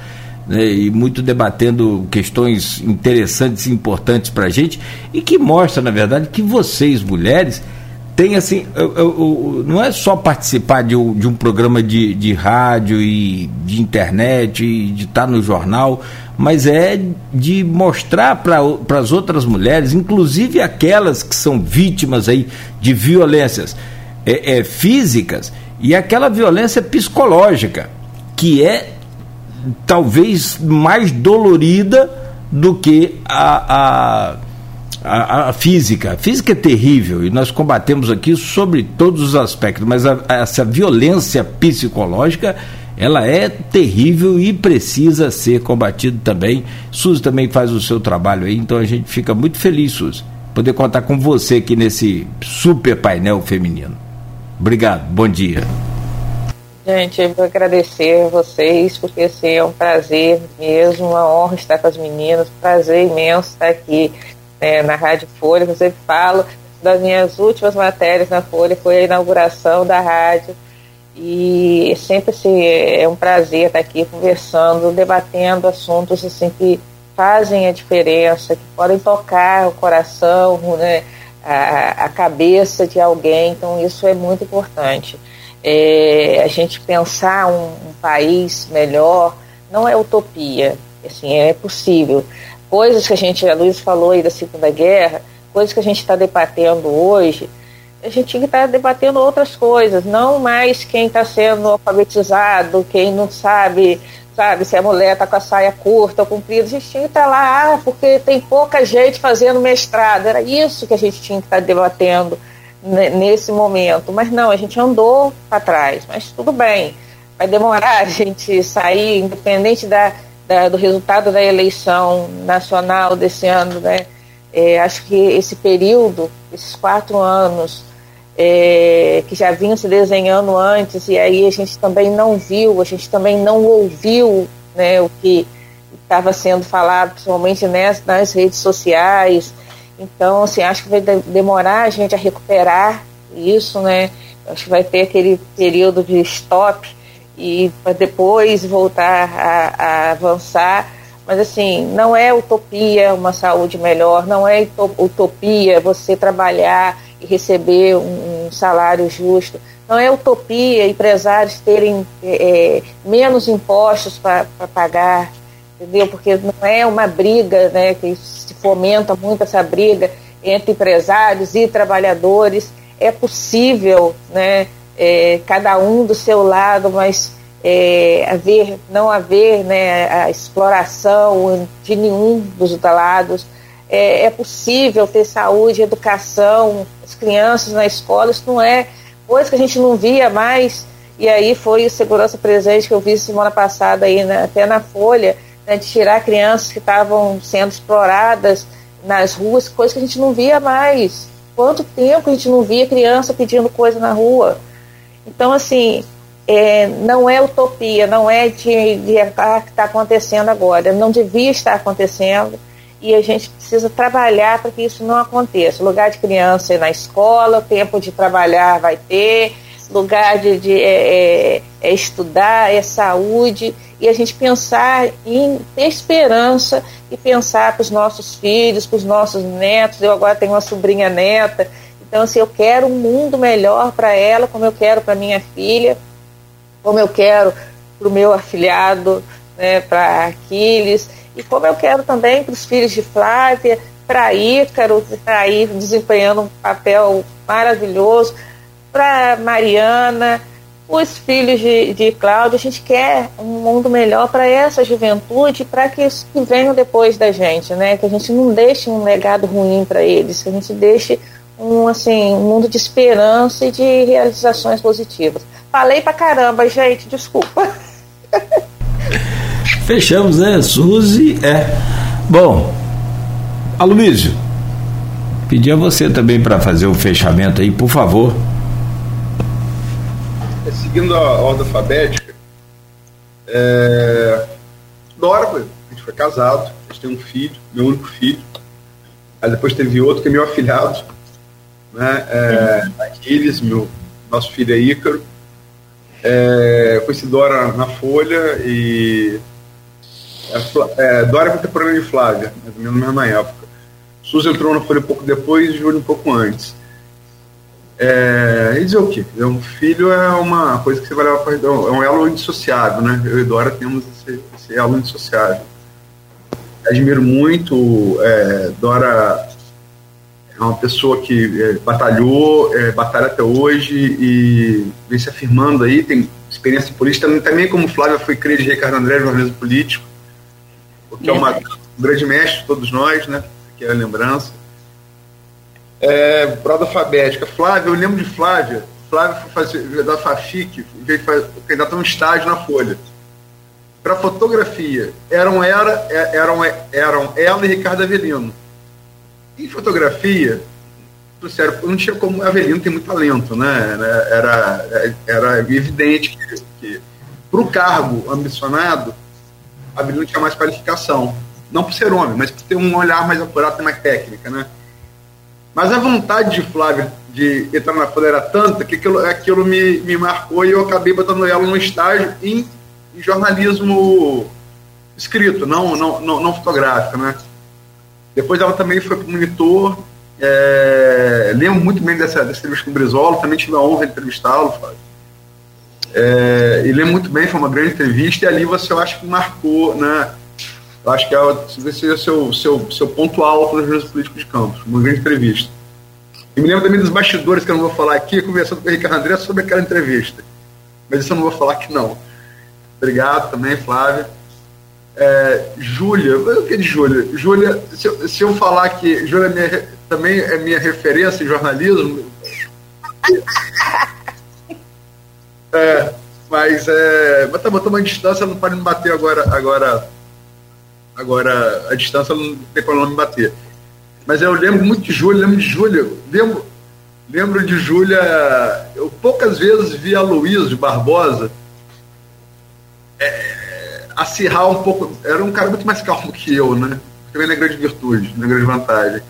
né, e muito debatendo questões interessantes e importantes para a gente, e que mostra, na verdade, que vocês, mulheres, tem assim, eu, eu, não é só participar de um, de um programa de, de rádio e de internet e de estar no jornal, mas é de mostrar para as outras mulheres, inclusive aquelas que são vítimas aí de violências é, é, físicas e aquela violência psicológica, que é talvez mais dolorida do que a, a a, a, física. A física é terrível e nós combatemos aqui sobre todos os aspectos, mas a, a, essa violência psicológica ela é terrível e precisa ser combatida também. Suzy também faz o seu trabalho aí, então a gente fica muito feliz, Suzy, poder contar com você aqui nesse super painel feminino. Obrigado, bom dia. Gente, eu vou agradecer a vocês, porque assim, é um prazer mesmo, uma honra estar com as meninas, prazer imenso estar aqui né, na Rádio Folha, eu sempre falo das minhas últimas matérias na Folha, foi a inauguração da rádio. E sempre assim, é um prazer estar aqui conversando, debatendo assuntos assim que fazem a diferença, que podem tocar o coração, né, a, a cabeça de alguém. Então isso é muito importante. É, a gente pensar um, um país melhor não é utopia, assim, é possível coisas que a gente, a Luiz falou aí da Segunda Guerra, coisas que a gente está debatendo hoje, a gente tinha que estar tá debatendo outras coisas, não mais quem está sendo alfabetizado, quem não sabe, sabe, se a mulher está com a saia curta ou comprida, a gente tinha que estar tá lá, ah, porque tem pouca gente fazendo mestrado, era isso que a gente tinha que estar tá debatendo nesse momento, mas não, a gente andou para trás, mas tudo bem, vai demorar [LAUGHS] a gente sair, independente da da, do resultado da eleição nacional desse ano, né? É, acho que esse período, esses quatro anos, é, que já vinham se desenhando antes, e aí a gente também não viu, a gente também não ouviu né, o que estava sendo falado, principalmente nas, nas redes sociais. Então, assim, acho que vai demorar a gente a recuperar isso, né? Acho que vai ter aquele período de stop e para depois voltar a, a, avançar. Mas assim, não é utopia uma saúde melhor, não é utopia você trabalhar e receber um, um salário justo, não é utopia empresários terem é, é menos impostos para pagar, entendeu? Porque não é uma briga, né, que se fomenta muito essa briga entre empresários e trabalhadores. É possível, né? É, cada um do seu lado, mas é, haver, não haver né, a exploração de nenhum dos lados. É, é possível ter saúde, educação, as crianças na escola, isso não é coisa que a gente não via mais. E aí foi o segurança presente que eu vi semana passada aí, até na Folha, né, de tirar crianças que estavam sendo exploradas nas ruas, coisa que a gente não via mais. Quanto tempo a gente não via criança pedindo coisa na rua? Então, assim, é, não é utopia, não é de, de ah, que está acontecendo agora, não devia estar acontecendo e a gente precisa trabalhar para que isso não aconteça. Lugar de criança é na escola, tempo de trabalhar vai ter, lugar de, de é, é, é estudar, é saúde, e a gente pensar em ter esperança e pensar para os nossos filhos, para os nossos netos. Eu agora tenho uma sobrinha neta, então assim, eu quero um mundo melhor para ela, como eu quero para minha filha, como eu quero para o meu afilhado, né, para Aquiles, e como eu quero também para os filhos de Flávia, para Ícaro, que está aí desempenhando um papel maravilhoso, para Mariana, os filhos de, de Cláudia. A gente quer um mundo melhor para essa juventude, para que que venham depois da gente, né? Que a gente não deixe um legado ruim para eles, que a gente deixe um, assim, um mundo de esperança e de realizações positivas. Falei pra caramba, gente, desculpa. [LAUGHS] Fechamos, né? Suzy, é. Bom, Aloysio, pedir a você também para fazer o fechamento aí, por favor. É, seguindo a ordem alfabética, é... Dora, a gente foi casado, a gente tem um filho, meu único filho. Aí depois teve outro que é meu afilhado, né? É, Aquiles, meu, nosso filho é Ícaro. É, conheci Dora na Folha e é, é, Dora é contemporânea de Flávia, mais ou menos na mesma época. Suzy entrou na Folha um pouco depois e Júlio um pouco antes. É, e dizer o quê? Um filho é uma coisa que você vai levar para é um elo indissociável, né? Eu e Dora temos esse, esse elo indissociável. Admiro muito, é, Dora é uma pessoa que é, batalhou, é, batalha até hoje e vem se afirmando aí, tem experiência política, também como Flávia foi cria de Ricardo André, jornalismo político, o que é uma, um grande mestre de todos nós, né? Que é a lembrança. É, prova alfabética. Flávia, eu lembro de Flávia. Flávia foi fazer da FAFIC, veio candidato a um estágio na Folha. Para fotografia, eram, era, é, eram, eram ela e Ricardo Avelino em fotografia, sério, não tinha como. Avelino tem muito talento, né? Era, era evidente que, que para o cargo ambicionado, Avelino tinha mais qualificação. Não por ser homem, mas por ter um olhar mais apurado e mais técnica, né? Mas a vontade de Flávio de entrar na folha era tanta que aquilo, aquilo me, me marcou e eu acabei botando ela no estágio em, em jornalismo escrito, não, não, não, não fotográfico, né? Depois ela também foi para o monitor. É, lembro muito bem dessa, dessa entrevista com o Brizola, também tive a honra de entrevistá-lo, É, e lembro muito bem, foi uma grande entrevista, e ali você eu acho que marcou, né? Eu acho que é, esse é o seu, seu, seu ponto alto nos jornalismo político de Campos, uma grande entrevista. E me lembro também dos bastidores que eu não vou falar aqui, conversando com o Ricardo André sobre aquela entrevista. Mas isso eu não vou falar aqui não. Obrigado também, Flávia. É, Júlia, o que de Júlia? Júlia, se, eu, se eu falar que Júlia é também é minha referência em jornalismo. [LAUGHS] é, mas é. Mas tá uma distância, não pode me bater agora. Agora, agora a distância não tem problema me bater. Mas eu lembro muito de Júlia, lembro de Júlia, lembro, lembro de Júlia. Eu poucas vezes vi a Luiz Barbosa. É, acirrar um pouco. Era um cara muito mais calmo que eu, né? Também na grande virtude, na grande vantagem.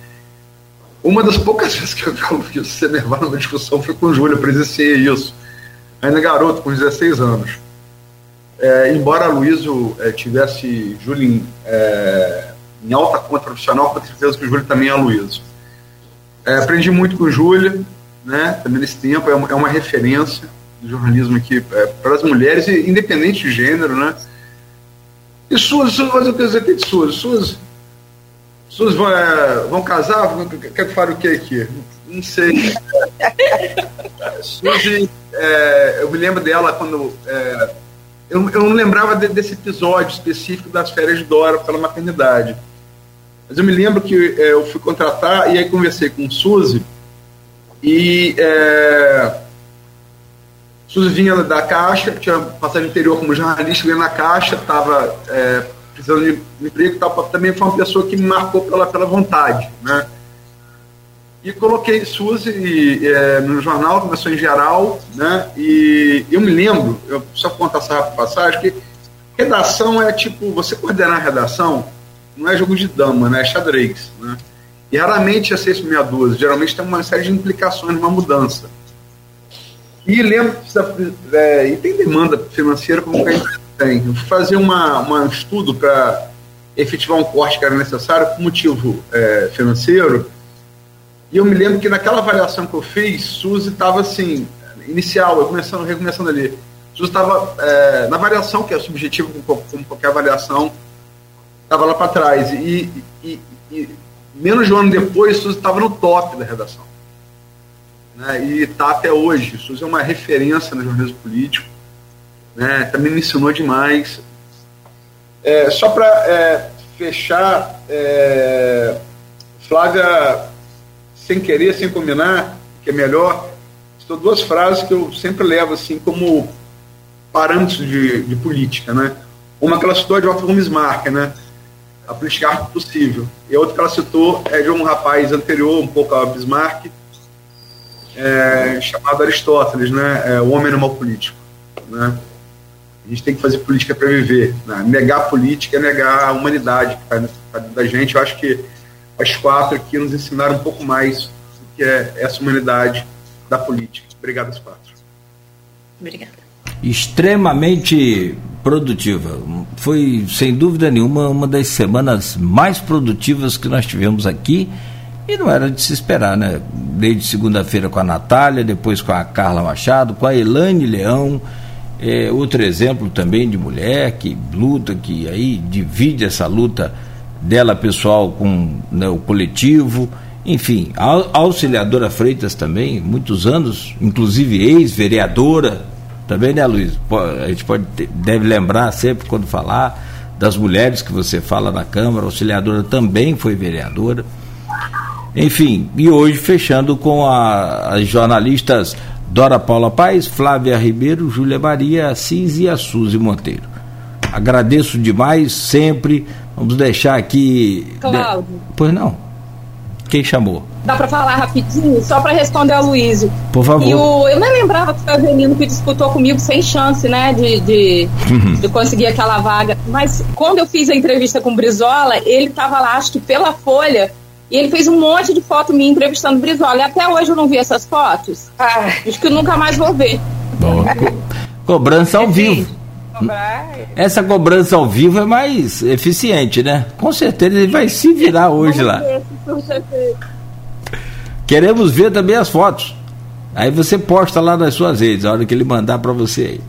Uma das poucas [LAUGHS] vezes que eu vi você nervar numa discussão foi com o Júlio, eu presenciei isso. Ainda garoto, com 16 anos. É, embora Luísio é, tivesse Júlio é, em alta conta profissional, com certeza que o Júlio também é Luísio. É, aprendi muito com o Júlio, né, também nesse tempo, é uma, é uma referência do jornalismo aqui é, para as mulheres, independente de gênero, né? E suas, suas mas eu quero dizer, de suas? Suas, suas vão, é, vão casar? Quer que fale o que aqui? Não sei. Suzy, é, eu me lembro dela quando. É, eu, eu não lembrava de, desse episódio específico das férias de Dora pela maternidade. Mas eu me lembro que é, eu fui contratar e aí conversei com Suzy e é, Suzy vinha da Caixa, tinha passagem interior como jornalista, vinha na Caixa, estava é, precisando de emprego tal, também foi uma pessoa que me marcou pela, pela vontade, né? e coloquei Suzy é, no jornal, começou em geral, né? E eu me lembro, eu só contar essa passagem, que redação é tipo, você coordenar a redação não é jogo de dama, né? É xadrez, né? E raramente é 662, geralmente tem uma série de implicações numa mudança. E lembro que é, e tem demanda financeira como que a tem. Eu fui fazer uma, uma, um estudo para efetivar um corte que era necessário por motivo é, financeiro e eu me lembro que naquela avaliação que eu fiz, Suzy estava assim, inicial, eu começando, recomeçando ali. Suzy estava é, na variação, que é subjetiva como, como qualquer avaliação, estava lá para trás. E, e, e, menos de um ano depois, Suzy estava no top da redação. Né, e está até hoje. Suzy é uma referência no jornalismo político. Né, também me ensinou demais. É, só para é, fechar, é, Flávia sem querer, sem combinar, que é melhor. São duas frases que eu sempre levo assim como parâmetros de, de política, né? Uma que ela citou é de Otto Bismarck, né? A política possível. E a outra que ela citou é de um rapaz anterior, um pouco a Bismarck, é, chamado Aristóteles, né? É, o homem animal político, né? A gente tem que fazer política para viver. Né? Negar a política é negar a humanidade que está dentro da gente. Eu acho que as quatro aqui nos ensinaram um pouco mais do que é essa humanidade da política. Obrigado às quatro. Obrigada. Extremamente produtiva. Foi, sem dúvida nenhuma, uma das semanas mais produtivas que nós tivemos aqui. E não era de se esperar, né? Desde segunda-feira com a Natália, depois com a Carla Machado, com a Elaine Leão. É, outro exemplo também de mulher que luta, que aí divide essa luta dela pessoal com né, o coletivo, enfim, a auxiliadora Freitas também, muitos anos, inclusive ex-vereadora, também, né, Luiz? A gente pode deve lembrar sempre quando falar das mulheres que você fala na Câmara, a auxiliadora também foi vereadora. Enfim, e hoje fechando com a, as jornalistas Dora Paula Paz, Flávia Ribeiro, Júlia Maria Assis e a Suzy Monteiro. Agradeço demais sempre Vamos deixar aqui. Cláudio. De... Pois não. Quem chamou? Dá para falar rapidinho, só para responder ao Luiz. Por favor. E o, eu nem lembrava que foi o menino que disputou comigo sem chance, né, de, de, uhum. de, conseguir aquela vaga. Mas quando eu fiz a entrevista com o Brizola, ele estava lá, acho que pela Folha, e ele fez um monte de foto minha entrevistando o Brizola. E até hoje eu não vi essas fotos. Ah, acho que eu nunca mais vou ver. Bom, co cobrança ao vivo. Essa cobrança ao vivo é mais eficiente, né? Com certeza ele vai se virar hoje lá. Queremos ver também as fotos. Aí você posta lá nas suas redes, a hora que ele mandar para você aí.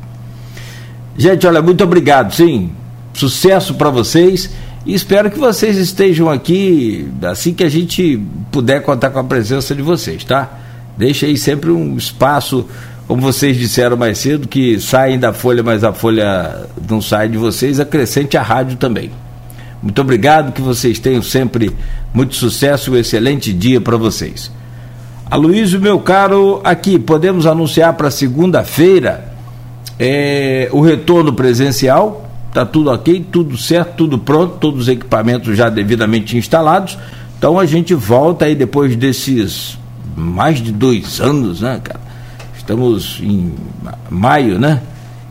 Gente, olha, muito obrigado, sim. Sucesso para vocês e espero que vocês estejam aqui assim que a gente puder contar com a presença de vocês, tá? Deixa aí sempre um espaço como vocês disseram mais cedo, que saem da Folha, mas a Folha não sai de vocês, acrescente a rádio também. Muito obrigado, que vocês tenham sempre muito sucesso e um excelente dia para vocês. Aloysio, meu caro, aqui podemos anunciar para segunda-feira é, o retorno presencial. Está tudo ok, tudo certo, tudo pronto, todos os equipamentos já devidamente instalados. Então a gente volta aí depois desses mais de dois anos, né, cara? Estamos em maio, né?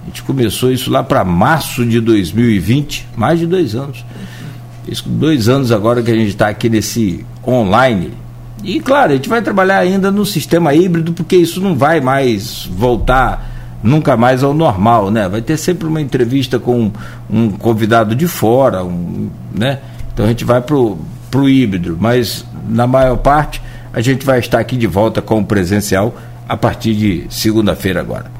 A gente começou isso lá para março de 2020, mais de dois anos. Isso, dois anos agora que a gente está aqui nesse online. E claro, a gente vai trabalhar ainda no sistema híbrido, porque isso não vai mais voltar nunca mais ao normal, né? Vai ter sempre uma entrevista com um convidado de fora, um, né? Então a gente vai pro, pro híbrido, mas na maior parte a gente vai estar aqui de volta com o presencial a partir de segunda-feira agora.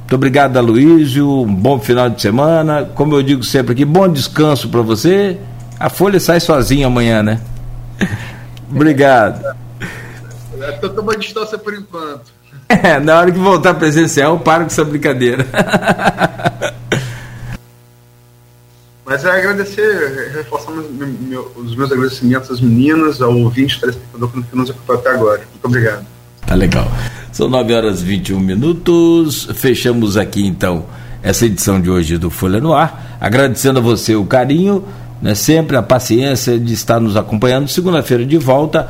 Muito obrigado, Aloysio. Um bom final de semana. Como eu digo sempre aqui, bom descanso para você. A folha sai sozinha amanhã, né? [LAUGHS] obrigado. Estou tomando distância por enquanto. É, na hora que voltar presencial, para com essa brincadeira. Mas é agradecer, reforçar os meus agradecimentos às meninas, ao ouvinte, telespectador que nos acompanhou até agora. Muito obrigado. Tá legal. São 9 horas e 21 minutos. Fechamos aqui então essa edição de hoje do Folha no Ar. Agradecendo a você o carinho, né, sempre a paciência de estar nos acompanhando. Segunda-feira de volta